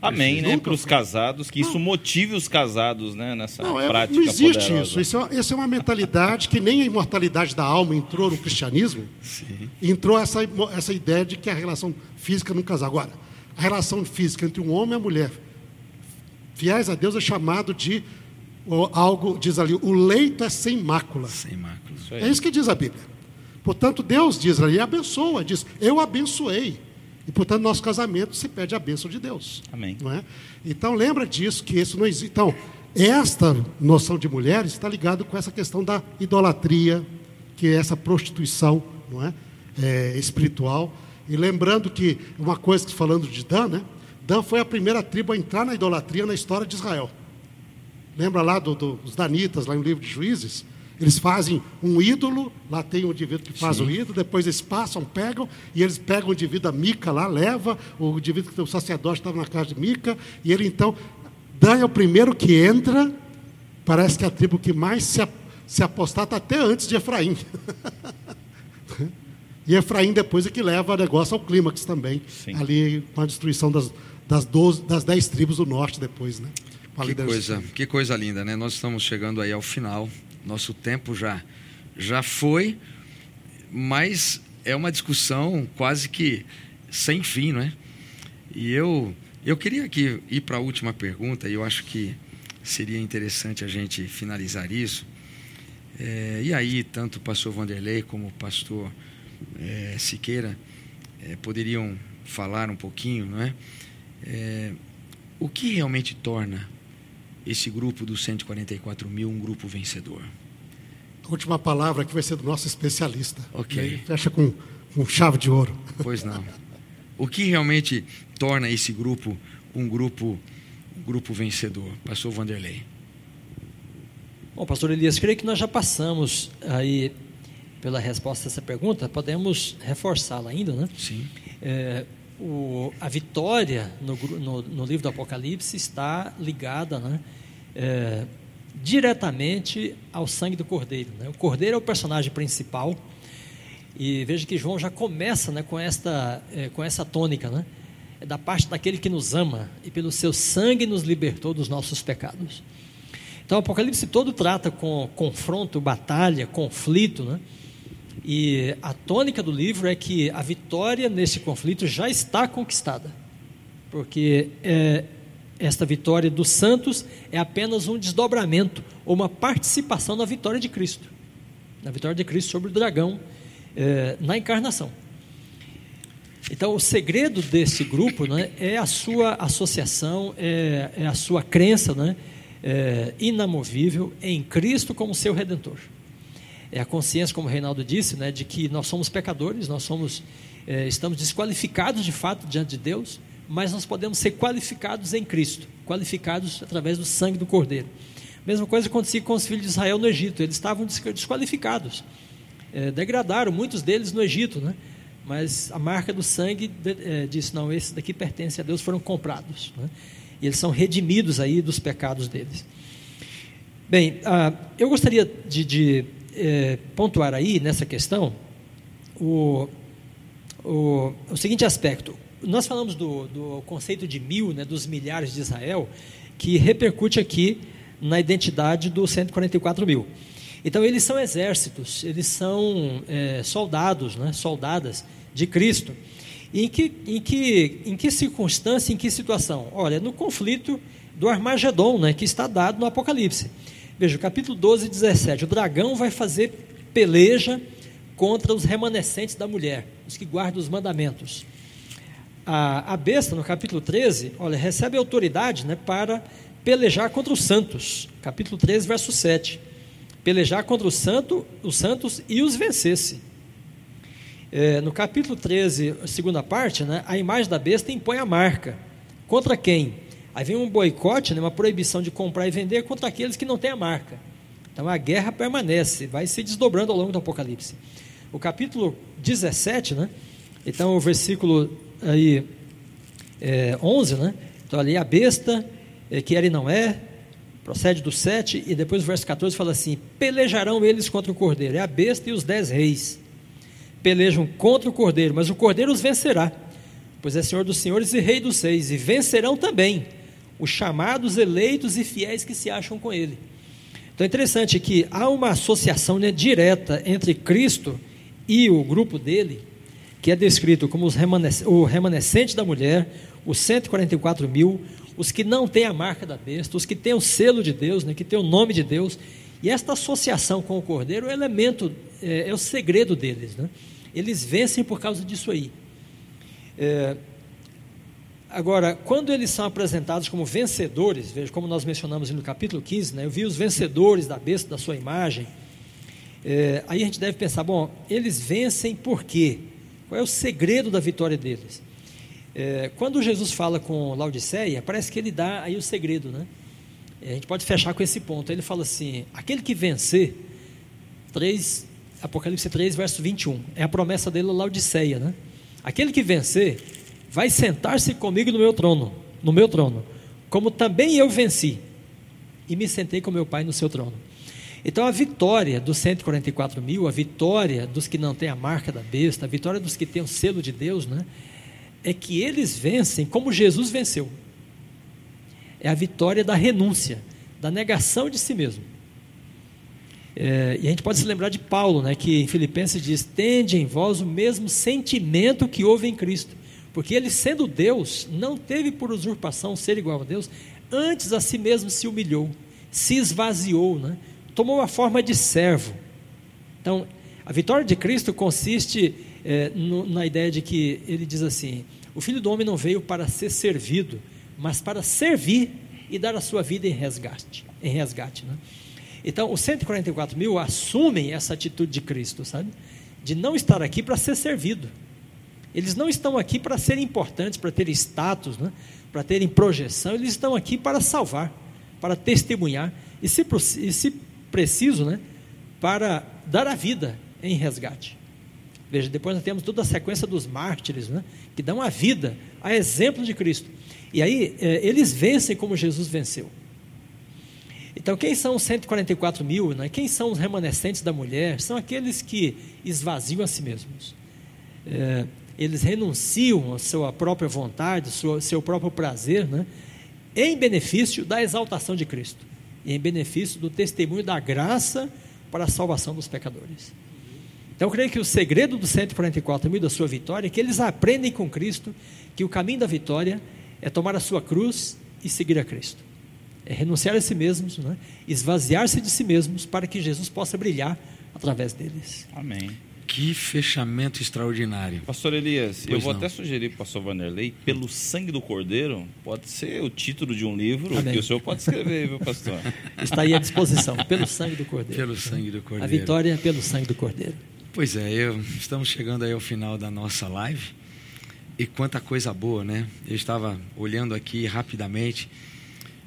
S3: Amém, né? Para os casados, que não. isso motive os casados né? nessa não, é, prática.
S5: Não existe poderosa. isso. Isso é, isso é, uma mentalidade que nem a imortalidade da alma entrou no cristianismo. Sim. Entrou essa, essa ideia de que a relação física no casal. Agora, a relação física entre um homem e a mulher fiéis a Deus é chamado de algo, diz ali, o leito é sem mácula.
S2: Sem mácula.
S5: Isso é isso que diz a Bíblia. Portanto, Deus diz ali, abençoa, diz, eu abençoei. E, portanto, nosso casamento se pede a bênção de Deus.
S3: Amém.
S5: Não é? Então, lembra disso, que isso não existe. Então, esta noção de mulheres está ligada com essa questão da idolatria, que é essa prostituição não é? é espiritual. E lembrando que, uma coisa que falando de Dan, né? Dan foi a primeira tribo a entrar na idolatria na história de Israel. Lembra lá dos do, Danitas, lá no livro de Juízes? Eles fazem um ídolo, lá tem um indivíduo que faz Sim. o ídolo, depois eles passam, pegam, e eles pegam o indivíduo da Mica lá, leva, o indivíduo que o sacerdote estava na casa de Mica, e ele então, Dan é o primeiro que entra, parece que é a tribo que mais se, se apostata até antes de Efraim. e Efraim depois é que leva o negócio ao clímax também, Sim. ali com a destruição das, das, 12, das dez tribos do norte depois, né?
S2: Que coisa, que coisa linda, né? Nós estamos chegando aí ao final. Nosso tempo já, já foi, mas é uma discussão quase que sem fim, não é? E eu, eu queria aqui ir para a última pergunta, e eu acho que seria interessante a gente finalizar isso. É, e aí, tanto o pastor Vanderlei como o pastor é, Siqueira é, poderiam falar um pouquinho, não é? é, o que realmente torna esse grupo dos 144 mil um grupo vencedor?
S5: A última palavra aqui vai ser do nosso especialista.
S2: Ok.
S5: Fecha com, com chave de ouro.
S2: Pois não. O que realmente torna esse grupo um grupo, um grupo vencedor? Pastor Vanderlei.
S4: Bom, pastor Elias, creio que nós já passamos aí pela resposta a essa pergunta, podemos reforçá-la ainda, né?
S2: Sim.
S4: É, o, a vitória no, no, no, livro do Apocalipse está ligada né, é, diretamente ao sangue do Cordeiro. Né? O Cordeiro é o personagem principal e veja que João já começa né, com, esta, é, com essa tônica, né? É da parte daquele que nos ama e pelo seu sangue nos libertou dos nossos pecados. Então o Apocalipse todo trata com confronto, batalha, conflito, né? E a tônica do livro é que a vitória nesse conflito já está conquistada, porque é, esta vitória dos santos é apenas um desdobramento ou uma participação na vitória de Cristo, na vitória de Cristo sobre o dragão é, na encarnação. Então, o segredo desse grupo né, é a sua associação, é, é a sua crença né, é, inamovível em Cristo como seu redentor é a consciência, como o Reinaldo disse, né, de que nós somos pecadores, nós somos, é, estamos desqualificados de fato diante de Deus, mas nós podemos ser qualificados em Cristo, qualificados através do sangue do Cordeiro. Mesma coisa acontecia com os filhos de Israel no Egito, eles estavam desqualificados, é, degradaram muitos deles no Egito, né? mas a marca do sangue é, disse: não, esses daqui pertencem a Deus, foram comprados, né? e eles são redimidos aí dos pecados deles. Bem, ah, eu gostaria de, de é, pontuar aí nessa questão o, o, o, seguinte aspecto. Nós falamos do, do conceito de mil, né, dos milhares de Israel, que repercute aqui na identidade dos 144 mil. Então, eles são exércitos, eles são é, soldados, né, soldadas de Cristo. em que, em, que, em que circunstância, em que situação? Olha, no conflito do Armagedon, né, que está dado no Apocalipse. Veja, capítulo 12, 17. O dragão vai fazer peleja contra os remanescentes da mulher, os que guardam os mandamentos. A, a besta, no capítulo 13, olha, recebe autoridade né, para pelejar contra os santos. Capítulo 13, verso 7. Pelejar contra o santo, os santos e os vencesse. É, no capítulo 13, segunda parte, né, a imagem da besta impõe a marca. Contra quem? Aí vem um boicote, né, uma proibição de comprar e vender contra aqueles que não têm a marca. Então a guerra permanece, vai se desdobrando ao longo do Apocalipse. O capítulo 17, né? Então o versículo aí é, 11, né? Então ali a besta, é, que era e não é, procede do 7, e depois o verso 14 fala assim: pelejarão eles contra o cordeiro. É a besta e os dez reis. Pelejam contra o cordeiro, mas o cordeiro os vencerá, pois é Senhor dos senhores e Rei dos seis, e vencerão também os chamados, eleitos e fiéis que se acham com ele. Então é interessante que há uma associação né, direta entre Cristo e o grupo dele, que é descrito como remanesc o remanescente da mulher, os 144 mil, os que não têm a marca da besta, os que têm o selo de Deus, né, que têm o nome de Deus. E esta associação com o Cordeiro é o elemento, é, é o segredo deles. Né? Eles vencem por causa disso aí. É, Agora, quando eles são apresentados como vencedores, veja como nós mencionamos no capítulo 15, né, eu vi os vencedores da besta da sua imagem. É, aí a gente deve pensar: bom, eles vencem por quê? Qual é o segredo da vitória deles? É, quando Jesus fala com Laodiceia, parece que ele dá aí o segredo, né? É, a gente pode fechar com esse ponto. Ele fala assim: aquele que vencer, 3, Apocalipse 3, verso 21, é a promessa dele a Laodiceia, né? Aquele que vencer vai sentar-se comigo no meu trono, no meu trono, como também eu venci e me sentei com meu Pai no seu trono. Então a vitória dos 144 mil, a vitória dos que não têm a marca da besta, a vitória dos que têm o selo de Deus, né, é que eles vencem como Jesus venceu. É a vitória da renúncia, da negação de si mesmo. É, e a gente pode se lembrar de Paulo, né, que em Filipenses diz: Tende em vós o mesmo sentimento que houve em Cristo. Porque ele, sendo Deus, não teve por usurpação ser igual a Deus, antes a si mesmo se humilhou, se esvaziou, né? tomou a forma de servo. Então, a vitória de Cristo consiste é, no, na ideia de que ele diz assim: o filho do homem não veio para ser servido, mas para servir e dar a sua vida em resgate. Em resgate né? Então, os 144 mil assumem essa atitude de Cristo, sabe? De não estar aqui para ser servido. Eles não estão aqui para serem importantes, para terem status, né? para terem projeção, eles estão aqui para salvar, para testemunhar e, se, e, se preciso, né? para dar a vida em resgate. Veja, depois nós temos toda a sequência dos mártires, né? que dão a vida a exemplo de Cristo. E aí, é, eles vencem como Jesus venceu. Então, quem são os 144 mil? Né? Quem são os remanescentes da mulher? São aqueles que esvaziam a si mesmos. É, eles renunciam à sua própria vontade, ao seu próprio prazer, né? em benefício da exaltação de Cristo, em benefício do testemunho da graça para a salvação dos pecadores. Então, eu creio que o segredo dos 144 mil da sua vitória é que eles aprendem com Cristo que o caminho da vitória é tomar a sua cruz e seguir a Cristo. É renunciar a si mesmos, né? esvaziar-se de si mesmos para que Jesus possa brilhar através deles.
S3: Amém.
S2: Que fechamento extraordinário.
S3: Pastor Elias,
S2: Pois
S3: eu vou
S2: não.
S3: até sugerir para o pastor Vanderlei, pelo sangue do Cordeiro, pode ser o título de um livro
S4: Amém.
S3: que o senhor pode escrever, viu, pastor?
S4: Está aí à disposição, pelo sangue do Cordeiro.
S2: Pelo sangue do
S4: A
S2: Cordeiro.
S4: vitória é pelo sangue do Cordeiro.
S2: Pois é, eu, estamos chegando aí ao final da nossa live. E quanta coisa boa, né? Eu estava olhando aqui rapidamente,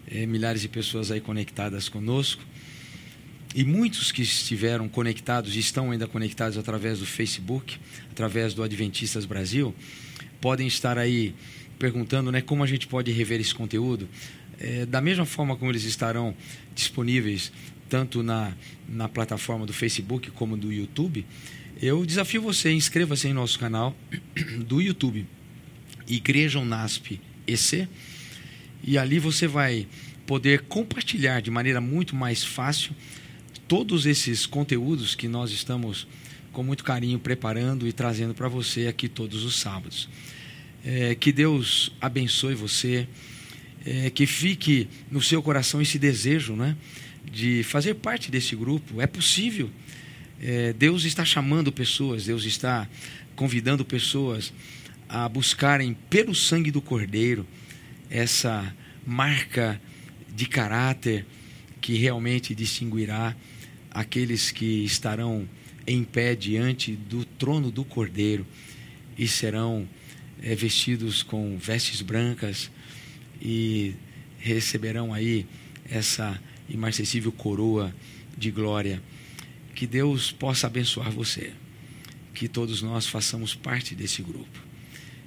S2: eh, milhares de pessoas aí conectadas conosco. E muitos que estiveram conectados e estão ainda conectados através do Facebook, através do Adventistas Brasil, podem estar aí perguntando né, como a gente pode rever esse conteúdo. Eh, da mesma forma como eles estarão disponíveis tanto na, na plataforma do Facebook como do YouTube, eu desafio você, inscreva-se em nosso canal do YouTube, Igreja Unasp EC, e ali você vai poder compartilhar de maneira muito mais fácil todos esses conteúdos que nós estamos com muito carinho preparando e trazendo para você aqui todos os sábados. É, que Deus abençoe você, é, que fique no seu coração esse desejo né, de fazer parte desse grupo. É possível. É, Deus está chamando pessoas, Deus está convidando pessoas a buscarem pelo sangue do Cordeiro essa marca de caráter que realmente distinguirá aqueles que estarão em pé diante do trono do Cordeiro e serão é, vestidos com vestes brancas e receberão aí essa imarcessível coroa de glória. Que Deus possa abençoar você, que todos nós façamos parte desse grupo.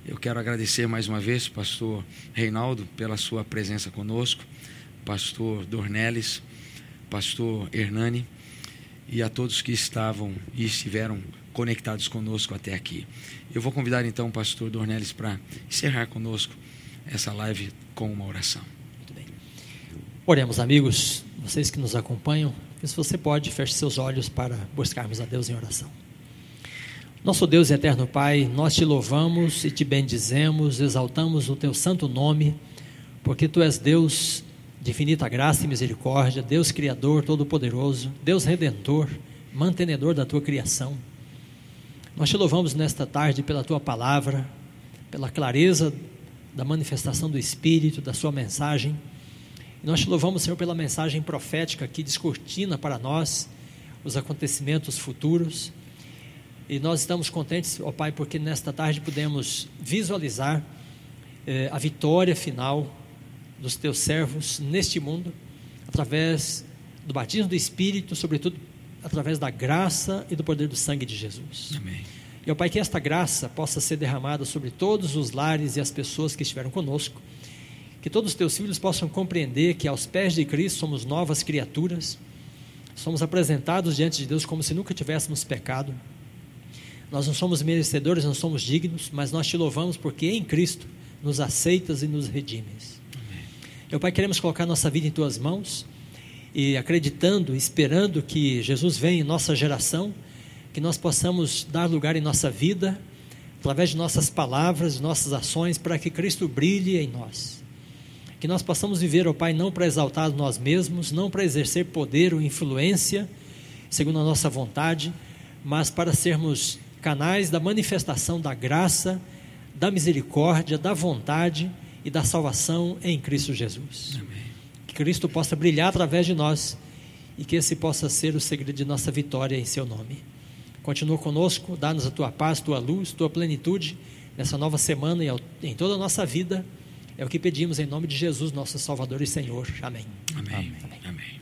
S2: Eu quero agradecer mais uma vez, pastor Reinaldo, pela sua presença conosco, pastor Dornelles, pastor Hernani e a todos que estavam e estiveram conectados conosco até aqui. Eu vou convidar então o pastor Dornelles para encerrar conosco essa live com uma oração.
S4: Muito bem. Oremos, amigos, vocês que nos acompanham, se você pode, feche seus olhos para buscarmos a Deus em oração. Nosso Deus e eterno Pai, nós te louvamos e te bendizemos, exaltamos o teu santo nome, porque tu és Deus de infinita graça e misericórdia, Deus Criador Todo-Poderoso, Deus Redentor, mantenedor da tua criação. Nós te louvamos nesta tarde pela tua palavra, pela clareza da manifestação do Espírito, da sua mensagem. E nós te louvamos, Senhor, pela mensagem profética que descortina para nós os acontecimentos futuros. E nós estamos contentes, ó Pai, porque nesta tarde pudemos visualizar eh, a vitória final dos teus servos neste mundo, através do batismo do Espírito, sobretudo através da graça e do poder do sangue de Jesus.
S2: Amém.
S4: E, ó Pai, que esta graça possa ser derramada sobre todos os lares e as pessoas que estiveram conosco. Que todos os teus filhos possam compreender que aos pés de Cristo somos novas criaturas, somos apresentados diante de Deus como se nunca tivéssemos pecado. Nós não somos merecedores, não somos dignos, mas nós te louvamos porque em Cristo nos aceitas e nos redimes. Meu Pai, queremos colocar nossa vida em tuas mãos e acreditando, esperando que Jesus venha em nossa geração, que nós possamos dar lugar em nossa vida, através de nossas palavras, nossas ações, para que Cristo brilhe em nós. Que nós possamos viver, ó Pai, não para exaltar nós mesmos, não para exercer poder ou influência, segundo a nossa vontade, mas para sermos canais da manifestação da graça, da misericórdia, da vontade e da salvação em Cristo Jesus.
S2: Amém.
S4: Que Cristo possa brilhar através de nós e que esse possa ser o segredo de nossa vitória em seu nome. Continua conosco, dá-nos a tua paz, tua luz, tua plenitude nessa nova semana e em toda a nossa vida. É o que pedimos em nome de Jesus, nosso Salvador e Senhor. Amém.
S2: Amém.
S3: Amém.